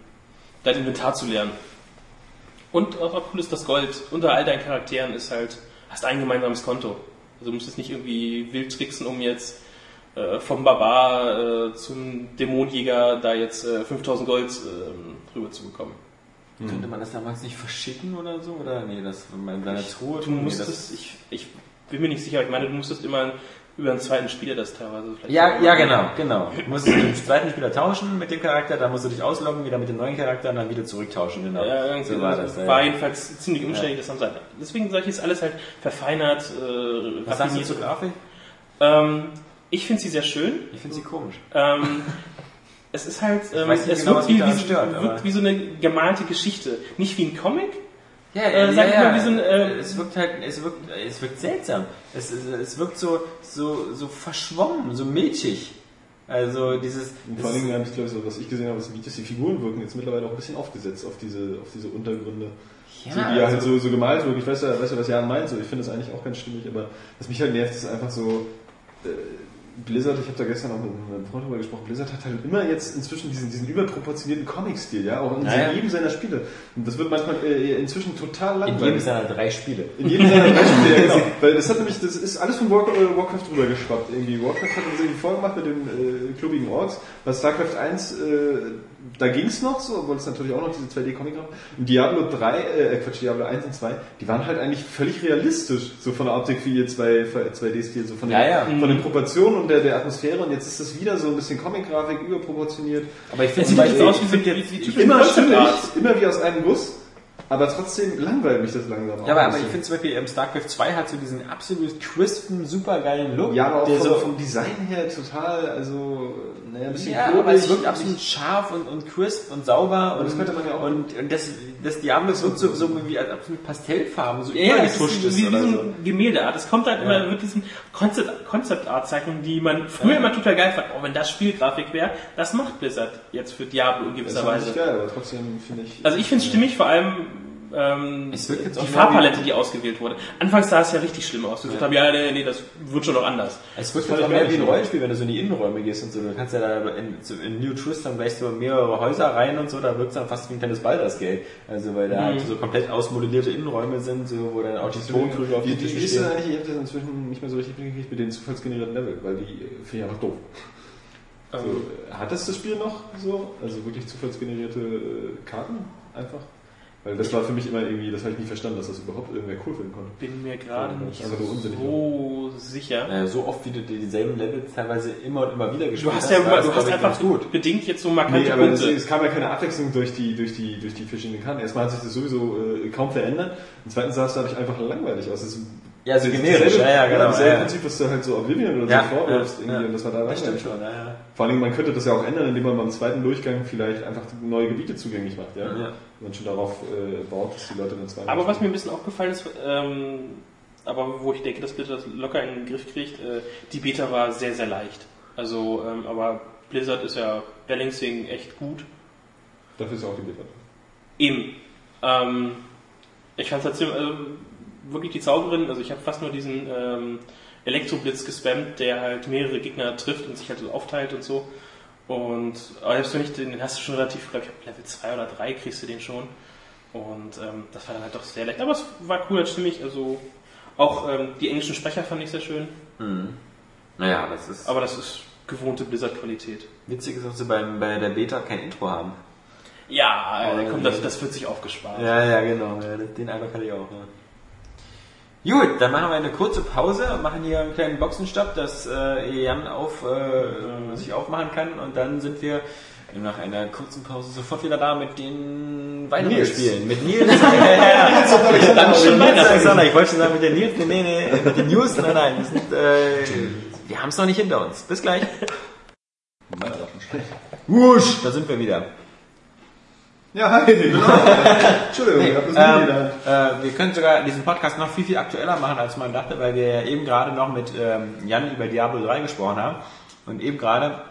dein Inventar zu lernen. Und auch cool ist, das Gold unter all deinen Charakteren ist halt, hast ein gemeinsames Konto. Also du musst jetzt nicht irgendwie wild tricksen, um jetzt äh, vom Barbar äh, zum Dämonjäger da jetzt äh, 5000 Gold äh, rüber zu bekommen. Könnte man das damals nicht verschicken oder so? Oder nee, das in seiner Truhe Du? Nee, musstest, das- ich, ich bin mir nicht sicher, ich meine, du musstest immer über einen zweiten Spieler das teilweise vielleicht. Ja, ja, genau, genau. Du musst mit dem zweiten Spieler tauschen mit dem Charakter, dann musst du dich ausloggen, wieder mit dem neuen Charakter und dann wieder zurücktauschen, genau. Ja, irgendwie so war das war Ja. jedenfalls ziemlich umständlich, das am Seite. Deswegen sage ich, ist alles halt verfeinert, äh, Was sagst du zur Grafik? Ähm, ich finde sie sehr schön. Ich finde sie komisch. Ähm, es ist halt, ähm, es genau, wirkt, wie, wie, stört, wirkt wie so eine gemalte Geschichte. Nicht wie ein Comic. Ja, Äh, sag ich mal, wie so ein, äh, es wirkt halt, es wirkt, es wirkt seltsam. Es, es, es wirkt so, so, so verschwommen, so milchig. Also dieses. Und vor allen Dingen habe ich, glaube ich, so, was ich gesehen habe, ist, Videos, die Figuren wirken jetzt mittlerweile auch ein bisschen aufgesetzt auf diese, auf diese Untergründe. Ja, so, die ja halt also- so, so gemalt wird. Ich weiß ja, weiß ja, was Jan meint, so. ich finde das eigentlich auch ganz stimmig, aber was mich halt nervt, ist einfach so, äh, Blizzard, ich habe da gestern auch mit einem Freund drüber gesprochen, Blizzard hat halt immer jetzt inzwischen diesen, diesen überproportionierten Comic-Stil, ja, auch in Ja, ja. jedem seiner Spiele. Und das wird manchmal äh, inzwischen total In langweilig. jedem seiner drei Spiele. In jedem seiner drei Spiele, [laughs] ja, genau. Weil das hat nämlich, das ist alles von War, äh, Warcraft drüber geschwappt. Irgendwie Warcraft hat das irgendwie vorgemacht mit den äh, klubbigen Orks. Bei StarCraft 1, äh, da ging's noch so, obwohl es natürlich auch noch diese 2D-Comic gab. Und Diablo 3, äh, Quatsch, Diablo 1 und 2, die waren halt eigentlich völlig realistisch, so von der Optik wie ihr 2, 2D-Stil, so von den, Ja, ja. von den Proportionen und der, der Atmosphäre. Und jetzt ist es wieder so ein bisschen Comic-Grafik, überproportioniert. Aber ich Es finde sieht zum jetzt aus wie, die, die typischen Immer stimmig, immer wie aus einem Guss. Aber trotzdem langweilt mich das langsam. Ja, aber, auch aber ich finde zum Beispiel, ähm, StarCraft 2 hat so diesen absolut crispen, supergeilen Look. Ja, aber auch der vom, so, vom Design her total, also, naja, ein bisschen ja, klobig, aber es wirkt absolut scharf und, und crisp und sauber. Aber das könnte man ja auch- Und, und das, das Diablo wirkt so, so wie als absolut Pastellfarben, so Ja, ja, das übergetuscht ist wie, wie so ein Gemäldeart. Es kommt halt immer mit diesen Concept, Concept Art Zeichnungen, die man früher immer total geil fand. Oh, wenn das Spielgrafik wäre, das macht Blizzard jetzt für Diablo in Das gewisser ist Weise. nicht geil, aber trotzdem finde ich. Also ich finde es stimmig, vor allem ähm, die Farbpalette, die ausgewählt wurde. Anfangs sah es ja richtig schlimm aus. Ich gesagt habe, ja, nee, nee, das wird schon noch anders. Es wirkt halt auch mehr wie ein. Rollenspiel, wenn du so in die Innenräume gehst und so. Du kannst ja da in, so in New Tristan gleich so mehrere Häuser rein und so, da wirkt es dann fast wie ein kleines Baldur's Gate. Also weil da Mhm. halt so komplett ausmodellierte Innenräume sind, so, wo dann auch die Tonkrüge auf den wie Tischen ist stehen. eigentlich? Ich habe das inzwischen nicht mehr so richtig mitgekriegt mit den zufallsgenerierten Level, weil die äh, finde ich einfach doof. So, äh, hat das das Spiel noch so? Also wirklich zufallsgenerierte äh, Karten einfach? Weil das war für mich immer irgendwie, das habe ich nie verstanden, dass das überhaupt irgendwer cool finden konnte. bin mir gerade nicht so sicher. Naja, so oft, wie du dir dieselben Level teilweise immer und immer wieder gespielt Du hast ja war das, du hast einfach gut. bedingt jetzt so markante Nee, aber es, Punkte. es kam ja keine Abwechslung durch die, durch die, durch die verschiedenen Karten. Erstmal hat sich das sowieso äh, kaum verändert. Und zweitens sah es dadurch einfach langweilig aus. Es Ja, so das- generisch, ja, ja, genau, Dasselbe ja, ja. Prinzip, was du halt so Oblivion oder Ja, so vorwirfst. ja, irgendwie, ja. Und das war da Das stimmt schon, ja, ja. Vor allem, man könnte das ja auch ändern, indem man beim zweiten Durchgang vielleicht einfach neue Gebiete zugänglich macht. Ja? Ja. Wenn man schon darauf äh, baut, dass die Leute dann zweimal Aber was mir ein bisschen aufgefallen ist, ähm, aber wo ich denke, dass Blizzard das locker in den Griff kriegt, äh, die Beta war sehr, sehr leicht. Also, ähm, aber Blizzard ist ja Balancing echt gut. Dafür ist ja auch die Beta. Eben. Ähm, ich fand es trotzdem, also, wirklich die Zauberin, also ich habe fast nur diesen ähm, Elektroblitz gespammt, der halt mehrere Gegner trifft und sich halt so aufteilt und so. Und aber selbst wenn ich den, den hast du schon relativ, glaube ich, ab Level 2 oder 3 kriegst du den schon. Und ähm, das war dann halt doch sehr leicht. Aber es war cool, halt stimmig. Also auch ähm, die englischen Sprecher fand ich sehr schön. Naja, das ist. Aber das ist gewohnte Blizzard-Qualität. witzig ist, dass sie beim, bei der Beta kein Intro haben. Ja, Oh, komm, das, das wird sich aufgespart. Ja, ja, genau. Ja, den Eindruck hatte ich auch. Ja. Gut, dann machen wir eine kurze Pause, machen hier einen kleinen Boxenstopp, dass äh, Jan auf, äh, sich aufmachen kann und dann sind wir nach einer kurzen Pause sofort wieder da mit den weiteren Nils. Spielen. Mit Nils. [laughs] ja, dann schon weiter. Ich wollte schon sagen mit den Nils, nee, nee, nee, mit den News. Nein, nein, wir, sind, äh, wir haben es noch nicht hinter uns. Bis gleich. Wusch, da sind wir wieder. Ja, hi, [laughs] genau. Entschuldigung, ich hab das Ähm, äh, wir können sogar diesen Podcast noch viel, viel aktueller machen, als man dachte, weil wir ja eben gerade noch mit ähm, Jan über Diablo 3 gesprochen haben. Und eben gerade,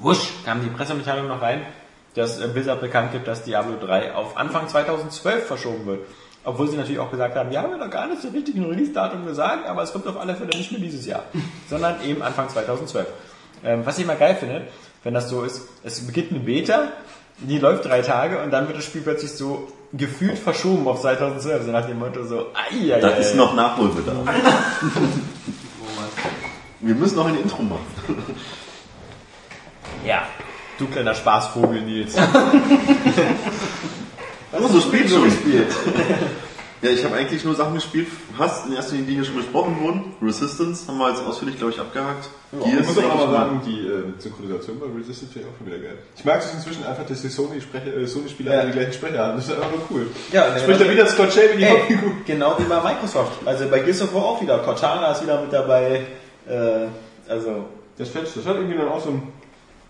wusch, kam die Pressemitteilung noch rein, dass äh, Blizzard bekannt gibt, dass Diablo 3 auf Anfang 2012 verschoben wird. Obwohl sie natürlich auch gesagt haben, ja, wir haben noch gar nicht so richtig ein Release-Datum gesagt, aber es kommt auf alle Fälle nicht mehr dieses Jahr, [laughs] sondern eben Anfang 2012. Ähm, was ich mal geil finde, wenn das so ist, es beginnt eine Beta, die läuft drei Tage und dann wird das Spiel plötzlich so gefühlt verschoben auf 2012, so nach dem Motto so, ai, ai, Da ai, ist noch Nachholbedarf. [laughs] Wir müssen noch ein Intro machen. Ja, du kleiner Spaßvogel, Nils. Oh, so spät schon gespielt. [laughs] Ja, ich habe eigentlich nur Sachen gespielt, fast in erster Linie schon besprochen wurden. Resistance haben wir jetzt ausführlich, glaube ich, abgehakt. Ich Gears muss aber sagen, die äh, Synchronisation bei Resistance finde ich auch schon wieder geil. Ich mag es inzwischen einfach, dass die Sony-Spieler äh, Sony Ja. die gleichen Sprecher haben. Das ist einfach nur cool. Ja, Spricht da wieder Scott Shelby die Hauptfigur. genau wie bei Microsoft. Also bei Gears of War auch wieder. Cortana ist wieder mit dabei. Äh, also Das fetzt. Das hat irgendwie dann auch so ein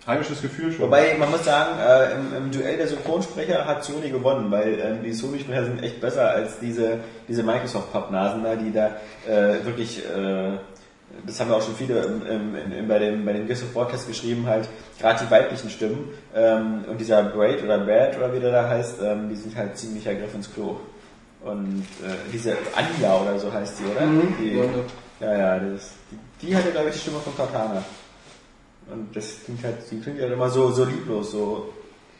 heimisches Gefühl schon. Wobei, man muss sagen, äh, im, im Duell der Synchronsprecher hat Sony gewonnen, weil ähm, die Sony-Sprecher sind echt besser als diese, diese Microsoft-Pappnasen da, die da äh, wirklich äh, das haben wir auch schon viele im, im, im, bei dem, bei dem Gears of Test geschrieben, halt, gerade die weiblichen Stimmen, ähm, und dieser Braid oder Brad oder wie der da heißt, ähm, die sind halt ziemlich Griff ins Klo. Und äh, diese Anja oder so heißt die, oder? Mhm. Die, ja, ja, das, die, die hatte, glaube ich, die Stimme von Cortana. Und das klingt halt, die klingt halt immer so, so lieblos, so.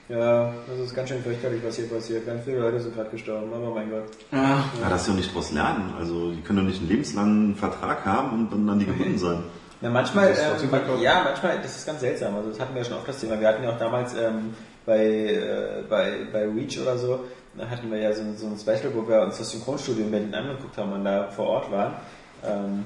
Ja, das ist ganz schön fürchterlich, was hier passiert. Ganz viele Leute sind gerade gestorben, aber mein Gott. Ja. Ja, das ist ja nicht daraus lernen. Also, die können doch nicht einen lebenslangen Vertrag haben und dann an die gebunden sein. Ja, manchmal, Das ist trotzdem ähm, ja, manchmal, das ist ganz seltsam. Also das hatten wir ja schon oft das Thema. Wir hatten ja auch damals ähm, bei, äh, bei, bei Reach oder so, da hatten wir ja so, ein- so ein Special, wo wir uns das Synchronstudio in Berlin angeguckt haben und da vor Ort waren. Ähm,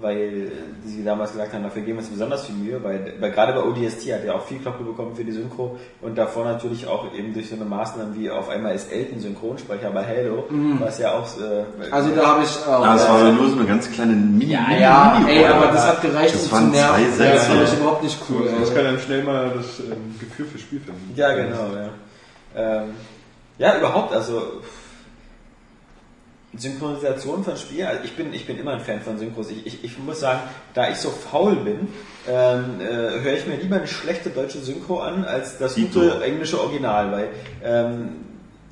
weil sie damals gesagt haben, dafür geben wir uns besonders viel Mühe, weil, weil gerade bei ODST hat er auch viel Glocke bekommen für die Synchro und davor natürlich auch eben durch so eine Maßnahme wie auf einmal ist Elton Synchronsprecher bei Halo, was ja auch äh, Also da habe ich auch. Ah, das war nur so eine ganz kleine Mini. ja, Mini- ja, Mini- ey, aber das hat gereicht, Das um zu waren zwei nerven. Sätze. Das fand ich überhaupt nicht cool. Das ey. kann einem schnell mal das ähm, Gefühl für Spiel finden. Ja, genau, ja. Ähm, ja, überhaupt, also Synchronisation von Spielen, also ich bin, ich bin immer ein Fan von Synchros. Ich, ich, ich muss sagen, da ich so faul bin, ähm, äh, höre ich mir lieber eine schlechte deutsche Synchro an, als das Dito. gute englische Original, weil ähm,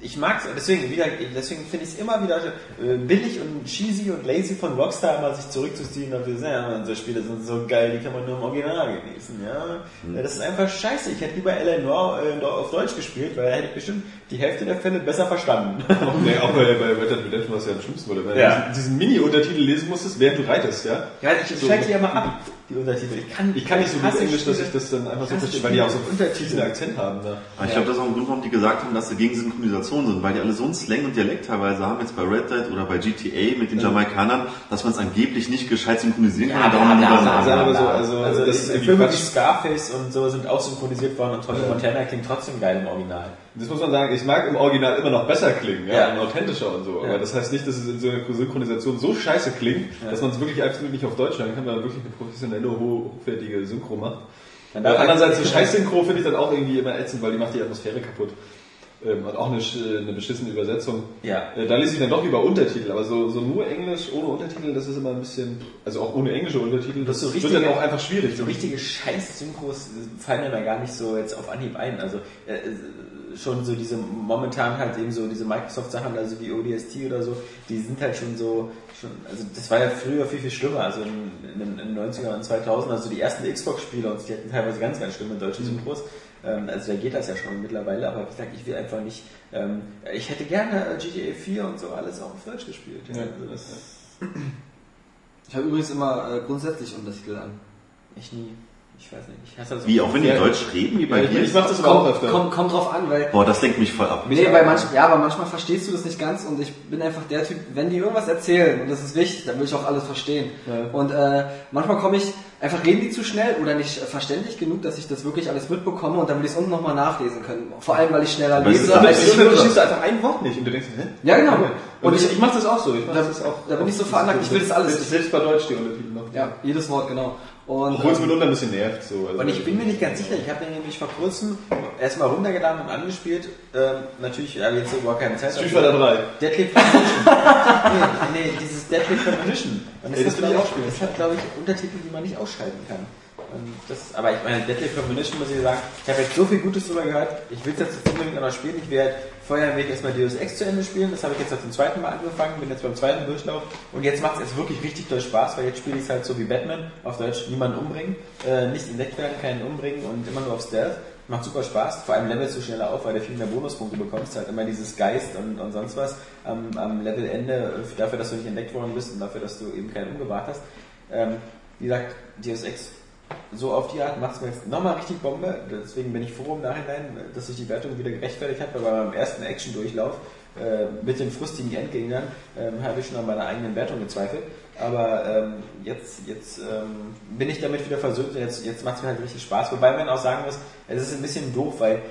ich mag's, deswegen, wieder, deswegen finde ich es immer wieder äh, billig und cheesy und lazy von Rockstar, mal sich zurückzuziehen und zu ja, unsere Spiele sind so geil, die kann man nur im Original genießen, ja. Ja, Das ist einfach scheiße. Ich hätte lieber Eleanor äh, auf Deutsch gespielt, weil da hätte ich bestimmt die Hälfte der Fälle besser verstanden. [laughs] Auch, nee, auch bei, bei Red Dead Redemption war es ja am schlimmsten, weil du Ja. diesen, diesen Mini-Untertitel lesen musstest, während du reitest, ja? Ja, ich So. schalte ja mal ab, die Untertitel. Ich kann, Ich kann nicht so gut Englisch, dass ich das dann einfach so verstehe, weil die auch so diesen Akzent haben. Ne? Aber ich glaube, das ist auch ein Grund, warum die gesagt haben, dass sie gegen Synchronisation sind, weil die alle so einen Slang und Dialekt teilweise haben, jetzt bei Red Dead oder bei GTA mit den Jamaikanern, dass man es angeblich nicht gescheit synchronisieren Ja, kann. und darum einen anderen- bla, bla. also- also, das ist irgendwie Filme wie. Scarface und so sind auch synchronisiert worden und Tony Montana klingt trotzdem geil im Original. Das muss man sagen, ich mag im Original immer noch besser klingen, ja, Ja. und authentischer und so. Aber Ja. das heißt nicht, dass es in so einer Synchronisation so scheiße klingt, dass man es wirklich absolut nicht auf Deutsch hören kann, weil man wirklich eine professionelle, ho- hochwertige Synchro macht. Man Äh, andererseits, so Scheiß-Synchro finde ich dann auch irgendwie immer ätzend, weil die macht die Atmosphäre kaputt. Ähm, und auch eine, sch- eine beschissene Übersetzung. Ja. Äh, da lese ich dann doch lieber Untertitel, aber so, so nur Englisch ohne Untertitel, das ist immer ein bisschen, also auch ohne englische Untertitel, das, so wird richtige- dann auch einfach schwierig. So richtige Scheiß-Synchros fallen mir da gar nicht so jetzt auf Anhieb ein. Also äh, äh, schon so diese momentan halt eben so diese Microsoft-Sachen, also wie ODST oder so, die sind halt schon so, schon, also das war ja früher viel, viel schlimmer, also in, in, in den 90er und 2000, also die ersten Xbox-Spiele und die hatten teilweise ganz, ganz schlimme deutsche Synchros. Ähm, also da geht das ja schon mittlerweile, aber wie gesagt, ich will einfach nicht, ähm, ich hätte gerne äh, GTA 4 und so alles auch auf Deutsch gespielt. Ja. Ja. Also Ich habe übrigens immer äh, grundsätzlich Untertitel an. ich nie. Ich weiß nicht. Ich hasse das Wie, auch wenn die. Deutsch reden, wie bei Ja, ich, ich dir? mach das aber auch öfter. kommt, kommt drauf an, weil Boah, das lenkt mich voll ab. Nee, weil manch, ja, aber manchmal verstehst du das nicht ganz und ich bin einfach der Typ, wenn die irgendwas erzählen und das ist wichtig, dann will ich auch alles verstehen. Ja. Und äh, manchmal komme ich, einfach reden die zu schnell oder nicht verständlich genug, dass ich das wirklich alles mitbekomme und dann will ich es unten nochmal nachlesen können. Vor allem, weil ich schneller Aber lese aber- als du ich verstehst einfach ein Wort nicht und du denkst, hä? Ja, genau. Und Und ich, ich, ich mach das auch so. Ich mach Da- das auch. da bin ich so veranlagt, ich will das alles Selbst, selbst bei Deutsch die Untertitel noch. ja, jedes Wort, genau. Und, Obwohl es mitunter ein bisschen nervt. So. Also Und ich bin mir nicht ganz sicher, ich habe den nämlich vor kurzem erstmal runtergeladen und angespielt. Ähm, natürlich, aber jetzt überhaupt keine Zeit. Street Fighter 3. Deadly Premonition. [laughs] nee, nee, dieses Deadly Premonition. Und Ey, das hat, will ich. Das hat, glaube ich, Untertitel, die man nicht ausschalten kann. Das, aber ich meine, Deadly Premonition muss ich sagen, ich habe jetzt so viel Gutes drüber gehört, ich will es jetzt unbedingt noch spielen. Ich werde vorher Weg erstmal Deus Ex zu Ende spielen. Das habe ich jetzt zum zweiten Mal angefangen, bin jetzt beim zweiten Durchlauf. Und jetzt macht es jetzt wirklich richtig doll Spaß, weil jetzt spiele ich es halt so wie Batman, auf Deutsch niemanden umbringen, äh, nicht entdeckt werden, keinen umbringen und immer nur auf Stealth. Macht super Spaß, vor allem levelst du schneller auf, weil du viel mehr Bonuspunkte bekommst, halt immer dieses Geist und, und sonst was am, am Levelende, dafür, dass du nicht entdeckt worden bist und dafür, dass du eben keinen umgebracht hast. Ähm, wie gesagt, Deus Ex so auf die Art macht es mir jetzt nochmal richtig Bombe. Deswegen bin ich froh im Nachhinein, dass sich die Wertung wieder gerechtfertigt hat, weil beim ersten Action-Durchlauf äh, mit den frustigen Endgegnern ähm, habe ich schon an meiner eigenen Wertung gezweifelt. Aber ähm, jetzt, jetzt ähm, bin ich damit wieder versöhnt und jetzt, jetzt macht es mir halt richtig Spaß. Wobei man auch sagen muss, es ist ein bisschen doof, weil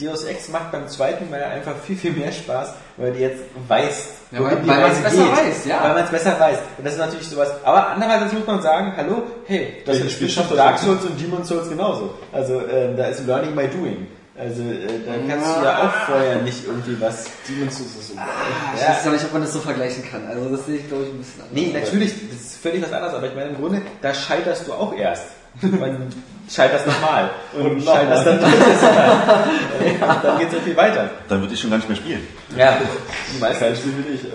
Deus Ex macht beim zweiten Mal einfach viel, viel mehr Spaß, weil die jetzt weiß, Ja, weil- weil man's Reise besser geht. weiß, ja. Weil man es besser weiß. Und das ist natürlich sowas. Aber andererseits muss man sagen, hallo, hey, das ist Spiel Spiel schafft Dark? Souls und Demon Souls genauso. Also ähm, da ist Learning by Doing. Also äh, da kannst du ja auch vorher nicht irgendwie was. Demon's Souls ist so. Ich weiß aber nicht, ob man das so vergleichen kann. Also das sehe ich, glaube ich, ein bisschen anders. Nee, natürlich, das ist völlig was anderes, aber ich meine im Grunde, da scheiterst du auch erst. [laughs] Und scheiterst nochmal. Und, scheiterst dann drittes Mal. Und [laughs] dann geht's irgendwie weiter. Dann würde ich schon gar nicht mehr spielen. Ja, die meisten. Kein Spiel wie ich. Ja.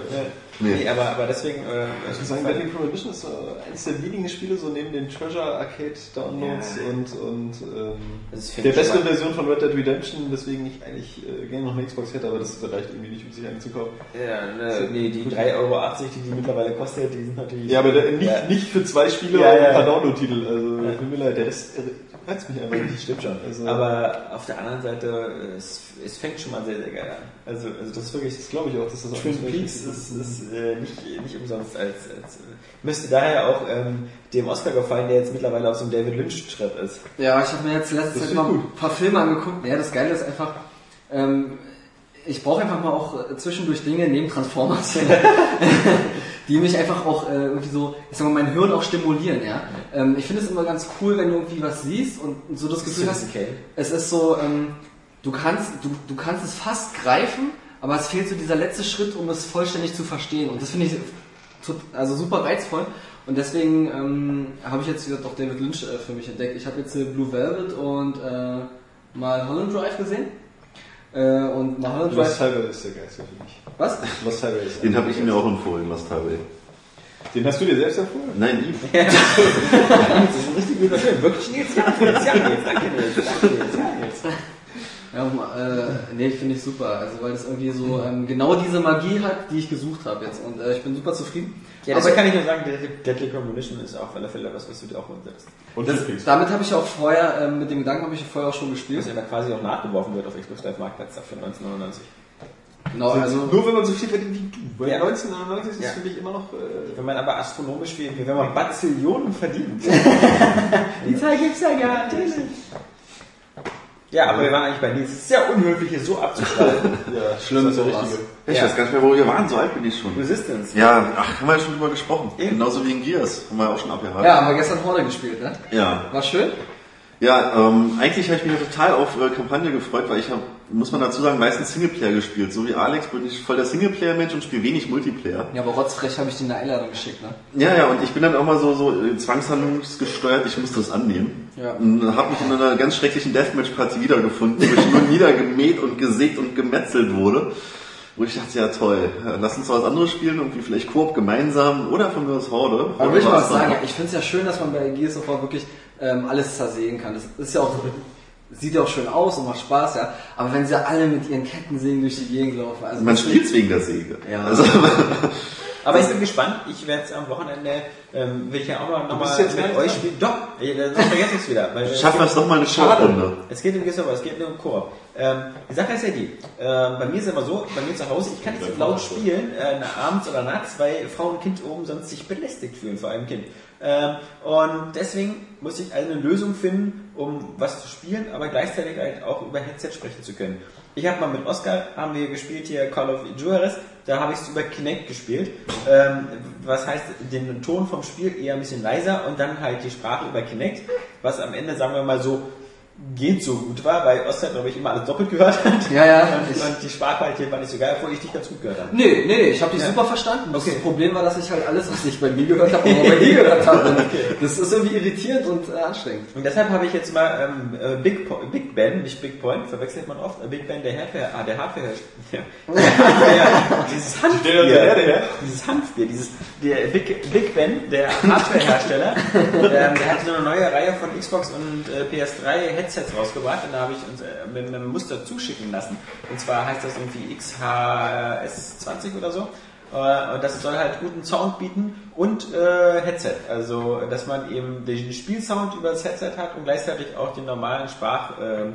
Nee. Nee, aber, aber deswegen. Äh, Ich muss sagen, Battle Prohibition ist so eines der wenigen Spiele, so neben den Treasure Arcade Downloads und, und ähm, der besten Version von Red Dead Redemption, weswegen ich eigentlich äh, gerne noch eine Xbox hätte, aber das reicht irgendwie nicht, um sich eine zu kaufen. Ja, ne, nee, die 3,80 Euro, die die mittlerweile kostet, die sind natürlich. Ja, aber der, nicht, Ja. nicht für zwei Spiele Ja, und ja. ein paar Download-Titel. Also, Ja. mir leid, der Rest äh, reizt mich einfach nicht, stimmt schon. Also, Aber auf der anderen Seite, äh, es, es fängt schon mal sehr, sehr geil an. Also, also das ist wirklich. das glaube ich auch, dass das Twin auch Peaks ist, ist äh, nicht, nicht umsonst als, als äh, müsste daher auch ähm, dem Oscar gefallen, der jetzt mittlerweile auf so einem David Lynch-Trip ist. Ja, ich habe mir jetzt letzte Das Zeit finde mal ein paar Filme angeguckt. Ja, das Geile ist einfach, ähm, ich brauche einfach mal auch äh, zwischendurch Dinge neben Transformers, [laughs] die mich einfach auch äh, irgendwie so, ich sag mal, mein Hirn auch stimulieren. Ja, ähm, ich finde es immer ganz cool, wenn du irgendwie was siehst und so das Gefühl hast, Kane. es ist so, ähm, du kannst, du, du kannst es fast greifen, aber es fehlt so dieser letzte Schritt, um es vollständig zu verstehen. Und das finde ich also super reizvoll. Und deswegen ähm, habe ich jetzt wieder doch David Lynch äh, für mich entdeckt. Ich habe jetzt äh, Blue Velvet und äh, mal Holland Drive gesehen. Äh, und mal Holland Lost Drive. Highway ist der geilste für mich. Was? Lost Highway ist Den habe ich mir auch empfohlen, Lost Highway. Den hast du dir selbst empfohlen? Nein, ihm. [laughs] Das ist ein richtig guter Film. Wirklich Nils, ja, Nils, ja, Nils, danke Nils, danke Nils, ja, um, äh, nee, finde ich super. Also weil das irgendwie so ähm, genau diese Magie hat, die ich gesucht habe jetzt. Und äh, ich bin super zufrieden. Ja, deswegen kann ich nur sagen, Deadly, Deadly Premonition ist auf alle Fälle was, was du dir auch solltest. Und das, damit habe ich auch vorher, ähm, mit dem Gedanken habe ich vorher auch schon gespielt. Was ja dann quasi auch nachgeworfen wird auf Xbox Live Marktplatz dafür 1999. Genau, also Nur wenn man so viel verdient wie du. Weil Ja. 1999 ist Ja. für mich immer noch. Äh, Wenn man aber astronomisch wie wenn man Bazillionen verdient. [laughs] Die Zahl gibt's ja gar nicht. Ja, aber wir waren eigentlich bei Nils. Es ist sehr unhöflich, hier so abzuschreiben. [laughs] ja, Schlimm sowas. richtige. Ich Ja. weiß gar nicht mehr, wo wir waren, so alt bin ich schon. Resistance. Ja, ach, haben wir ja schon drüber gesprochen. Eben. Genauso wie in Gears. Haben wir ja auch schon abgehakt. ja, haben wir gestern Horde gespielt, ne? Ja. War schön. Ja, ähm, eigentlich habe ich mich total auf äh, Kampagne gefreut, weil ich habe, muss man dazu sagen, meistens Singleplayer gespielt. So wie Alex bin ich voll der Singleplayer-Mensch und spiele wenig Multiplayer. Ja, aber rotzfrech habe ich dir eine Einladung geschickt, ne? Ja, ja, und ich bin dann auch mal so, so äh, zwangshandlungsgesteuert, ich musste das annehmen. Ja. Und habe mich in einer ganz schrecklichen Deathmatch-Partie wiedergefunden, wo ich nur [laughs] niedergemäht und gesägt und gemetzelt wurde. Wo ich dachte, ja toll, ja, lass uns was anderes spielen, irgendwie vielleicht Koop gemeinsam oder von mir aus Horde. Aber will ich mal was sagen, ich finde es ja schön, dass man bei Gears of War wirklich ähm, alles zersehen kann. Das ist ja auch, sieht ja auch schön aus und macht Spaß, ja. Aber wenn sie alle mit ihren Kettensägen durch die Gegend laufen, also Man spielt's wegen der Säge. Ja. Also, [laughs] Aber ich bin gespannt. Ich werde es am Wochenende, ähm, will ich ja auch mal, noch bist mal jetzt mit ganz euch spielen. Doch, ja, das vergesse ich wieder. Weil, [laughs] schaffen wir es nochmal eine Showrunde. Es geht um War, es geht nur um Koop. Ähm, die Sache ist ja die, ähm, bei mir ist es immer so, bei mir zu Hause, ich kann nicht so laut spielen, äh, abends oder nachts, weil Frau und Kind oben sonst sich belästigt fühlen, vor allem Kind. Ähm, und deswegen muss ich eine Lösung finden, um was zu spielen, aber gleichzeitig halt auch über Headset sprechen zu können. Ich habe mal mit Oscar, haben wir gespielt hier Call of Juarez, da habe ich es über Kinect gespielt, ähm, was heißt den Ton vom Spiel eher ein bisschen leiser und dann halt die Sprache über Kinect, was am Ende, sagen wir mal so, geht so gut war, weil Oscar, glaube ich, immer alles doppelt gehört hat. [laughs] Ja, ja. Und, und die Sprachqualität war nicht so geil, obwohl ich dich ganz gut gehört habe. nee, nee, nee, ich habe dich Ja. super verstanden. Das Okay. Problem war, dass ich halt alles, was ich bei mir gehört habe, auch bei dir gehört habe. Und Das ist irgendwie irritierend und äh, anstrengend. Und deshalb habe ich jetzt mal ähm, äh, Big, Po- Big Ben, nicht Big Point, verwechselt man oft, äh, Big Ben, der Hardware, ah, der Hardware, [laughs] ja. ja, dieses Hanfbier, Der, der, der, der. dieses Hanfbier, dieses, der Big, Big Ben, der Hardware-Hersteller, [laughs] ähm, der hat so eine neue Reihe von Xbox und äh, PS3 Headsets rausgebracht und da habe ich uns äh, einem Muster zuschicken lassen. Und zwar heißt das irgendwie XHS20 oder so. Äh, Und das soll halt guten Sound bieten und äh, Headset. Also, dass man eben den Spielsound über das Headset hat und gleichzeitig auch den normalen Sprachton.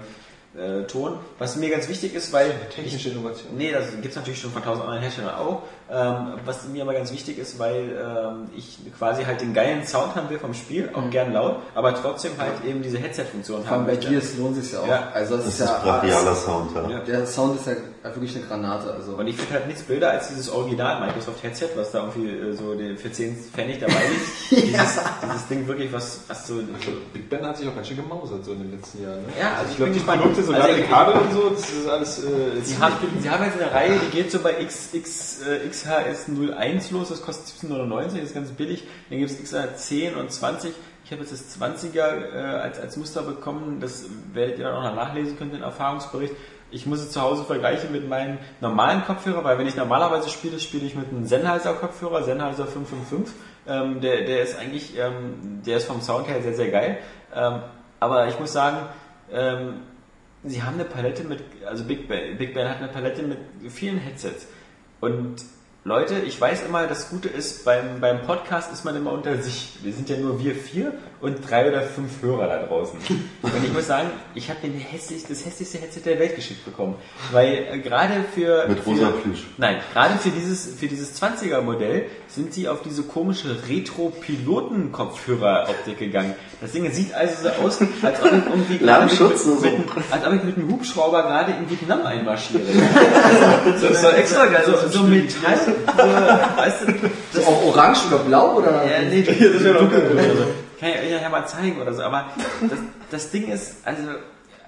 Äh, Ton, was mir ganz wichtig ist, weil Technische Innovation. Nee, das gibt es natürlich schon von tausend anderen Herstellern auch. Ähm, was mir aber ganz wichtig ist, weil ähm, ich quasi halt den geilen Sound haben will vom Spiel, auch gern laut, aber trotzdem halt eben diese Headset-Funktion haben bei möchte. Gears lohnt sich ja auch. Ja. Also das, Das ist ist ja brachialer Sound, ja. Ja. Der Sound ist ja wirklich eine Granate. Also. Und ich finde halt nichts blöder als dieses Original Microsoft Headset, was da irgendwie äh, so den- für 10 Pfennig dabei [laughs] liegt. dieses, dieses Ding wirklich, was, was so, so Big Ben hat sich auch ganz schön gemausert so in den letzten Jahren. Ne? Ja, also ich ich glaube, die. Produkte so Also, die Kabel und so, das ist alles. Äh, Sie haben, Sie haben jetzt eine Reihe, die geht so bei X, X, äh, XHS01 los, das kostet 17,99, das ist ganz billig. Dann gibt es XH10 und 20. Ich habe jetzt das 20er äh, als, als Muster bekommen, das werdet ihr dann auch noch nachlesen können, den Erfahrungsbericht. Ich muss es zu Hause vergleichen mit meinem normalen Kopfhörer, weil wenn ich normalerweise spiele, spiele ich mit einem Sennheiser Kopfhörer, Sennheiser 555. Ähm, der, der ist eigentlich, ähm, der ist vom Sound her sehr, sehr geil. Ähm, aber ich muss sagen, ähm, sie haben eine Palette mit, also Big Ben, Big Ben hat eine Palette mit vielen Headsets. Und Leute, ich weiß immer, das Gute ist, beim, beim Podcast ist man immer unter sich. Wir sind ja nur wir vier und drei oder fünf Hörer da draußen. [laughs] Und ich muss sagen, ich habe den hässlich, das hässlichste Headset der Welt geschickt bekommen. Weil äh, gerade für... Mit rosa Plüsch. Nein, gerade für dieses, für dieses 20er Modell sind sie auf diese komische Retro-Piloten-Kopfhörer-Optik gegangen. Das Ding sieht also so aus, als ob ich irgendwie gerade mit, Lärmschutz mit, so. mit, als ob ich mit einem Hubschrauber gerade in Vietnam einmarschiere. das ist doch extra geil. So, so Metall, so, weißt du, So auch orange oder blau oder? ja, nee, das wäre doch geil. kann ich euch ja mal zeigen oder so, aber das, das Ding ist, also,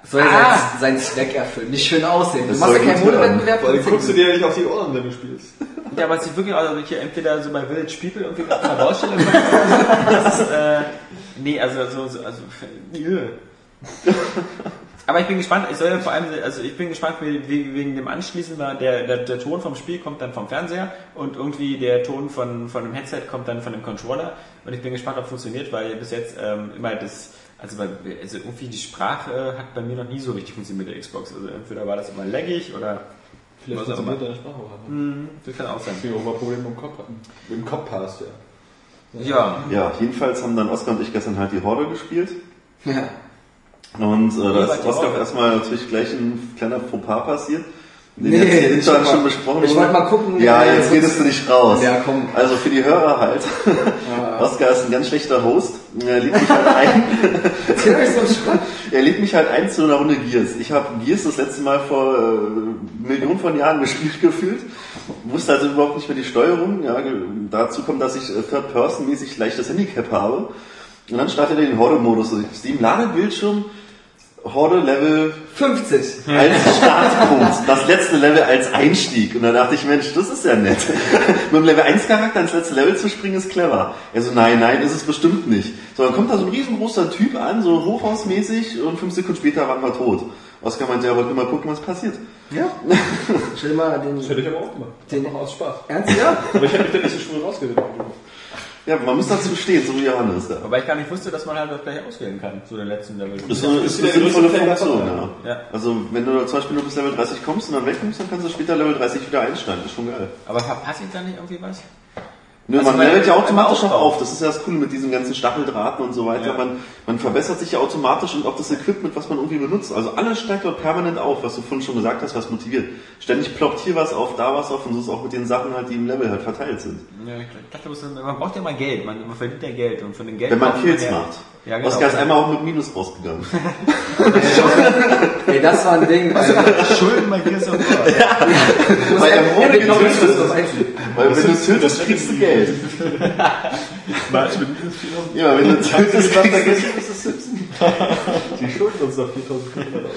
Soll ja Ah! sein, sein Zweck erfüllen, nicht schön aussehen. Du Das machst ja keinen Modewettbewerb. Allem guckst du dir ja nicht auf die Ohren, wenn du spielst. ja, aber es sieht wirklich aus, als ob ich hier entweder so bei Village People irgendwie auf einer Baustelle. Das ist, äh, nee, also, so, so also, äh. Aber ich bin gespannt, ich soll ja vor allem, also ich bin gespannt wie- wie- wegen dem Anschließen, weil der, der, der Ton vom Spiel kommt dann vom Fernseher und irgendwie der Ton von, von dem Headset kommt dann von dem Controller und ich bin gespannt, ob es funktioniert, weil bis jetzt ähm, immer das, also, bei, also irgendwie die Sprache äh, hat bei mir noch nie so richtig funktioniert mit der Xbox, also entweder war das immer laggig oder Vielleicht Was auch funktioniert deine Sprache auch. hm, das kann auch sein. Deswegen auch mal Probleme im Kopf hatten. Im Kopf hast, ja. Ja, Ja, jedenfalls haben dann Oskar und ich gestern halt die Horde gespielt. [laughs] Ja. Und äh, da ist Horde. erstmal natürlich gleich ein kleiner Fauxpas passiert. Den Nee, jetzt hier ich intern wollte schon mal- besprochen ich wollte mal gucken, Ja, äh, jetzt redest du nicht raus. Ja, komm. Also für die Hörer halt. Oskar ist ein ganz schlechter Host. Er lädt mich halt ein. [laughs] Er lädt mich halt ein zu einer Runde Gears. Ich habe Gears das letzte Mal vor äh, Millionen von Jahren gespielt gefühlt. Wusste also überhaupt nicht mehr die Steuerung. Ja, dazu kommt, dass ich äh, Third-Person-mäßig leichtes Handicap habe. Und dann startet er den Horde-Modus. Also ich sehe im Ladebildschirm Horde Level 50. als Startpunkt, das letzte Level als Einstieg. Und da dachte ich, Mensch, das ist ja nett. [laughs] Mit dem Level 1 Charakter ins letzte Level zu springen, ist clever. Er so, nein, nein, ist es bestimmt nicht. So, dann kommt da so ein riesengroßer Typ an, so hochhausmäßig, und fünf Sekunden später waren wir tot. Oskar meinte, ja, wollte mal gucken, was passiert. Ja. [laughs] Stell dir mal den. Das hätte ich aber auch gemacht. Den- noch aus Spaß. Ernst, ja? Aber ich hätte mich da nicht so schwul rausgeredet. Ja, man muss dazu stehen, so wie Johannes da. wobei ich gar nicht wusste, dass man halt das gleich auswählen kann, zu den letzten Level. Das ist eine, ist eine sinnvolle Funktion, ja. ja. Ja. Also, wenn du zum Beispiel nur bis Level 30 kommst und dann wegkommst, dann kannst du später Level 30 wieder einsteigen. Das ist schon geil. Aber verpasse ich da nicht irgendwie was? Nö, Also man weil- levelt ja automatisch Aufbau. auf. Das ist ja das Coole mit diesen ganzen Stacheldrahten und so weiter. Ja. Man, man verbessert sich ja automatisch und auch das Equipment, was man irgendwie benutzt. Also alles steigt dort permanent auf, was du vorhin schon gesagt hast, was motiviert. Ständig ploppt hier was auf, da was auf und so ist auch mit den Sachen halt, die im Level halt verteilt sind. Ja, ich dachte, man braucht ja mal Geld, man, man verdient ja Geld und von dem Geld... Wenn man Kills ja- macht. Ja, genau. Oskar ist einmal auch mit Minus rausgegangen. [laughs] Ey, das war ein Ding. Alter. Schulden bei Gears of War. Weil er wurde getötet. Weil wenn du tötest, kriegst du Geld. March mit minus 4000. Ja, wenn du tötest, kriegst du Geld. Die schulden uns noch 4500 Euro.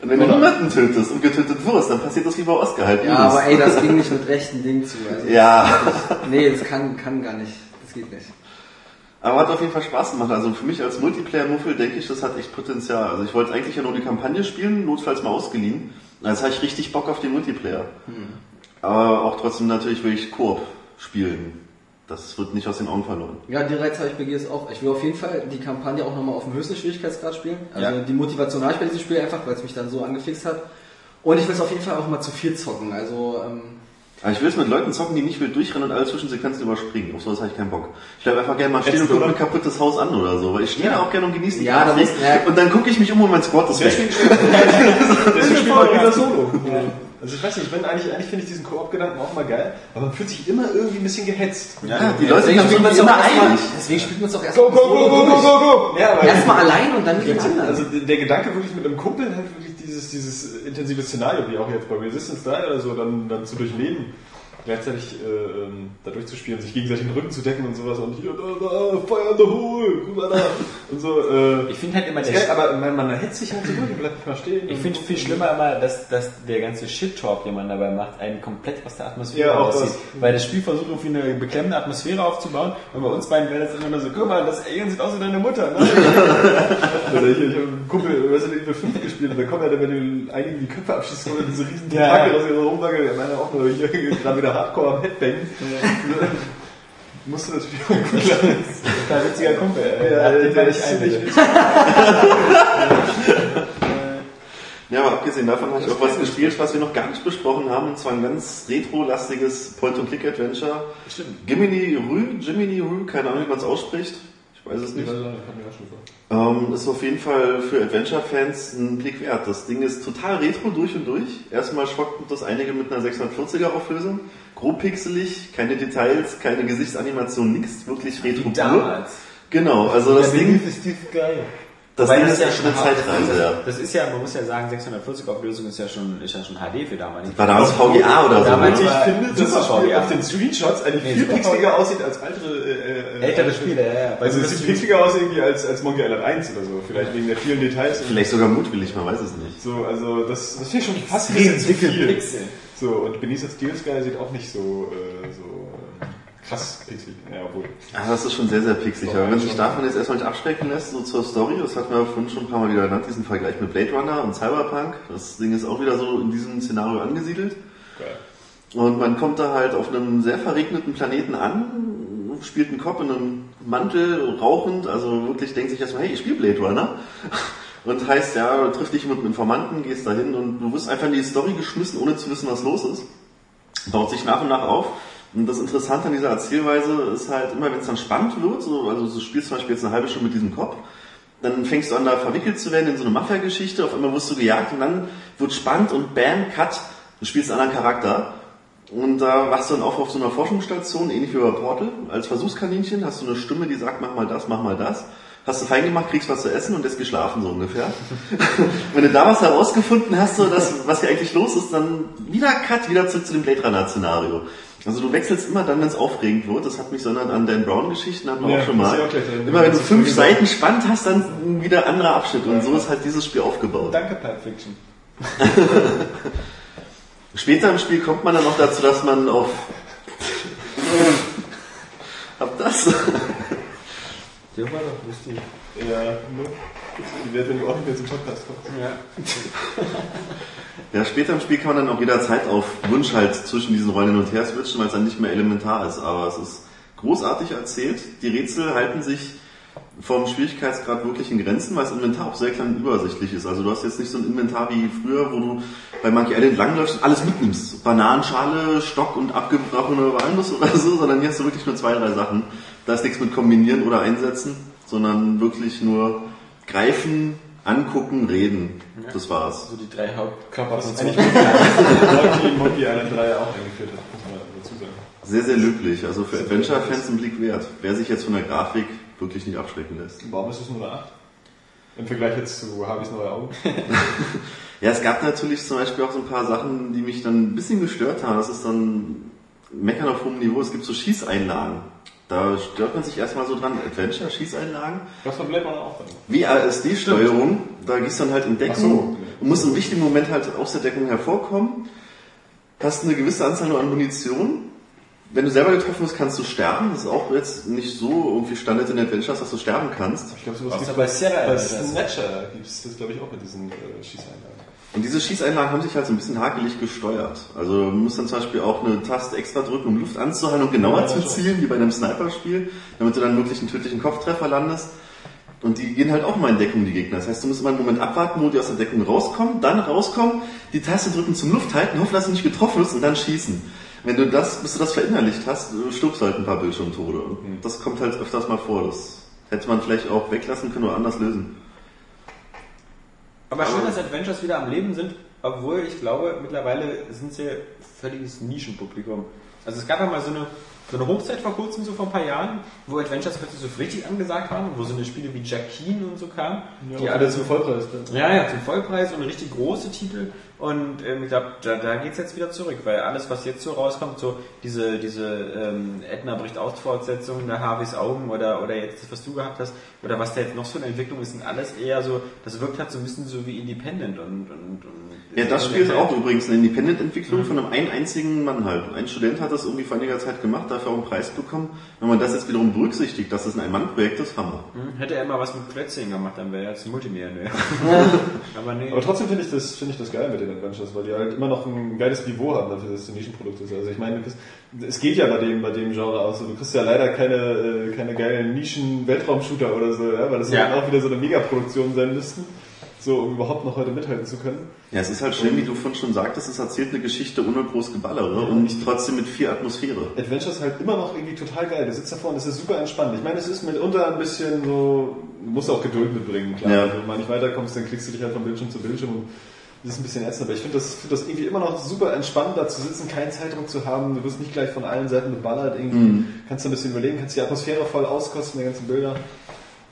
Und wenn du niemanden tötest und getötet wirst, dann passiert das wie bei Oskar halt. Ja, aber ey, das ging nicht [laughs] mit rechten Dingen zu. Also, Ja. Nee, das kann, kann gar nicht. Das geht nicht. Aber hat auf jeden Fall Spaß gemacht. Also für mich als Multiplayer-Muffel denke ich, das hat echt Potenzial. Also ich wollte eigentlich ja nur die Kampagne spielen, notfalls mal ausgeliehen. Jetzt habe ich richtig Bock auf den Multiplayer. Aber auch trotzdem natürlich will ich Koop spielen. Das wird nicht aus den Augen verloren. Ja, die Reiz habe ich bei Gears auch. Ich will auf jeden Fall die Kampagne auch nochmal auf dem höchsten Schwierigkeitsgrad spielen. Also Ja. die Motivation habe ich bei diesem Spiel einfach, weil es mich dann so angefixt hat. Und ich will es auf jeden Fall auch mal zu viel zocken. Also, ähm, Aber ich will es mit Leuten zocken, die nicht wild durchrennen und alle Zwischensequenzen überspringen. Auf sowas habe ich keinen Bock. Ich bleib einfach gerne mal stehen und gucke mir ein kaputtes Haus an oder so. Weil ich stehe da auch gerne und genieße die Ja, Grafik. ja. Und dann gucke ich mich um und mein Squad ist weg. [laughs] [laughs] Deswegen spielt man lieber Solo. Also ich weiß nicht, ich bin eigentlich, eigentlich finde ich diesen Koop-Gedanken auch mal geil, aber man fühlt sich immer irgendwie ein bisschen gehetzt. Ja, die Leute deswegen sind spielt man es auch immer erstmal, einig. deswegen spielt man es auch Go, erstmal go, go, go, go, go, go! Ja, aber Erstmal allein und dann mit den anderen. Also der Gedanke wirklich mit einem Kumpel halt wirklich dieses, dieses intensive Szenario, wie auch jetzt bei Resistance 3 oder so, dann, dann zu durchleben, gleichzeitig äh, ähm, da durchzuspielen, sich gegenseitig den Rücken zu decken und sowas und hier, da, da, Fire in the Hole, guck mal da [laughs] und so. Äh, Ich finde halt immer der geil, aber man, man hetzt sich halt so durch und bleibt nicht mal stehen. Ich finde viel schlimmer immer, dass, dass der ganze Shit-Talk, den man dabei macht, einen komplett aus der Atmosphäre Ja, das. Weil das Spiel versucht, irgendwie eine beklemmende Atmosphäre aufzubauen. Und bei uns beiden wäre das immer nur so, guck mal, das Alien sieht aus wie deine Mutter. Ne? [laughs] Oder ich, ich habe einen Kumpel, du, Evil 5 gespielt und da kommt er, dann, wenn du einigen die Köpfe abschießt, er diese riesen Ja, Packe ja. aus ihrer. Der meine auch nur hier [laughs] gerade wieder Hardcore am Headbang. Musste natürlich auch gut lachen. Total witziger Kumpel. äh, Ja, den mal ziemlich bitte. witzig. Ja, aber abgesehen davon habe ich auch was gespielt, was wir noch gar nicht besprochen haben, und zwar ein ganz retro-lastiges Point-and-Click-Adventure. Stimmt. Gimini Rue, Jiminy Rue, keine Ahnung, wie man es ausspricht. Ich weiß es nicht. Ähm, ist auf jeden Fall für Adventure-Fans ein Blick wert. Das Ding ist total retro durch und durch. Erstmal schockt das einige mit einer 640er Auflösung. Grob pixelig, keine Details, keine Gesichtsanimation, nichts. Wirklich retro pur. Damals. Genau, also das Ding, ist dieses geil. das Ding das ist ja schon eine Zeitreise, ja. Das ist ja, man muss ja sagen, 640 Auflösung ist ja schon, ist ja schon HD für damals. War damals VGA oder so, Damals war- Ich finde, dass das Spiel VGA. auf den Screenshots eigentlich Nee, viel pixeliger aussieht als ältere, äh, äh, Ältere Spiele, ja, ja. Also es sieht pixeliger aus irgendwie als, als Monkey Island 1 oder so. Vielleicht wegen der vielen Details. Vielleicht sogar mutwillig, man weiß es nicht. So, also das, das finde ich schon fast ein bisschen zu viel. Pixel. So, und Benicio Steel Sky sieht auch nicht so, äh, so äh, krass pixelig. Ja, obwohl. Ah, das ist schon sehr, sehr pixelig. Aber wenn sich davon jetzt erstmal nicht abschrecken lässt, so zur Story, das hatten wir vorhin schon ein paar Mal wieder genannt, diesen Vergleich mit Blade Runner und Cyberpunk. Das Ding ist auch wieder so in diesem Szenario angesiedelt. Geil. Und man kommt da halt auf einem sehr verregneten Planeten an, spielt einen Kopf in einem Mantel, rauchend, also wirklich denkt sich erstmal, hey, ich spiele Blade Runner. Und heißt, ja, triff dich mit einem Informanten, gehst dahin und du wirst einfach in die Story geschmissen, ohne zu wissen, was los ist. Baut sich nach und nach auf. Und das Interessante an dieser Erzählweise ist halt immer, wenn es dann spannend wird, so, also du spielst zum Beispiel jetzt eine halbe Stunde mit diesem Kopf, dann fängst du an, da verwickelt zu werden in so eine Mafia-Geschichte, auf einmal wirst du gejagt und dann wird spannend und bam, cut, du spielst einen anderen Charakter. Und da wachst du dann auf auf so einer Forschungsstation, ähnlich wie bei Portal, als Versuchskaninchen, hast du eine Stimme, die sagt, mach mal das, mach mal das. Hast du fein gemacht, kriegst was zu essen und lässt geschlafen, so ungefähr. [laughs] Wenn du da was herausgefunden hast, so das, was hier eigentlich los ist, dann wieder Cut, wieder zurück zu dem Blade Runner Szenario. Also du wechselst immer dann, wenn es aufregend wird. Das hat mich so erinnert an Dan Brown Geschichten, hatten wir Ja, auch schon mal. auch. Immer wenn du fünf Seiten spannend hast, dann wieder anderer Abschnitt. Und so ist halt dieses Spiel aufgebaut. Danke, Pulp Fiction. [laughs] Später im Spiel kommt man dann noch dazu, dass man auf... [laughs] Hab das? Der war doch lustig. Ja, ne? Die du auch nicht mehr zum Podcast kommst. Ja. [laughs] Ja, später im Spiel kann man dann auch jederzeit auf Wunsch halt zwischen diesen Rollen hin und her switchen, weil es dann nicht mehr elementar ist. Aber es ist großartig erzählt. Die Rätsel halten sich vom Schwierigkeitsgrad wirklich in Grenzen, weil das Inventar auch sehr klein und übersichtlich ist. Also du hast jetzt nicht so ein Inventar wie früher, wo du bei Monkey Island langläufst und alles mitnimmst. Bananenschale, Stock und abgebrochene Walnuss oder so, sondern hier hast du wirklich nur zwei, drei Sachen. Da ist nichts mit kombinieren oder einsetzen, sondern wirklich nur greifen, angucken, reden. Das war's. So die drei Hauptkörper Was eigentlich [laughs] Monkey, Monkey Island 3 auch eingeführt hat, muss man dazu sagen. Sehr, sehr löblich. Also für Adventure-Fans ein Blick wert. Wer sich jetzt von der Grafik wirklich nicht abschrecken lässt. Warum ist es nur eine 8? Im Vergleich jetzt zu Harveys neue Augen. [laughs] Ja, es gab natürlich zum Beispiel auch so ein paar Sachen, die mich dann ein bisschen gestört haben. Das ist dann Meckern auf hohem Niveau. Es gibt so Schießeinlagen. Da stört man sich erstmal so dran. Adventure, Schießeinlagen. Das von Blade Runner auch dann. Wie ASD-Steuerung. Da gehst du dann halt in Deckung so. und musst im wichtigen Moment halt aus der Deckung hervorkommen. Hast eine gewisse Anzahl nur an Munition. Wenn du selber getroffen wirst, kannst du sterben. Das ist auch jetzt nicht so irgendwie Standard in Adventures, dass du sterben kannst. Ich glaube, sowas Was gibt bei Sierra bei. Snatcher gibt es das, glaube ich, auch mit diesen äh, Schießeinlagen. Und diese Schießeinlagen haben sich halt so ein bisschen hakelig gesteuert. Also du musst dann zum Beispiel auch eine Taste extra drücken, um Luft anzuhalten und genauer Ja, zu zielen, wie bei einem Sniper-Spiel, damit du dann wirklich einen tödlichen Kopftreffer landest. Und die gehen halt auch mal in Deckung, die Gegner. Das heißt, du musst immer einen Moment abwarten, wo die aus der Deckung rauskommen, dann rauskommen, die Taste drücken zum Lufthalten, hoffen, dass du nicht getroffen wirst und dann schießen. Wenn du das, bis du das verinnerlicht hast, stirbst du halt ein paar Bildschirmtode. Und das kommt halt öfters mal vor. Das hätte man vielleicht auch weglassen können oder anders lösen. Aber schön, dass Adventures wieder am Leben sind, obwohl ich glaube, mittlerweile sind sie völliges Nischenpublikum. Also es gab ja mal so eine so eine Hochzeit vor kurzem, so vor ein paar Jahren, wo Adventures plötzlich so richtig angesagt waren, wo so eine Spiele wie Jackin und so kamen, die alle so Vollpreis. ja, ja, zum Vollpreis und richtig große Titel. Und ähm, ich glaube, da, da geht's jetzt wieder zurück, weil alles, was jetzt so rauskommt, so diese, diese ähm, Edna bricht aus Fortsetzung, der Harveys Augen oder, oder jetzt das, was du gehabt hast, oder was da jetzt noch so eine Entwicklung ist, sind alles eher so, das wirkt halt so ein bisschen so wie Independent und, und, und Ja, das Spiel ist auch übrigens eine Independent-Entwicklung von einem einen einzigen Mann halt. Ein Student hat das irgendwie vor einiger Zeit gemacht, dafür auch einen Preis bekommen. Wenn man das jetzt wiederum berücksichtigt, dass es ein Ein-Mann-Projekt ist, Hammer. Hm, Hätte er immer was mit Klötzchen gemacht, dann wäre er jetzt Multimillionär. [laughs] Aber nee. Aber trotzdem finde ich, das, finde ich das geil mit den Adventures, weil die halt immer noch ein geiles Niveau haben dafür, dass es ein Nischenprodukt ist. Also ich meine, es geht ja bei dem, bei dem Genre aus. so, Du kriegst ja leider keine, äh, keine geilen Nischen-Weltraum-Shooter oder so, ja, weil das Ja. dann auch wieder so eine Megaproduktion sein müssten, so um überhaupt noch heute mithalten zu können. Ja, es ist halt schön, wie du vorhin schon sagtest, es erzählt eine Geschichte ohne groß Geballere und trotzdem mit viel Atmosphäre. Adventures ist halt immer noch irgendwie total geil. Du sitzt davor und es ist super entspannt. Ich meine, es ist mitunter ein bisschen so, du musst auch Geduld mitbringen, klar. Ja. Wenn du mal nicht weiterkommst, dann klickst du dich halt von Bildschirm zu Bildschirm und das ist ein bisschen ätzend. Aber ich finde das, finde das irgendwie immer noch super entspannt, da zu sitzen, keinen Zeitdruck zu haben. Du wirst nicht gleich von allen Seiten beballert. Irgendwie kannst du ein bisschen überlegen, kannst die Atmosphäre voll auskosten, die ganzen Bilder.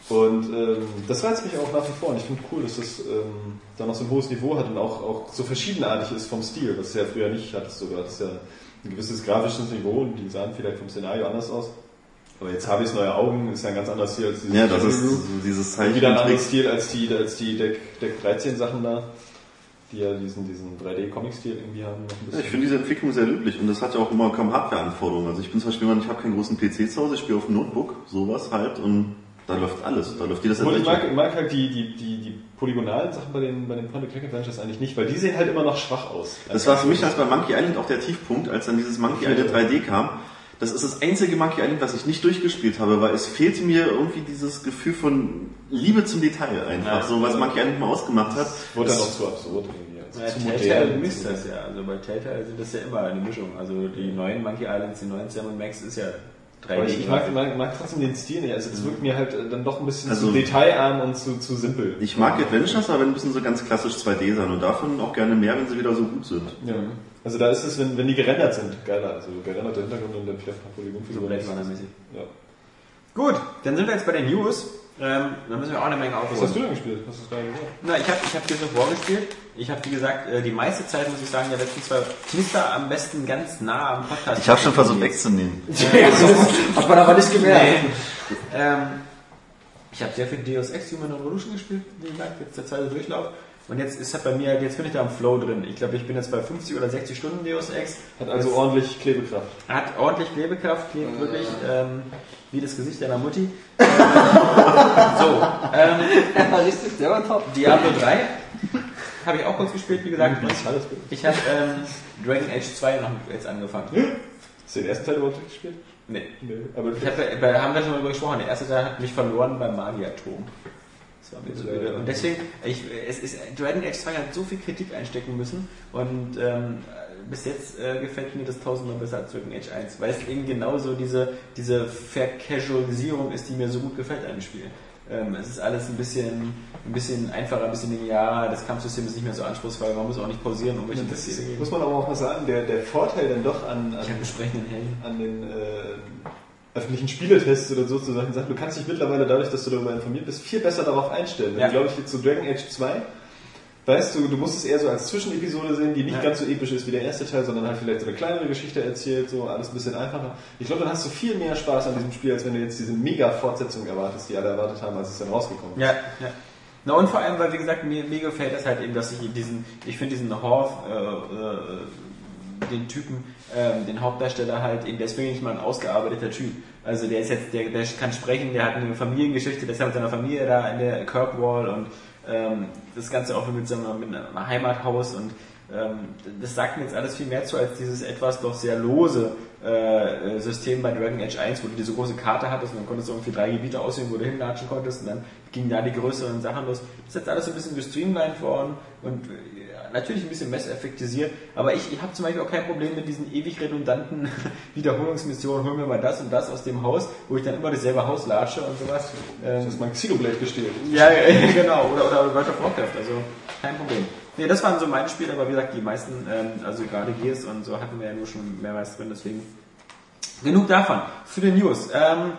Und ähm, das reizt mich auch nach wie vor. Und ich finde cool, dass das ähm, da noch so ein hohes Niveau hat und auch, auch so verschiedenartig ist vom Stil, was du ja früher nicht hattest. Sogar. Das ist ja ein gewisses grafisches Niveau und die sahen vielleicht vom Szenario anders aus. Aber jetzt habe ich neue Augen, ist ja ein ganz anderer Stil als dieses Ja, das ist so dieses und wieder ein Zeichentrick. Stil als die, als die Deck, Deck 13 Sachen da, die ja diesen, diesen 3D-Comic-Stil irgendwie haben. Ja, ich finde diese Entwicklung sehr löblich und das hat ja auch immer kaum Hardware-Anforderungen. Also ich bin zum Beispiel jemand, ich habe keinen großen PC zu Hause, ich spiele auf dem Notebook, sowas halt und da läuft alles. Da läuft jedes Obwohl ich mag, mag halt die, die, die, die polygonalen Sachen bei den, bei den Point-and-Click-Adventures eigentlich nicht, weil die sehen halt immer noch schwach aus. Das war für mich als bei Monkey Island auch der Tiefpunkt, als dann dieses Monkey Island 3D kam. Das ist das einzige Monkey Island, was ich nicht durchgespielt habe, weil es fehlte mir irgendwie dieses Gefühl von Liebe zum Detail einfach, so was Monkey Island mal ausgemacht hat. Wurde dann auch zu absurd irgendwie. Also Ja, zu Telltale misst das ja. Also bei Telltale sind das ja immer eine Mischung. Also die neuen Monkey Islands, die neuen Sam Max ist ja 3D. ich, ich mag, mag, mag trotzdem den Stil nicht. Also das wirkt mir halt äh, dann doch ein bisschen Also- zu detailarm und zu, zu simpel. Ich mag Adventures, aber wenn müssen so ganz klassisch 2D sein und davon auch gerne mehr, wenn sie wieder so gut sind. Ja. Also da ist es, wenn, wenn die gerendert sind, geiler. Also gerenderte Hintergründe und dann vielleicht noch Polygonfiguren. So. Ja. Gut, dann sind wir jetzt bei den News. Ähm, dann müssen wir auch eine Menge aufholen. Was hast du denn gespielt? Hast du es gerade gesagt? Na, ich habe ich hab Gears of War gespielt. Ich habe, wie gesagt, äh, die meiste Zeit, muss ich sagen, der letzten zwei Knister am besten ganz nah am Podcast. Ich habe schon versucht wegzunehmen. [laughs] Hat man aber nicht gemerkt. Nee. Ähm, ich habe sehr viel Deus Ex Human Revolution gespielt, wie gesagt, jetzt der zweite Durchlauf. Und jetzt ist halt bei mir, jetzt bin ich da am Flow drin. Ich glaube, ich bin jetzt bei 50 oder 60 Stunden Deus Ex. Hat also Jetzt- ordentlich Klebekraft. Hat ordentlich Klebekraft, klebt wirklich ähm, wie das Gesicht deiner Mutti. [laughs] so, ähm, [laughs] Ja, richtig, der war top. Diablo 3 habe ich auch kurz gespielt, wie gesagt. Ich habe ähm, Dragon Age 2 noch jetzt angefangen. Hast du den ersten Teil überhaupt gespielt? Nee. Nee. Aber Ich hab, bei, haben wir schon mal drüber gesprochen. Der erste Teil hat mich verloren beim Magierturm. Das war mir so. Und deswegen, ich, es ist, Dragon Age 2 hat so viel Kritik einstecken müssen und ähm, bis jetzt äh, gefällt mir das tausendmal besser als Dragon Age 1, weil es eben genauso diese, diese Vercasualisierung ist, die mir so gut gefällt an dem Spiel. Ähm, es ist alles ein bisschen, ein bisschen einfacher, ein bisschen linearer, das Kampfsystem ist nicht mehr so anspruchsvoll, man muss auch nicht pausieren, um welche das ist, geben. muss man aber auch mal sagen, der, der Vorteil dann doch an, an an den äh, öffentlichen Spieletests oder so zu solchen Sachen. Du kannst dich mittlerweile dadurch, dass du darüber informiert bist, viel besser darauf einstellen. Ja. du, glaube ich, zu Dragon Age 2, weißt du, du musst es eher so als Zwischenepisode sehen, die nicht Ja. ganz so episch ist wie der erste Teil, sondern halt vielleicht so eine kleinere Geschichte erzählt, so alles ein bisschen einfacher. Ich glaube, dann hast du viel mehr Spaß an diesem Spiel, als wenn du jetzt diese Mega-Fortsetzung erwartest, die alle erwartet haben, als es dann rausgekommen ist. Ja, ja. Na und vor allem, weil wie gesagt, mir, mir gefällt das halt eben, dass ich diesen, ich finde diesen Horf, äh, äh, den Typen, ähm, den Hauptdarsteller halt eben, ist wirklich mal ein ausgearbeiteter Typ. Also der ist jetzt, der, der kann sprechen, der hat eine Familiengeschichte, der ist mit seiner Familie da in der Kirkwall und ähm, das Ganze auch mit seinem mit einem Heimathaus und ähm, das sagt mir jetzt alles viel mehr zu als dieses etwas doch sehr lose äh, System bei Dragon Age 1, wo du diese große Karte hattest und dann konntest du irgendwie drei Gebiete auswählen, wo du hinlatschen konntest und dann gingen da die größeren Sachen los. Das ist jetzt alles so ein bisschen gestreamlined worden und äh, natürlich ein bisschen messeffektisiert, aber ich, ich habe zum Beispiel auch kein Problem mit diesen ewig redundanten [laughs] Wiederholungsmissionen, hol mir mal das und das aus dem Haus, wo ich dann immer dasselbe Haus latsche und sowas. Ähm, Das ist mein Xenoblade gespielt. ja, [laughs] genau. Oder, oder World of Warcraft, also kein Problem. Nee, das waren so meine Spiele, aber wie gesagt, die meisten, ähm, also gerade Gears und so hatten wir ja nur schon mehrmals drin, deswegen genug davon. Zu den News. Ähm,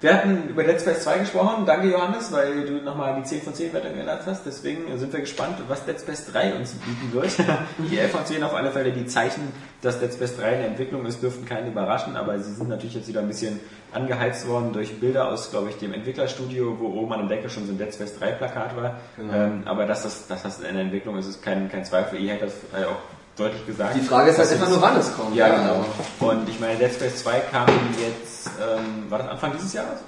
wir hatten über Dead Space 2 gesprochen. Danke, Johannes, weil du nochmal die 10 von 10 Wertung genannt hast. Deswegen sind wir gespannt, was Dead Space 3 uns bieten wird. [laughs] Die 11 von 10 auf alle Fälle, die Zeichen, dass Dead Space 3 in der Entwicklung ist, dürften keinen überraschen, aber sie sind natürlich jetzt wieder ein bisschen angeheizt worden durch Bilder aus, glaube ich, dem Entwicklerstudio, wo oben an der Decke schon so ein Dead Space 3 Plakat war. Ähm, aber dass das, dass das in der Entwicklung ist, ist kein, kein Zweifel. Ihr hättet das äh, auch deutlich gesagt. Die Frage ist halt Dass einfach nur, wann es kommt. ja, genau. Und ich meine, Dead Space 2 kam jetzt, ähm, war das Anfang dieses Jahres?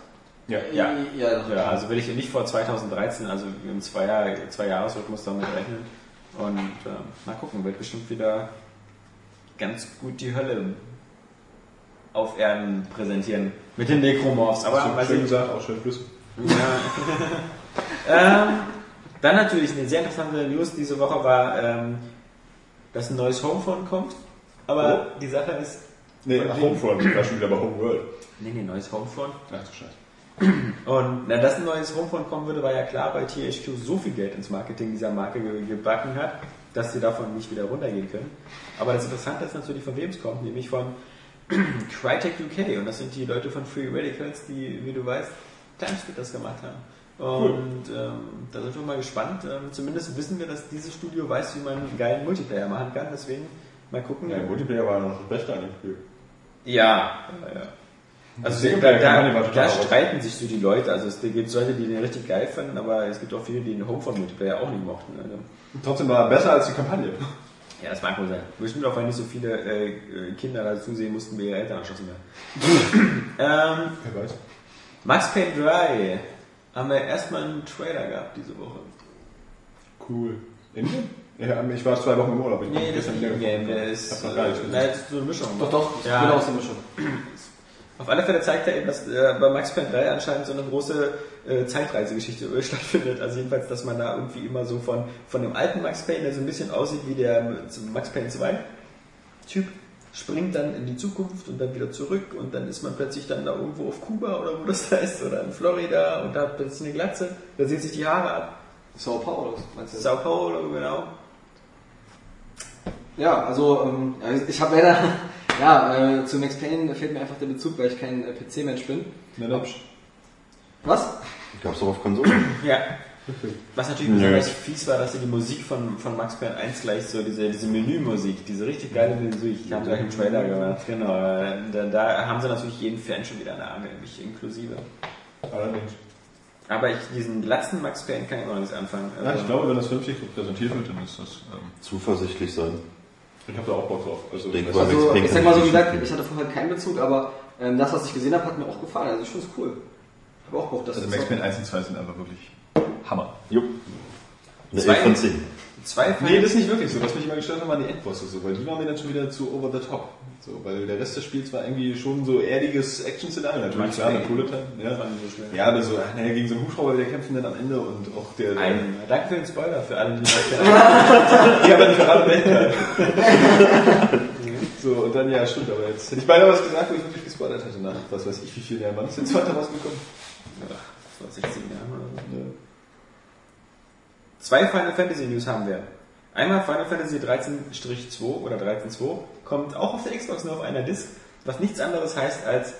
Ja. Ja. Ja, Ja, also will ich nicht vor 2013, also im zwei, Jahr, zwei Jahresrhythmus damit rechnen. Und ähm, mal gucken, wird bestimmt wieder ganz gut die Hölle auf Erden präsentieren mit den Necromorphs. Aber mal schön gesagt, auch schön flüssig. Ja. [laughs] ähm, dann natürlich eine sehr interessante News diese Woche war, ähm, dass ein neues Homephone kommt. Aber die Sache ist, Nee? Homefront, ich war schon wieder bei Homeworld. nee, nee, neues Homephone. Ach du Scheiße. Und na, dass ein neues Homephone kommen würde, war ja klar, weil THQ so viel Geld ins Marketing dieser Marke ge gebacken hat, dass sie davon nicht wieder runtergehen können. Aber das Interessante ist natürlich, von wem es kommt, nämlich von [clears throat] Crytek UK. Und das sind die Leute von Free Radicals, die, wie du weißt, Timespeed das gemacht haben. Und ähm, da sind wir mal gespannt. Ähm, zumindest wissen wir, dass dieses Studio weiß, wie man einen geilen Multiplayer machen kann. Deswegen mal gucken. Ja, der Multiplayer war noch das Beste an dem Spiel. Ja, ja. Also da, da, da streiten sich so die Leute. Also es gibt Leute, die den richtig geil fanden, aber es gibt auch viele, die den Homefront-Multiplayer auch nicht mochten. Also, Trotzdem war er besser als die Kampagne. ja, das mag wohl sein. Bestimmt auch, weil nicht so viele äh, Kinder da zusehen mussten, wie ihre Eltern erschossen werden. [laughs] ähm, Wer weiß. Max Payne 3 haben wir erstmal einen Trailer gehabt diese Woche. Cool. Indien? Ja, ich war zwei Wochen im Urlaub. Ich Nee, das ist ein Game, der ist, Hab noch gar nichts äh, na, das ist so eine Mischung. Doch, doch, ich Ja. bin aus der Mischung. Auf alle Fälle zeigt er eben, dass äh, bei Max Payne 3 anscheinend so eine große äh, Zeitreisegeschichte [laughs] stattfindet. Also jedenfalls, dass man da irgendwie immer so von, von dem alten Max Payne, der so ein bisschen aussieht wie der äh, Max Payne 2 Typ, springt dann in die Zukunft und dann wieder zurück und dann ist man plötzlich dann da irgendwo auf Kuba oder wo das [laughs] da ist oder in Florida und da hat plötzlich eine Glatze, da sieht sich die Haare ab. Sao Paulo, meinst du? Sao Paulo, genau. Ja, also ähm, ich habe leider, [laughs] ja, äh, zu Max Payne fehlt mir einfach der Bezug, weil ich kein äh, PC-Mensch bin. Na. Was? Gab's doch auf Konsole. [clears throat] Ja. Was natürlich besonders fies war, dass sie die Musik von, von Max Payne 1 gleich so, diese, diese Menümusik, diese richtig geile Musik, ich habe gleich im Trailer gemacht, genau. äh, Da, da haben sie natürlich jeden Fan schon wieder an der Angel, mich inklusive. Allerdings. Aber ich, diesen glatzen Max Payne kann ich auch noch nichts anfangen. Ja, Also, ich glaube, wenn das vernünftig so präsentiert wird, dann ist das. Ähm, Zuversichtlich sein. ich habe da auch Bock drauf. Also, mal, Also, ich sag mal so, gesagt, ich hatte vorher keinen Bezug, aber ähm, das, was ich gesehen habe, hat mir auch gefallen. Also ich finde es cool. Ich habe auch Bock, dass also das Max Payne 1 und 2 sind einfach wirklich Hammer. Jupp. Eine Zwei- 11 von 10. zwei Nee, das ist nicht wirklich so. Was mich immer gestört hat, waren die Endbosse so, weil die waren mir dann schon wieder zu over the top. So, weil der Rest des Spiels war irgendwie schon so erdiges Action-Szenario. Natürlich, klar, coole Teil. Ja. so ja, aber so, naja, gegen so einen Hubschrauber wieder kämpfen dann am Ende und auch der. der Ein, danke für den Spoiler für alle, die Payne [laughs] Ja, aber nicht verraten, welcher. So, und dann, ja, stimmt, aber jetzt hätte ich beinahe was gesagt, wo ich wirklich gespoilert hätte nach, was weiß ich, wie vielen Jahren. Wann ist denn zweiter rausgekommen? Vor 16 Jahren oder so. Zwei Final Fantasy News haben wir. Einmal Final Fantasy 13-2 oder 13.2 kommt auch auf der Xbox nur auf einer Disc, was nichts anderes heißt als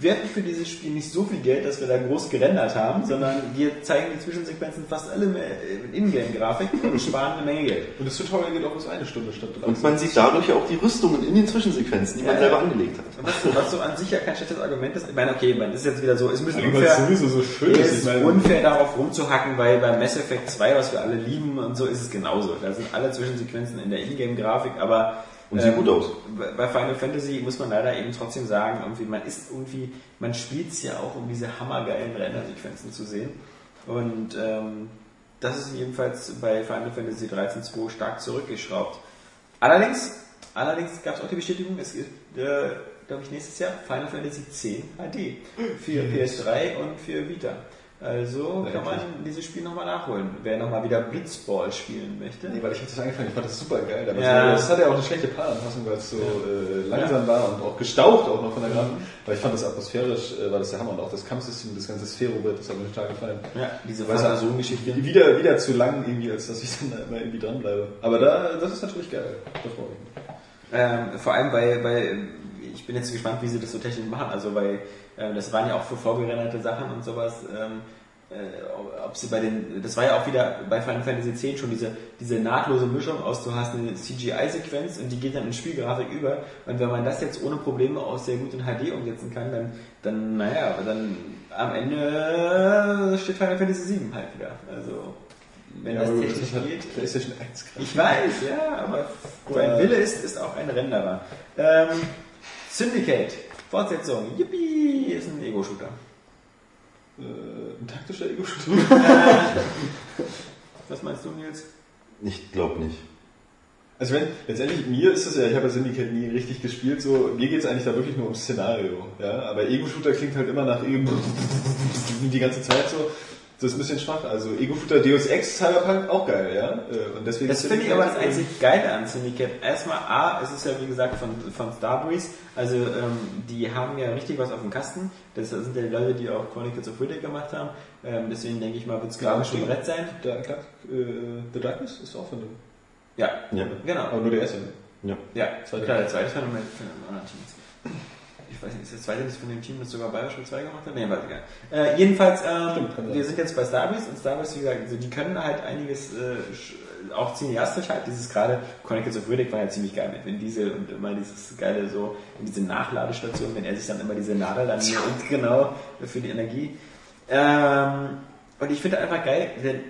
wir hatten für dieses Spiel nicht so viel Geld, dass wir da groß gerendert haben, sondern wir zeigen die Zwischensequenzen fast alle mehr in Ingame-Grafik und [laughs] sparen eine Menge Geld. Und das Tutorial geht auch bis eine Stunde statt drei. Und man sieht dadurch ja auch die Rüstungen in den Zwischensequenzen, die man Ja, selber ja. angelegt hat. Was, was so an sich ja kein schlechtes Argument ist. Ich meine, okay, man ist jetzt wieder so, ist ein bisschen es unfair. sowieso so schön Es ist. ist Ich meine, unfair darauf rumzuhacken, weil bei Mass Effect 2, was wir alle lieben und so, ist es genauso. Da sind alle Zwischensequenzen in der Ingame-Grafik, aber Und sieht gut aus. bei Final Fantasy muss man leider eben trotzdem sagen, irgendwie, man ist irgendwie, man spielt es ja auch, um diese hammergeilen Rendersequenzen zu sehen. Und ähm, das ist jedenfalls bei Final Fantasy 13.2 stark zurückgeschraubt. Allerdings, allerdings gab es auch die Bestätigung, es gibt, äh, glaube ich, nächstes Jahr Final Fantasy 10 HD für PS3 und für Vita. Also kann man dieses Spiel nochmal nachholen, wer nochmal wieder Blitzball spielen möchte. Nee, weil ich habe das angefangen, ich fand das super geil. Aber Ja. Das hatte ja auch eine schlechte Paaranpassung, weil es so äh, langsam war und auch gestaucht auch noch von der Grafik. Aber ich fand das atmosphärisch, äh, war das der Hammer. Und auch das Kampfsystem, das ganze Sphärobild, das hat mir total gefallen. Ja, diese Weiß er- Phantasien-Geschichte. Wieder, wieder zu lang irgendwie, als dass ich [laughs] dann da immer irgendwie dranbleibe. Aber da, das ist natürlich geil. Da freue ich mich. Ähm, vor allem bei, bei ich bin jetzt gespannt, wie sie das so technisch machen. Also weil äh, das waren ja auch für vorgerenderte Sachen und sowas. Ähm, äh, ob sie bei den, das war ja auch wieder bei Final Fantasy X schon diese, diese nahtlose Mischung aus, du hast eine CGI-Sequenz und die geht dann in Spielgrafik über. Und wenn man das jetzt ohne Probleme aus sehr gut in HD umsetzen kann, dann, dann naja, aber dann am Ende steht Final Fantasy VII halt wieder. Also, wenn Ja, das technisch das geht. PlayStation 1 gerade. Ich weiß, ja, aber wo ein Wille ist, ist auch ein Renderer. Ähm, Syndicate, Fortsetzung, yippie, ist ein Ego-Shooter. Äh, ein taktischer Ego-Shooter. [laughs] Was meinst du, Nils? Ich glaube nicht. Also wenn, letztendlich, mir ist es ja, ich habe ja Syndicate nie richtig gespielt, so, mir geht es eigentlich da wirklich nur ums Szenario, ja, aber Ego-Shooter klingt halt immer nach eben [laughs] die ganze Zeit so, das ist ein bisschen schwach, also Ego-Shooter Deus Ex Cyberpunk auch geil, ja, äh, und deswegen Das finde ich aber das einzig Geile an Syndicate. Erstmal A, es ist ja wie gesagt von, von Starbreeze, also ähm, die haben ja richtig was auf dem Kasten. Das sind ja die Leute, die auch Chronicles of Riddick gemacht haben. Ähm, deswegen denke ich mal, wird es Ja, ein stimmt. Brett sein. Der, klar, äh, The Darkness ist auch von dem, Ja, Ja. genau. aber nur der erste. Ja. Ja, Zweite. klar, der zweite ist von einem, von einem anderen Team. Ich weiß nicht, ist der zweite nicht von dem Team, das sogar Bioshock 2 gemacht hat? Nee, weiß ich gar nicht. Äh, jedenfalls, ähm, Stimmt, wir sind jetzt bei Starbreeze und Starbreeze, wie gesagt, also die können halt einiges, äh, auch cineastisch halt, dieses gerade Chronicles of Riddick war ja ziemlich geil mit Vin Diesel und immer dieses geile so, in diese Nachladestation, wenn er sich dann immer diese Nadel dann [laughs] und genau für die Energie. Ähm, und ich finde einfach geil, denn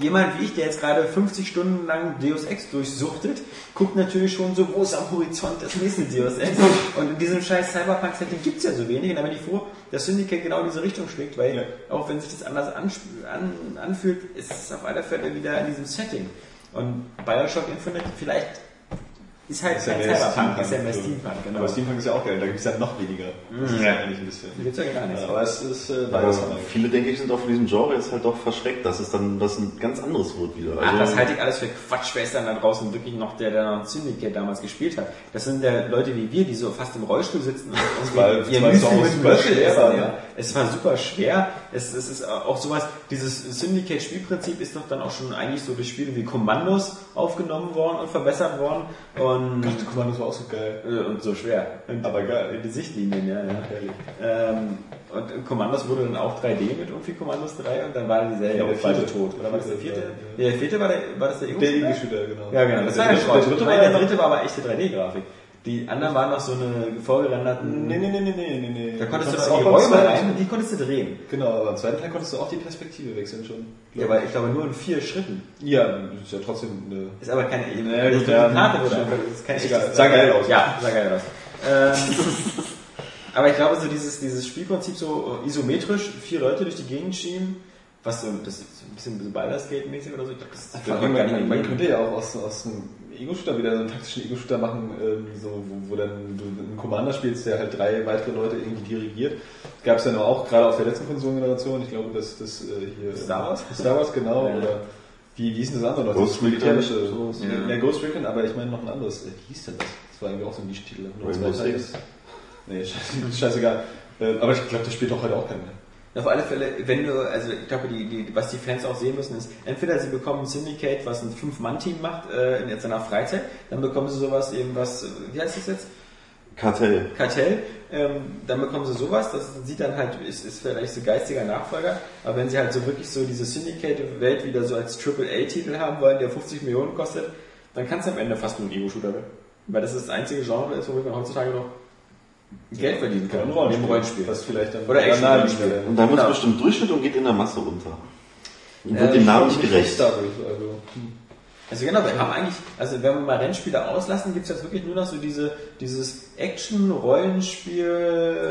jemand wie ich, der jetzt gerade 50 Stunden lang Deus Ex durchsuchtet, guckt natürlich schon so, wo ist am Horizont das nächste Deus Ex? Und in diesem scheiß Cyberpunk-Setting gibt es ja so wenig. Und da bin ich froh, dass Syndicate genau in diese Richtung schlägt, weil Ja. auch wenn sich das anders an, anfühlt, ist es auf alle Fälle wieder in diesem Setting. Und Bioshock Infinite vielleicht ist halt Ist ja kein Cyberpunk, ist ja mehr. Steampunk, genau. Aber Steampunk ist ja auch geil, da gibt es ja noch weniger. Das ist ja eigentlich ein bisschen. Gibt's ja gar nichts. Ja, aber es ist äh, beides. viele, denke ich, sind auch von diesem Genre jetzt halt doch verschreckt, dass es dann was ein ganz anderes wird wieder. Ach, Also, das halte ich alles für Quatsch. Wer ist dann da draußen wirklich noch der, der noch Syndicate damals gespielt hat? Das sind ja Leute wie wir, die so fast im Rollstuhl sitzen und war- ihr Müsli mit schwer, essen, ja. Es war super schwer. Es, es ist auch sowas, dieses Syndicate-Spielprinzip ist doch dann auch schon eigentlich so durch Spiele wie Kommandos aufgenommen worden und verbessert worden. Und, Gott, Kommandos war auch so geil. äh, und so schwer. Und Aber geil. die Sichtlinien, ja, ja. Ähm, und Kommandos wurde dann auch 3D mit irgendwie Kommandos 3 und dann war die Serie Ja, auch der vierte. tot. Oder war das der vierte? Ja, der vierte war, der, war das der Der Ego-Shooter? Ego-Shooter, genau. Ja, genau. Das der, war Schrott. der dritte war der dritte war aber echte 3D-Grafik. Die anderen waren noch so eine vorgerenderten. Nee, nee, nee, nee, nee, nee, nee. Da konntest du konntest die auch Räume rein die konntest du drehen. Genau, aber im zweiten Teil konntest du auch die Perspektive wechseln schon. Ja, aber ich glaube nur in vier Schritten. Ja, das ist ja trotzdem eine. Ist aber keine Ebene. Ja, gut, die ja. Karte. Das ist kein Ist echtes-. Sah geil aus. Ja, sah geil aus. Ähm, [laughs] aber ich glaube, so dieses, dieses Spielprinzip so isometrisch, vier Leute durch die Gegend schieben, was so, das ist so ein bisschen so Baldur's Gate-mäßig oder so. Ich glaube, das allem, man gar man, nicht man mehr könnte ja auch aus, aus einem Ego-Shooter wieder so einen taktischen Ego-Shooter machen, ähm, so, wo, wo dann du einen Commander spielst, der halt drei weitere Leute irgendwie dirigiert. Gab es ja noch auch gerade auf der letzten Konsolengeneration, ich glaube, das, das äh, hier. Star Wars? Star Wars, genau. Ja. Oder wie, wie hieß denn das andere noch? Ghost Das Recon, militärische. sowas. Ja. Ghost Recon, aber ich meine noch ein anderes. Äh, Wie hieß denn das? Das war irgendwie auch so ein Nischentitel. Nur Rainbow. Six. Nee, scheiße, [laughs] scheißegal. Äh, aber ich glaube, das spielt doch heute auch keiner mehr. Auf alle Fälle, wenn du, also ich glaube, die, die, was die Fans auch sehen müssen, ist, entweder sie bekommen ein Syndicate, was ein Fünf-Mann-Team macht äh, in seiner Freizeit, dann bekommen sie sowas eben, was, wie heißt das jetzt? Kartell. Kartell, ähm, dann bekommen sie sowas, das sieht dann halt, ist, ist vielleicht so geistiger Nachfolger, aber wenn sie halt so wirklich so diese Syndicate-Welt wieder so als Triple-A-Titel haben wollen, der 50 Millionen kostet, dann kann es am Ende fast nur ein Ego-Shooter werden. Weil das ist das einzige Genre ist, womit man heutzutage noch Geld verdienen kann. Ein Rollenspiel. Rollenspiel. Was vielleicht dann Oder Action- Rollenspiel. Und dann wird es Genau. bestimmt Durchschnitt und geht in der Masse unter. Und wird dem Namen nicht Ich gerecht. Also. Also genau, wir haben eigentlich, also wenn wir mal Rennspiele auslassen, gibt es jetzt wirklich nur noch so diese, dieses Action-Rollenspiel,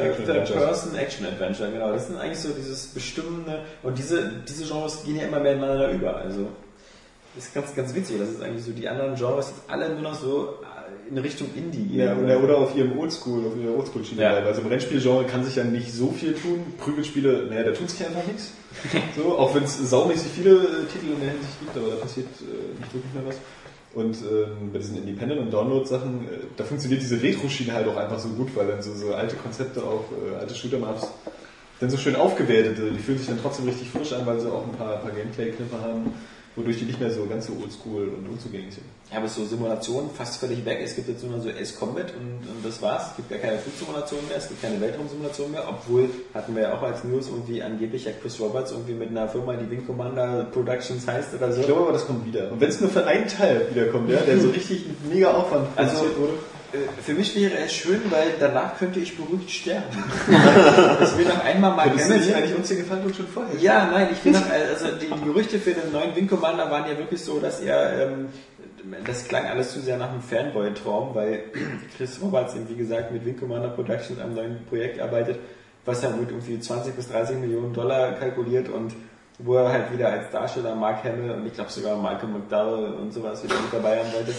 Action-Adventure. Third-Person-Action-Adventure, genau. Das sind eigentlich so dieses bestimmende, und diese, diese Genres gehen ja immer mehr ineinander über, also. Das ist ganz, ganz witzig, das ist eigentlich so, die anderen Genres sind alle nur noch so in Richtung Indie. Ja, oder, oder auf ihrem Oldschool, auf ihrer Oldschool-Schiene Ja. bleiben. Also im Rennspielgenre kann sich ja nicht so viel tun. Prügelspiele, naja, da tut sich einfach nichts. [laughs] So, auch wenn es saumäßig viele äh, Titel in der Hinsicht gibt, aber da passiert äh, nicht wirklich mehr was. Und ähm, bei diesen Independent- und Download-Sachen, äh, da funktioniert diese Retro-Schiene halt auch einfach so gut, weil dann so, so alte Konzepte, auch äh, alte Shooter-Maps, dann so schön aufgewertet, die fühlen sich dann trotzdem richtig frisch an, weil sie auch ein paar, paar Gameplay-Kniffe haben. Wodurch die nicht mehr so ganz so oldschool und unzugänglich sind. Ja, aber so Simulationen fast völlig weg. Es gibt jetzt nur noch so Ace Combat und, und das war's. Es gibt gar keine Flugsimulation mehr, es gibt keine Weltraumsimulation mehr, obwohl hatten wir ja auch als News irgendwie angeblich ja Chris Roberts irgendwie mit einer Firma, die Wing Commander Productions heißt oder so. Ich glaube aber, das kommt wieder. Und wenn es nur für einen Teil wiederkommt, ja, der so richtig mit mega Aufwand Also, produziert wurde. Äh, für mich wäre es schön, weil danach könnte ich beruhigt sterben. [laughs] das will noch einmal mal Hättest nicht eigentlich uns hier gefallen und schon vorher? Ja, nein, ich will [laughs] noch, also die, die Gerüchte für den neuen Wing Commander waren ja wirklich so, dass er, ähm, das klang alles zu sehr nach einem Fanboy-Traum, weil [clears throat] Chris Roberts eben, wie gesagt, mit Wing Commander Productions einem neuen Projekt arbeitet, was er mit irgendwie 20 bis 30 Millionen Dollar kalkuliert und wo er halt wieder als Darsteller Mark Hamill und ich glaube sogar Malcolm McDowell und sowas wieder mit dabei haben wollte.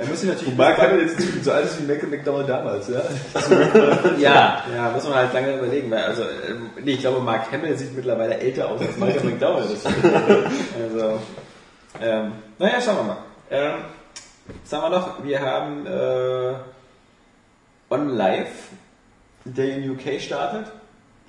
Er müsste natürlich Mark Hamill jetzt inzwischen so alt ist wie McDowell damals, ja? [laughs] Ja, ja, muss man halt lange überlegen. Weil, also, ähm, nee, ich glaube, Mark Hamill sieht mittlerweile älter aus als Malcolm McDowell. Das [laughs] also, ähm, naja, schauen wir mal. Ähm, was haben wir noch? Wir haben äh, OnLive, der in UK startet.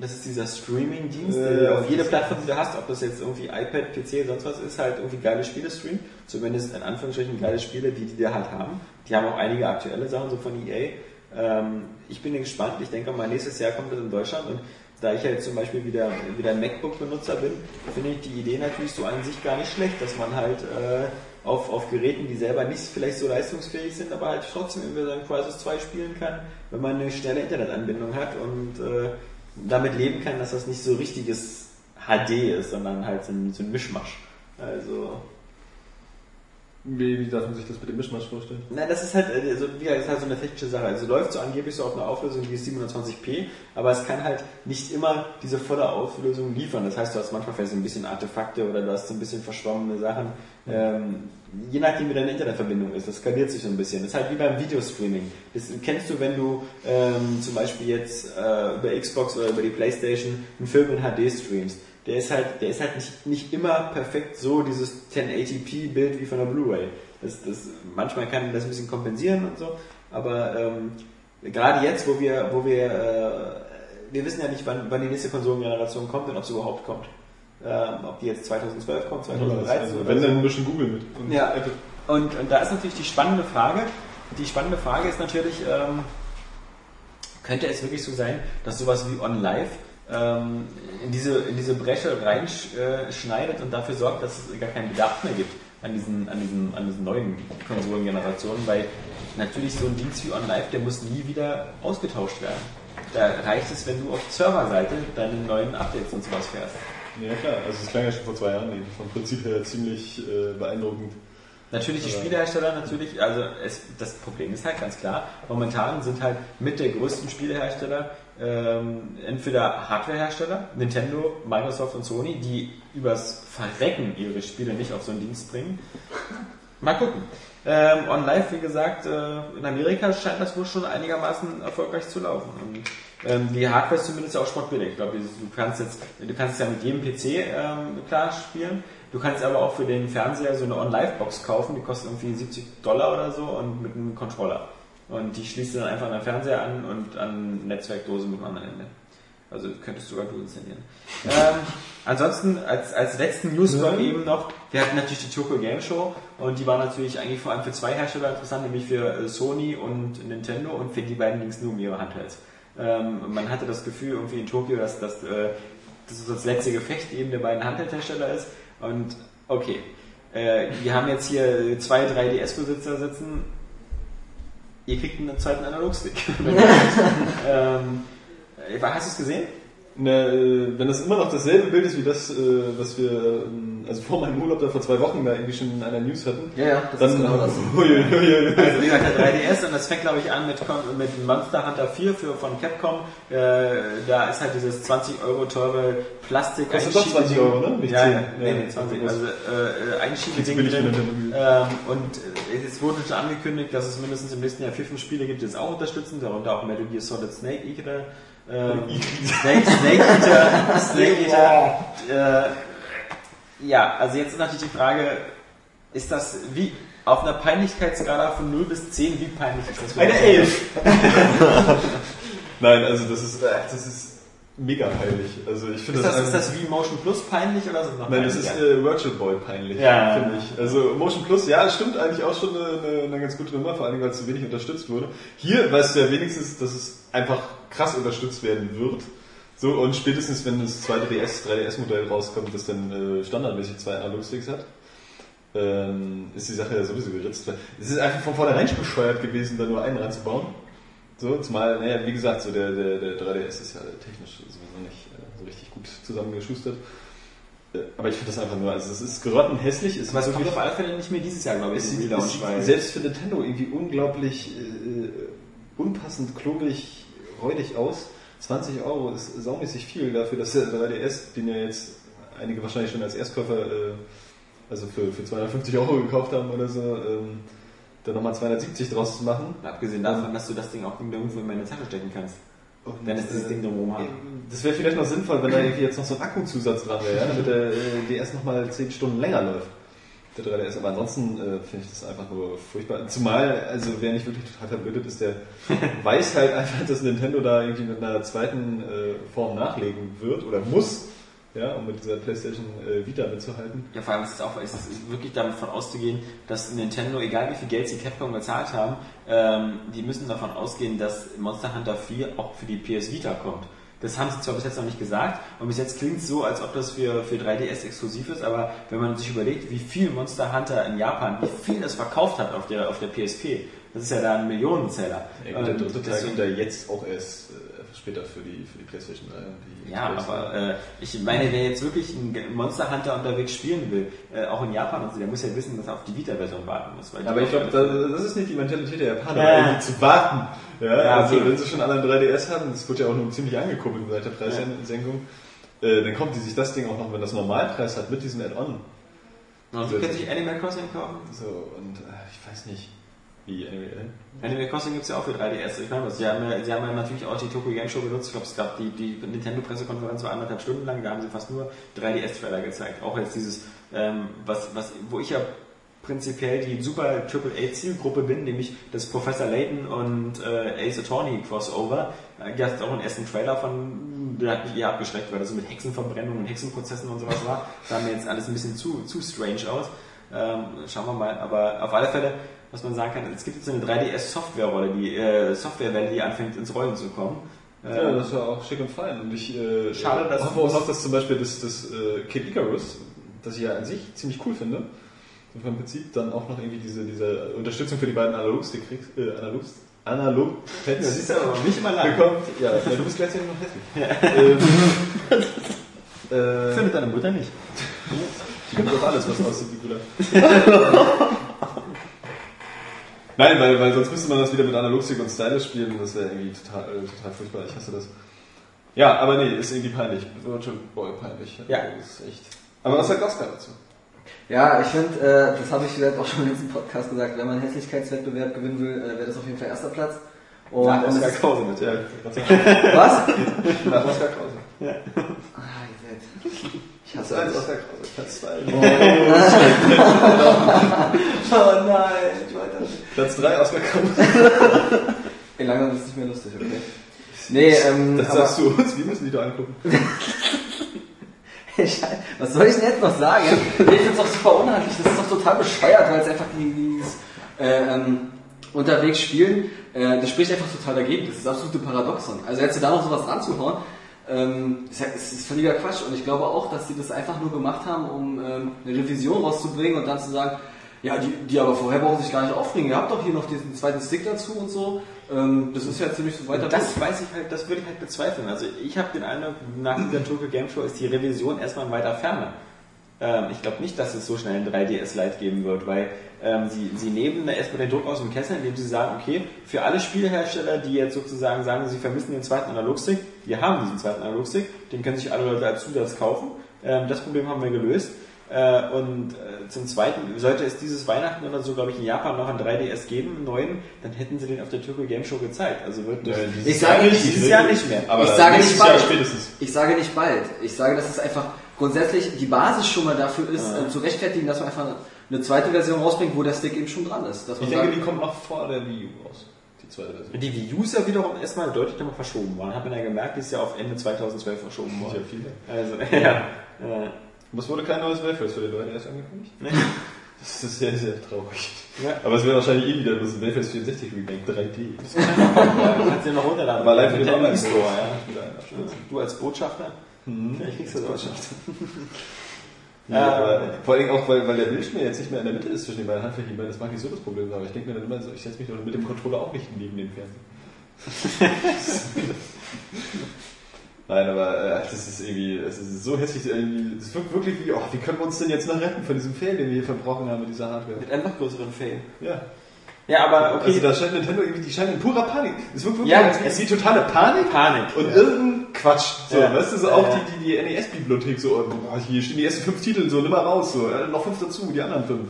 Das ist dieser Streaming-Dienst, du Ja, auf jede Plattform, die du hast, ob das jetzt irgendwie iPad, PC, sonst was ist, halt irgendwie geile Spiele streamen. Zumindest in Anführungsstrichen geile Spiele, die die da halt haben. Die haben auch einige aktuelle Sachen, so von EA. Ähm, ich bin gespannt. Ich denke mal, nächstes Jahr kommt das in Deutschland und da ich ja jetzt zum Beispiel wieder, wieder ein MacBook-Benutzer bin, finde ich die Idee natürlich so an sich gar nicht schlecht, dass man halt äh, auf, auf Geräten, die selber nicht vielleicht so leistungsfähig sind, aber halt trotzdem über sein Crisis 2 spielen kann, wenn man eine schnelle Internetanbindung hat und äh, damit leben kann, dass das nicht so richtiges HD ist, sondern halt so ein, so ein Mischmasch. Also, Wie, wie darf man sich das mit dem Mischmasch vorstellen? na, das ist halt, äh, so, wie gesagt, das ist halt so eine technische Sache. Also läuft so angeblich so auf einer Auflösung wie 720p, aber es kann halt nicht immer diese volle Auflösung liefern. Das heißt, du hast manchmal vielleicht so ein bisschen Artefakte oder du hast so ein bisschen verschwommene Sachen. Ähm, je nachdem, wie deine Internetverbindung ist, das skaliert sich so ein bisschen. Das ist halt wie beim Videostreaming. Das kennst du, wenn du ähm, zum Beispiel jetzt äh, über Xbox oder über die Playstation einen Film in HD streamst. Der ist halt, der ist halt nicht, nicht immer perfekt so, dieses 1080p-Bild wie von der Blu-ray. Das, das, manchmal kann das ein bisschen kompensieren und so, aber ähm, gerade jetzt, wo wir, wo wir, äh, wir wissen ja nicht, wann, wann die nächste Konsolengeneration kommt und ob sie überhaupt kommt. Ähm, ob die jetzt 2012 kommt, 2013 Also, oder wenn so. dann ein bisschen Google mit. Und Ja. Apple. Und, und da ist natürlich die spannende Frage. Die spannende Frage ist natürlich, ähm, könnte es wirklich so sein, dass sowas wie OnLive ähm, in, diese, in diese Bresche reinschneidet und dafür sorgt, dass es gar keinen Bedarf mehr gibt an diesen, an diesen, an diesen neuen Konsolengenerationen, weil natürlich so ein Dienst wie OnLive, der muss nie wieder ausgetauscht werden. Da reicht es, wenn du auf Serverseite deine neuen Updates und sowas fährst. Ja klar, also es klang ja schon vor zwei Jahren eben vom Prinzip her ziemlich äh, beeindruckend. Natürlich die Spielehersteller, natürlich, also es, das Problem ist halt ganz klar, momentan sind halt mit der größten Spielehersteller ähm, entweder Hardwarehersteller, Nintendo, Microsoft und Sony, die übers Verrecken ihre Spiele nicht auf so einen Dienst bringen. Mal gucken. Ähm, on Live, wie gesagt, äh, in Amerika scheint das wohl schon einigermaßen erfolgreich zu laufen. Und ähm, die Hardware ist zumindest auch sportbillig. Ich glaube, du kannst jetzt, du kannst ja mit jedem PC ähm, klar spielen. Du kannst aber auch für den Fernseher so eine On-Live-Box kaufen, die kostet irgendwie 70 Dollar oder so und mit einem Controller. Und die schließt du dann einfach an den Fernseher an und an Netzwerkdose mit dem anderen Ende. Also könntest sogar du installieren. [laughs] ähm, ansonsten als, als letzten Newsblock eben noch, wir hatten natürlich die Tokyo Game Show und die war natürlich eigentlich vor allem für zwei Hersteller interessant, nämlich für äh, Sony und Nintendo und für die beiden ging es nur um ihre Handhelds. Ähm, man hatte das Gefühl irgendwie in Tokio, dass das, äh, das, ist das letzte Gefecht eben der beiden Handheldhersteller ist und okay, äh, wir haben jetzt hier zwei 3DS-Besitzer sitzen, ihr kriegt einen zweiten Analogstick. [laughs] ähm, äh, hast du es gesehen? Ne, äh, wenn das immer noch dasselbe Bild ist wie das, äh, was wir ähm, also vor meinem Urlaub da vor zwei Wochen da irgendwie schon in einer News hatten, Ja, ja, das dann ist genau das. [laughs] Uiuiui. Also wie gesagt, der 3DS und das fängt glaube ich an mit, mit Monster Hunter 4 für, von Capcom. Äh, da ist halt dieses 20 Euro teure Plastik Kostet doch 20 Euro, ne? Nicht ja, 10. ja, nee, nee, 20. Also äh, Einschiebeding drin. Ähm, und äh, es wurde schon angekündigt, dass es mindestens im nächsten Jahr vier, fünf Spiele gibt, die es auch unterstützen, darunter auch Metal Gear Solid Snake Eater. Ähm, [laughs] Snake, Snake Eater, [laughs] Snake Eater. Äh, ja, also jetzt ist natürlich die Frage, ist das wie auf einer Peinlichkeitsskala von 0 bis 10, wie peinlich ist das? Eine dich? Elf. [laughs] Nein, also das ist, das ist, mega peinlich. Also ich finde Ist das, ist einfach- das wie Motion Plus peinlich oder ist es noch Nein, das ist äh, Virtual Boy peinlich, Ja. finde ich. Also Motion Plus, ja, das stimmt eigentlich auch schon eine, eine, eine ganz gute Nummer, vor allem weil es zu wenig unterstützt wurde. Hier weißt du ja wenigstens, dass es einfach krass unterstützt werden wird. So, und spätestens wenn das zweite DS, 3DS-Modell rauskommt, das dann äh, standardmäßig zwei Analogsticks hat, ähm, ist die Sache ja sowieso geritzt. Es ist einfach von vornherein bescheuert gewesen, da nur einen reinzubauen. So, zumal, naja, wie gesagt, so der, der, der 3DS ist ja technisch sowieso nicht äh, so richtig gut zusammengeschustert. Äh, Aber ich finde das einfach nur, also es ist grottenhässlich. Es Aber es ist kommt auf alle Fälle nicht mehr dieses Jahr, glaube ich, es sieht weil- selbst für Nintendo irgendwie unglaublich äh, unpassend, klobig, räudig aus. 20 Euro ist saumäßig viel dafür, dass der 3DS, den ja jetzt einige wahrscheinlich schon als Erstkäufer, äh, also für, für 250 Euro gekauft haben oder so, ähm, da nochmal 270 draus zu machen. Abgesehen davon, dass du das Ding auch irgendwo in meine Tasche stecken kannst. Wenn es dieses äh, Ding drumherum hat. Das wäre vielleicht noch sinnvoll, wenn da [clears throat] jetzt noch so ein Akkuzusatz dran wäre, ja, damit der äh, DS nochmal 10 Stunden länger läuft. Der 3DS, aber ansonsten äh, finde ich das einfach nur furchtbar. Zumal, also wer nicht wirklich total verblödet ist, der [laughs] weiß halt einfach, dass Nintendo da irgendwie mit einer zweiten äh, Form nachlegen wird oder muss, ja, um mit dieser PlayStation äh, Vita mitzuhalten. Ja, vor allem ist es auch, ist es wirklich davon auszugehen, dass Nintendo, egal wie viel Geld sie Capcom gezahlt haben, ähm, die müssen davon ausgehen, dass Monster Hunter 4 auch für die PS Vita kommt. Das haben sie zwar bis jetzt noch nicht gesagt und bis jetzt klingt es so, als ob das für, für 3DS exklusiv ist, aber wenn man sich überlegt, wie viel Monster Hunter in Japan, wie viel das verkauft hat auf der, auf der PSP, das ist ja da ein Millionenseller. Ja, gut, der dritte Teil kommt ja jetzt auch erst äh, später für die, für die PlayStation 3. und Die Ja, aber äh, ich meine, wer jetzt wirklich einen Monster Hunter unterwegs spielen will, äh, auch in Japan und so, der muss ja wissen, dass er auf die Vita-Version warten muss. Aber ich glaube, das ist nicht die Mentalität der Japaner, Ja. irgendwie zu warten. Ja, Ja, also okay. wenn sie schon alle einen 3DS haben, das wird ja auch nur ziemlich angekuppelt seit der Preissenkung, äh, dann kommt die sich das Ding auch noch, wenn das Normalpreis hat, mit diesem Add-on. Und sie können sich Animal Crossing kaufen. So, und äh, ich weiß nicht, wie NWL. Animal Crossing gibt es ja auch für 3DS. Ich meine, sie haben, ja, sie haben ja natürlich auch die Tokyo Show benutzt. Ich glaube, es gab die, die Nintendo-Pressekonferenz war anderthalb Stunden lang, da haben sie fast nur 3DS-Trailer gezeigt. Auch jetzt dieses, ähm, was, was, wo ich ja prinzipiell die super AAA-Zielgruppe bin, nämlich das Professor Layton und äh, Ace Attorney Crossover. Da gab es auch einen ersten Trailer von, der hat mich eher abgeschreckt, weil das so mit Hexenverbrennung und Hexenprozessen und sowas war. Da sah mir jetzt alles ein bisschen zu, zu strange aus. Ähm, schauen wir mal. Aber auf alle Fälle, was man sagen kann, es gibt jetzt eine 3DS-Softwarerolle, die äh, Softwarewelle, die anfängt ins Rollen zu kommen. Ja, Ähm, das ist ja auch schick und fein. Und ich äh, Schade, dass- hoffe auch noch, dass zum Beispiel das, das äh, Kid Icarus, das ich ja an sich ziemlich cool finde, vom Prinzip dann auch noch irgendwie diese, diese Unterstützung für die beiden Analogstick kriegst, äh, Analog, analog Pads Das ist aber nicht mal lang. bekommt. Ja, ja, du bist gleichzeitig noch hässlich. ähm, äh, [laughs] Findet deine Mutter nicht. [laughs] die kommt auf alles, was aussieht wie Bruder. [laughs] Nein, weil, weil sonst müsste man das wieder mit Analogstick und Stylus spielen. Das wäre irgendwie total, äh, total furchtbar. Ich hasse das. Ja, aber nee, ist irgendwie peinlich. Virtual Boy peinlich. Ja. Das ist echt. Aber was sagt Oscar dazu? Ja, ich finde, äh, das habe ich vielleicht auch schon im letzten Podcast gesagt, wenn man einen Hässlichkeitswettbewerb gewinnen will, äh, wäre das auf jeden Fall erster Platz. Und, Nach und ist- Krause mit. Ja, [laughs] Was? nach Oscar Krause. Ah, ihr seid. Ich hasse 1 alles. Oscar Krause, Platz 2. [laughs] Oh nein, wollte nicht. Platz 3 Oscar Krause. Ey, langsam ist es nicht mehr lustig, okay? Nee, ähm, Das sagst du uns, wir müssen die da angucken. [laughs] Ich- Was soll ich denn jetzt noch sagen? Ich finde es doch super unhandlich, das ist doch total bescheuert, weil es einfach die- dieses äh, ähm, unterwegs spielen, äh, das spricht einfach total dagegen. Das ist das absolute Paradoxon. Also jetzt da noch sowas ranzuhauen, ähm, ist, ist, ist völliger Quatsch. Und ich glaube auch, dass sie das einfach nur gemacht haben, um ähm, eine Revision rauszubringen und dann zu sagen, ja, die, die aber vorher brauchen sich gar nicht aufregen. Ihr habt doch hier noch diesen zweiten Stick dazu und so. Ähm, das ist ja ziemlich so weiter. Das weiß ich halt, das würde ich halt bezweifeln. Also ich habe den Eindruck, nach dieser [clears throat] Tokyo Game Show ist die Revision erstmal in weiter Ferne. Ähm, ich glaube nicht, dass es so schnell ein 3DS Lite geben wird, weil ähm, sie, sie nehmen da erstmal den Druck aus dem Kessel, indem sie sagen, okay, für alle Spielhersteller, die jetzt sozusagen sagen, sie vermissen den zweiten Analogstick, wir haben diesen zweiten Analogstick, den können sich alle Leute als Zusatz kaufen. Ähm, das Problem haben wir gelöst. Äh, und äh, zum Zweiten, sollte es dieses Weihnachten oder so, glaube ich, in Japan noch einen 3DS geben, einen neuen, dann hätten sie den auf der Tokyo Game Show gezeigt. Also wird das, Ich sage nicht, dieses Jahr nicht mehr. Aber Ich sage nicht Jahr bald. spätestens. Ich sage nicht bald. Ich sage, dass es einfach grundsätzlich die Basis schon mal dafür ist, äh, zu rechtfertigen, dass man einfach eine zweite Version rausbringt, wo der Stick eben schon dran ist. Dass man Ich denke, sagt, die kommt noch vor der Wii U raus. die Wii U ist ja wiederum erstmal deutlich nochmal verschoben worden. Hat man ja gemerkt, die ist ja auf Ende 2012 verschoben Ja, worden. viele. Also, [laughs] ja. ja. Und es wurde kein neues Wayface für die Leute erst angekündigt. Nee. [laughs] Das ist sehr, sehr traurig. Ja. Aber es wäre wahrscheinlich eh wieder das Wayface 64 Remake 3D. [laughs] Kannst du dir noch runterladen. Aber für den Nintendo Online-Store, E-Store, ja. Du als Botschafter? Vielleicht kriegst du das auch. Ja, Ja. [laughs] aber vor allem auch, weil, weil der Bildschirm jetzt nicht mehr in der Mitte ist zwischen den beiden Handflächen. Ich meine, das mag nicht so das Problem sein, aber ich denke mir dann immer so, ich setze mich doch mit dem Controller auch nicht neben den Fernseher. Nein, aber äh, das ist irgendwie, es ist so hässlich, irgendwie, es wirkt wirklich wie, oh, wie können wir uns denn jetzt noch retten von diesem Fail, den wir hier verbrochen haben mit dieser Hardware? Mit einem noch größeren Fail. Ja. Ja, aber okay. Also da scheint Nintendo irgendwie, die scheinen in purer Panik. Es wirkt wirklich, Ja, als es- es die totale Panik Panik. und ja. irgendein Quatsch. So, Ja. weißt du, so auch ja. die, die, die NES-Bibliothek, so, boah, hier stehen die ersten fünf Titel, so, nimm mal raus, so, noch fünf dazu, die anderen fünf.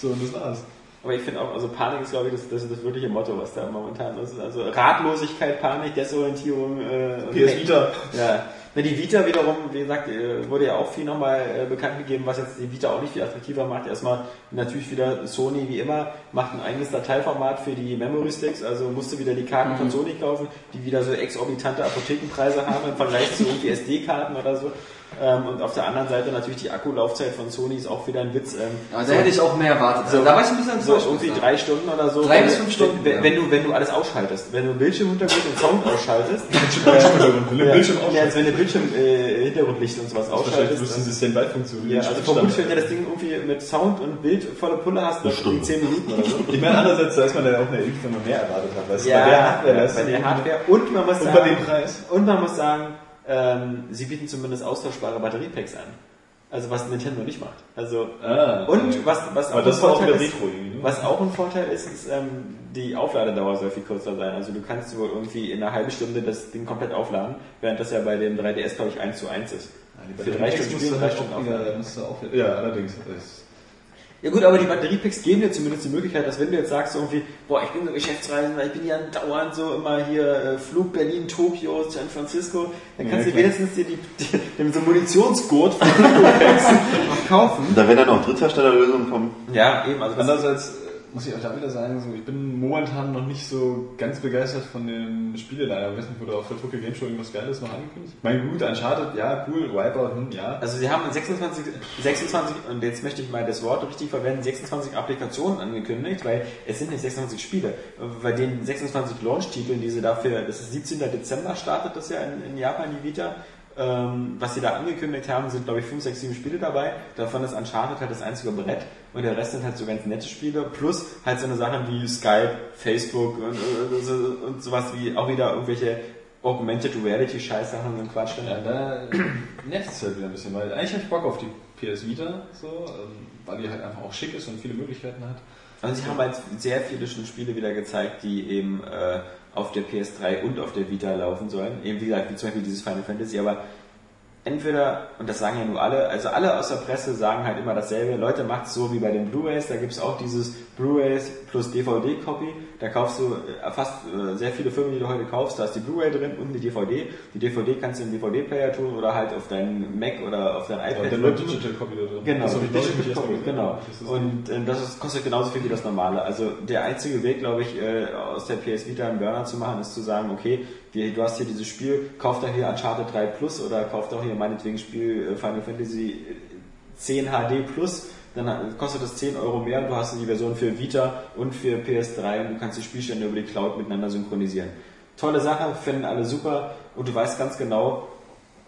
So, und das war's. Aber ich finde auch, also Panik ist, glaube ich, das, das ist das wirkliche Motto, was da momentan ist. Also Ratlosigkeit, Panik, Desorientierung. Äh, PS Vita. Ja. Na, die Vita wiederum, wie gesagt, äh, wurde ja auch viel nochmal äh, bekannt gegeben, was jetzt die Vita auch nicht viel attraktiver macht. Erstmal natürlich wieder Sony wie immer, macht ein eigenes Dateiformat für die Memory Sticks, also musste wieder die Karten von Sony kaufen, die wieder so exorbitante Apothekenpreise haben im Vergleich zu [laughs] irgendwie SD-Karten oder so. Ähm, und auf der anderen Seite natürlich die Akkulaufzeit von Sony ist auch wieder ein Witz. Ähm, Aber da hätte ich auch mehr erwartet. Also, da war ich ein bisschen so irgendwie drei Stunden oder so. Drei Wenn- bis fünf Stunden, Wenn, ja. wenn, du, wenn du alles ausschaltest. Wenn du Bildschirmhintergrund und Sound ausschaltest. [laughs] Bildschirm ja, Bildschirm ja, also wenn du Bildschirm, äh, Hintergrundlicht und sowas ausschaltest. müssen dann- sie Standby-Funktion ja, also vermutlich, wenn du das Ding irgendwie mit Sound und Bild volle Pulle hast, dann irgendwie 10 Minuten oder so. [laughs] Ich meine, andererseits, da ist man ja auch wenn man mehr erwartet hat. Weißt du, Ja, bei der Hardware, bei der Hardware. Und man muss Und sagen, bei dem Preis. und man muss sagen, ähm, sie bieten zumindest austauschbare Batteriepacks an. Also was Nintendo nicht macht. Also Ah, und okay. was, was auch ein auch Vorteil wieder ist, ne? was auch ein Vorteil ist, ist ähm, die Aufladedauer soll viel kürzer sein. Also du kannst wohl irgendwie in einer halben Stunde das Ding komplett aufladen, während das ja bei dem 3DS glaube ich 1 zu 1 ist. Für drei Stunden musst spielen, drei halt Stunden auch aufladen. auch ja, allerdings. Das- Ja gut, aber die Batteriepacks geben dir zumindest die Möglichkeit, dass wenn du jetzt sagst so irgendwie, boah, ich bin so Geschäftsreisender, ich bin ja dauernd so immer hier äh, Flug Berlin, Tokio, San Francisco, dann kannst Ja, du wenigstens dir die, die, so einen Munitionsgurt von [laughs] kaufen. Da werden dann auch Drittherstellerlösungen kommen. Ja, eben, also Andererseits muss ich auch da wieder sagen, so, ich bin momentan noch nicht so ganz begeistert von den Spielen. Ich weiß nicht, wurde auf der Tokyo Game Show irgendwas Geiles noch angekündigt? Ich meine, gut, Uncharted, ja, cool, Wipeout, hm, ja. Also sie haben 26, 26, und jetzt möchte ich mal das Wort richtig verwenden, 26 Applikationen angekündigt, weil es sind nicht 26 Spiele. Bei den 26 Launch-Titeln, die sie dafür, das ist 17. Dezember startet das ja in, in Japan, die Vita, ähm, was sie da angekündigt haben, sind glaube ich 5, 6, 7 Spiele dabei. Davon ist Uncharted halt das einzige Brett und der Rest sind halt so ganz nette Spiele. Plus halt so eine Sachen wie Skype, Facebook und, und, so- und sowas wie auch wieder irgendwelche Augmented Reality Scheißsachen und Quatsch. Ja, da nervt es halt wieder ein bisschen, weil eigentlich habe ich Bock auf die PS Vita, so, ähm, weil die halt einfach auch schick ist und viele Möglichkeiten hat. Also sie haben halt sehr viele schon Spiele wieder gezeigt, die eben äh, auf der PS3 und auf der Vita laufen sollen. Eben wie gesagt, wie zum Beispiel dieses Final Fantasy, aber entweder, und das sagen ja nur alle, also alle aus der Presse sagen halt immer dasselbe, Leute macht es so wie bei den Blu-Rays, da gibt es auch dieses Blu-Rays plus DVD-Copy, da kaufst du äh, fast äh, sehr viele Filme, die du heute kaufst, da ist die Blu-Ray drin und die DVD. Die DVD kannst du im DVD-Player tun oder halt auf deinen Mac oder auf dein Ja, iPad. der drücken. Digital Copy da drin. Genau, neulich Digital Copy, genau. Und äh, das ist, kostet genauso viel wie das normale. Also der einzige Weg, glaube ich, äh, aus der PS Vita einen Burner zu machen, ist zu sagen, okay, wir, du hast hier dieses Spiel, kauf doch hier Uncharted 3 Plus oder kauf doch hier meinetwegen Spiel äh, Final Fantasy 10 HD Plus. Dann kostet das 10 Euro mehr und du hast die Version für Vita und für PS3 und du kannst die Spielstände über die Cloud miteinander synchronisieren. Tolle Sache, finden alle super und du weißt ganz genau,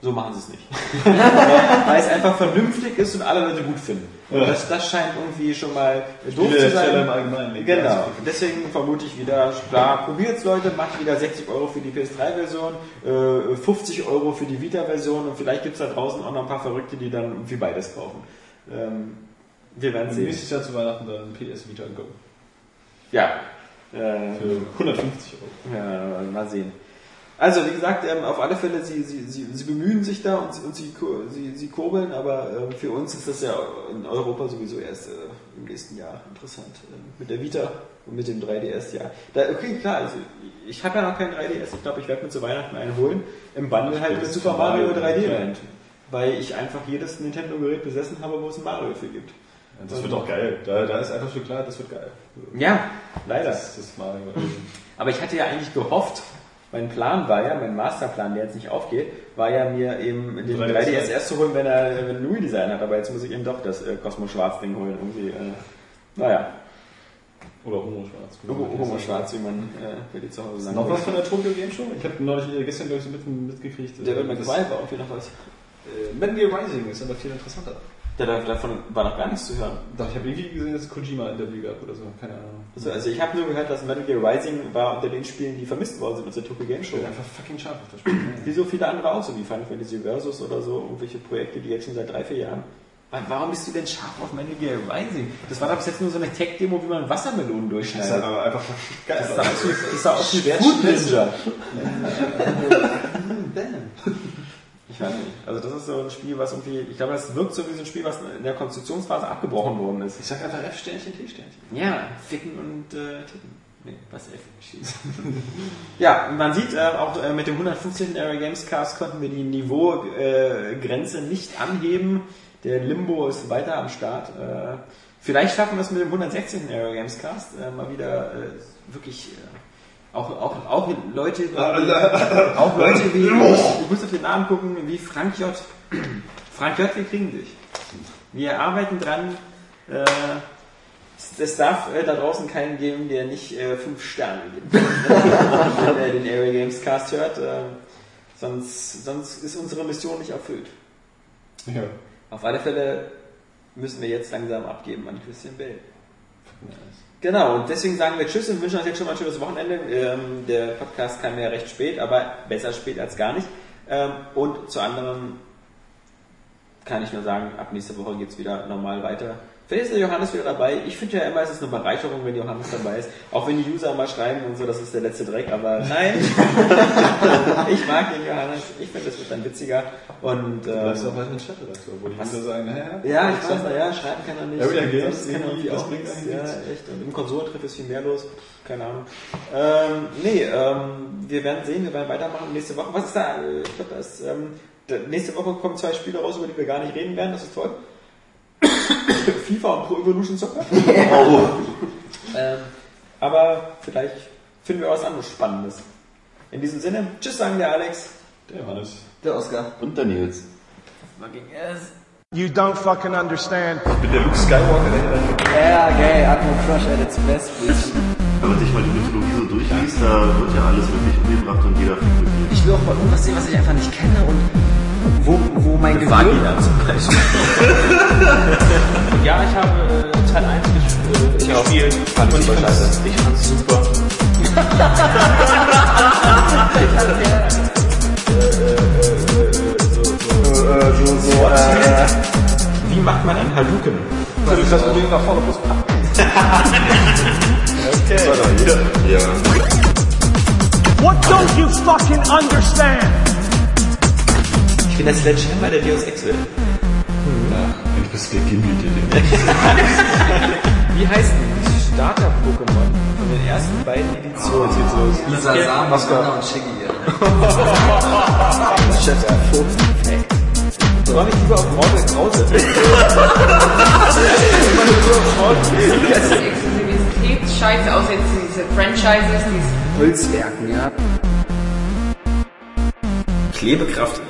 so machen sie es nicht. [laughs] Weil es einfach vernünftig ist und alle Leute gut finden. Und das, das scheint irgendwie schon mal doof zu sein. im Allgemeinen. Genau. Deswegen vermute ich wieder, klar, probiert's Leute, macht wieder 60 Euro für die PS3-Version, äh, 50 Euro für die Vita-Version und vielleicht gibt's da draußen auch noch ein paar Verrückte, die dann irgendwie beides kaufen. Ähm, wir werden sehen. nächstes Jahr zu Weihnachten dann PS Vita Go. Ja. Äh, Für 150 Euro. Ja, mal sehen. Also, wie gesagt, ähm, auf alle Fälle, sie, sie, sie, sie bemühen sich da und, sie- und sie, sie, sie kurbeln, aber ähm, für uns ist das ja in Europa sowieso erst äh, im nächsten Jahr interessant. Ähm, mit der Vita und mit dem 3DS, ja. Da, okay, klar, also, ich habe ja noch keinen 3DS. Ich glaube, ich werde mir zu Weihnachten einen holen. Im Bundle halt mit Super Mario 3D Land. Weil ich einfach jedes Nintendo-Gerät besessen habe, wo es ein Mario für gibt. Das wird auch geil. Da, da ist einfach schon klar, das wird geil. Ja, leider. Das, das Mario. [laughs] Aber ich hatte ja eigentlich gehofft, mein Plan war ja, mein Masterplan, der jetzt nicht aufgeht, war ja mir eben den 3DS 3DS erst zu holen, wenn er wenn Louis Design hat. Aber jetzt muss ich eben doch das äh, Cosmo Schwarz Ding holen. Irgendwie, äh, naja, Oder Homo Schwarz. Homo, Homo Schwarz, wie man äh, bei dir zu Hause sagen Noch was von der Tokyo Game Show? Ich habe neulich äh, gestern glaube ich so mit, mitgekriegt. Der wird mir gefallen, war irgendwie noch was. Äh, Metal Gear Rising ist aber viel interessanter. Ja, da- davon war noch gar nichts zu hören. Doch, ich habe irgendwie gesehen, dass es Kojima-Interview gab oder so. Keine Ahnung. Also, also ich habe nur gehört, dass Metal Gear Rising war unter den Spielen, die vermisst worden sind aus der Tokyo Game Ich Show. bin einfach fucking scharf auf das Spiel. Wie so viele andere auch, so wie Final Fantasy Versus oder so, irgendwelche Projekte, die jetzt schon seit drei, vier Jahren. Wa- Warum bist du denn scharf auf Metal Gear Rising? Das war doch bis jetzt nur so eine Tech-Demo, wie man Wassermelonen Das ist durchschneidet. aber einfach geil. Das sah aus wie, Food Ninja. [laughs] Ich Also das ist so ein Spiel, was irgendwie, ich glaube, das wirkt so wie so ein Spiel, was in der Konstruktionsphase abgebrochen worden ist. Ich sag einfach F-Sternchen, T-Sternchen. Ja, ficken und äh, tippen. Nee, was F schießen. [laughs] ja, man sieht äh, auch äh, mit dem 115. Area Games Cast konnten wir die Niveaugrenze Grenze nicht anheben. Der Limbo ist weiter am Start. Äh, vielleicht schaffen wir es mit dem 116. Area Games Cast äh, mal wieder äh, wirklich auch, auch, auch Leute, [laughs] auch Leute wie, ich, muss auf den Namen gucken, wie Frank J. [clears throat] Frank J, wir kriegen dich. Wir arbeiten dran. Äh, es darf äh, da draußen keinen geben, der nicht äh, fünf Sterne gibt, [laughs] wenn er den Area Games Cast hört. Äh, sonst, sonst ist unsere Mission nicht erfüllt. Ja. Auf alle Fälle müssen wir jetzt langsam abgeben an Christian Bell. Genau, und deswegen sagen wir Tschüss und wünschen euch jetzt schon mal ein schönes Wochenende. Ähm, der Podcast kam ja recht spät, aber besser spät als gar nicht. Ähm, und zu anderen kann ich nur sagen, ab nächster Woche geht's wieder normal weiter. Vielleicht ist der Johannes wieder dabei. Ich finde ja immer, es ist eine Bereicherung, wenn Johannes dabei ist. Auch wenn die User mal schreiben und so, das ist der letzte Dreck, aber nein. [laughs] ich mag den Johannes. Ich finde, das wird dann witziger. Und, Du bleibst ähm, auch weiterhin Chefredakteur, wo die Was? User sagen, naja. ja, ich weiß, naja, schreiben kann er nicht. Area Games, Sonst kann er irgendwie, das auch bringt nichts. Ja, echt. Und im Konsolentreff ist viel mehr los. Keine Ahnung. Ähm, nee, ähm, wir werden sehen, wir werden weitermachen nächste Woche. Was ist da? äh, Ich glaube, da ist, ähm, da, nächste Woche kommen zwei Spiele raus, über die wir gar nicht reden werden. Das ist toll. [laughs] FIFA und Pro Evolution Soccer. [laughs] ähm, aber vielleicht finden wir was anderes Spannendes. In diesem Sinne, tschüss sagen der Alex. Der Johannes. Der Oscar. Und der Nils. You don't fucking understand. Ich bin der Luke Skywalker, der Ja, gay, Atmo Crush at its best, bitch. Wenn man sich mal die Mythologie so durchliest, da wird ja alles wirklich umgebracht und jeder. Ich will auch mal irgendwas sehen, was ich einfach nicht kenne und wo, wo mein Gehirn... zum Beispiel. [laughs] Ja, ich habe äh, Teil 1 ges- äh, gespielt und ich fand's, ich fand's super. [laughs] Wie macht man einen Hadouken? Das unbedingt nach vorne muss. Ja. [laughs] What don't you fucking understand? Ich bin der Sledgehammer der Deus Ex will. Ich bist der Gimli, der Wie heißt denn die Starter-Pokémon von den ersten beiden Editionen? Los. Lisa Sam, Anna und Shiggy. [laughs] Soll ich lieber auf Mortal Krause? [laughs] Das ist Exklusivität, scheiße, außer jetzt diese Franchises, diese Holzwerken, ja. Klebekraft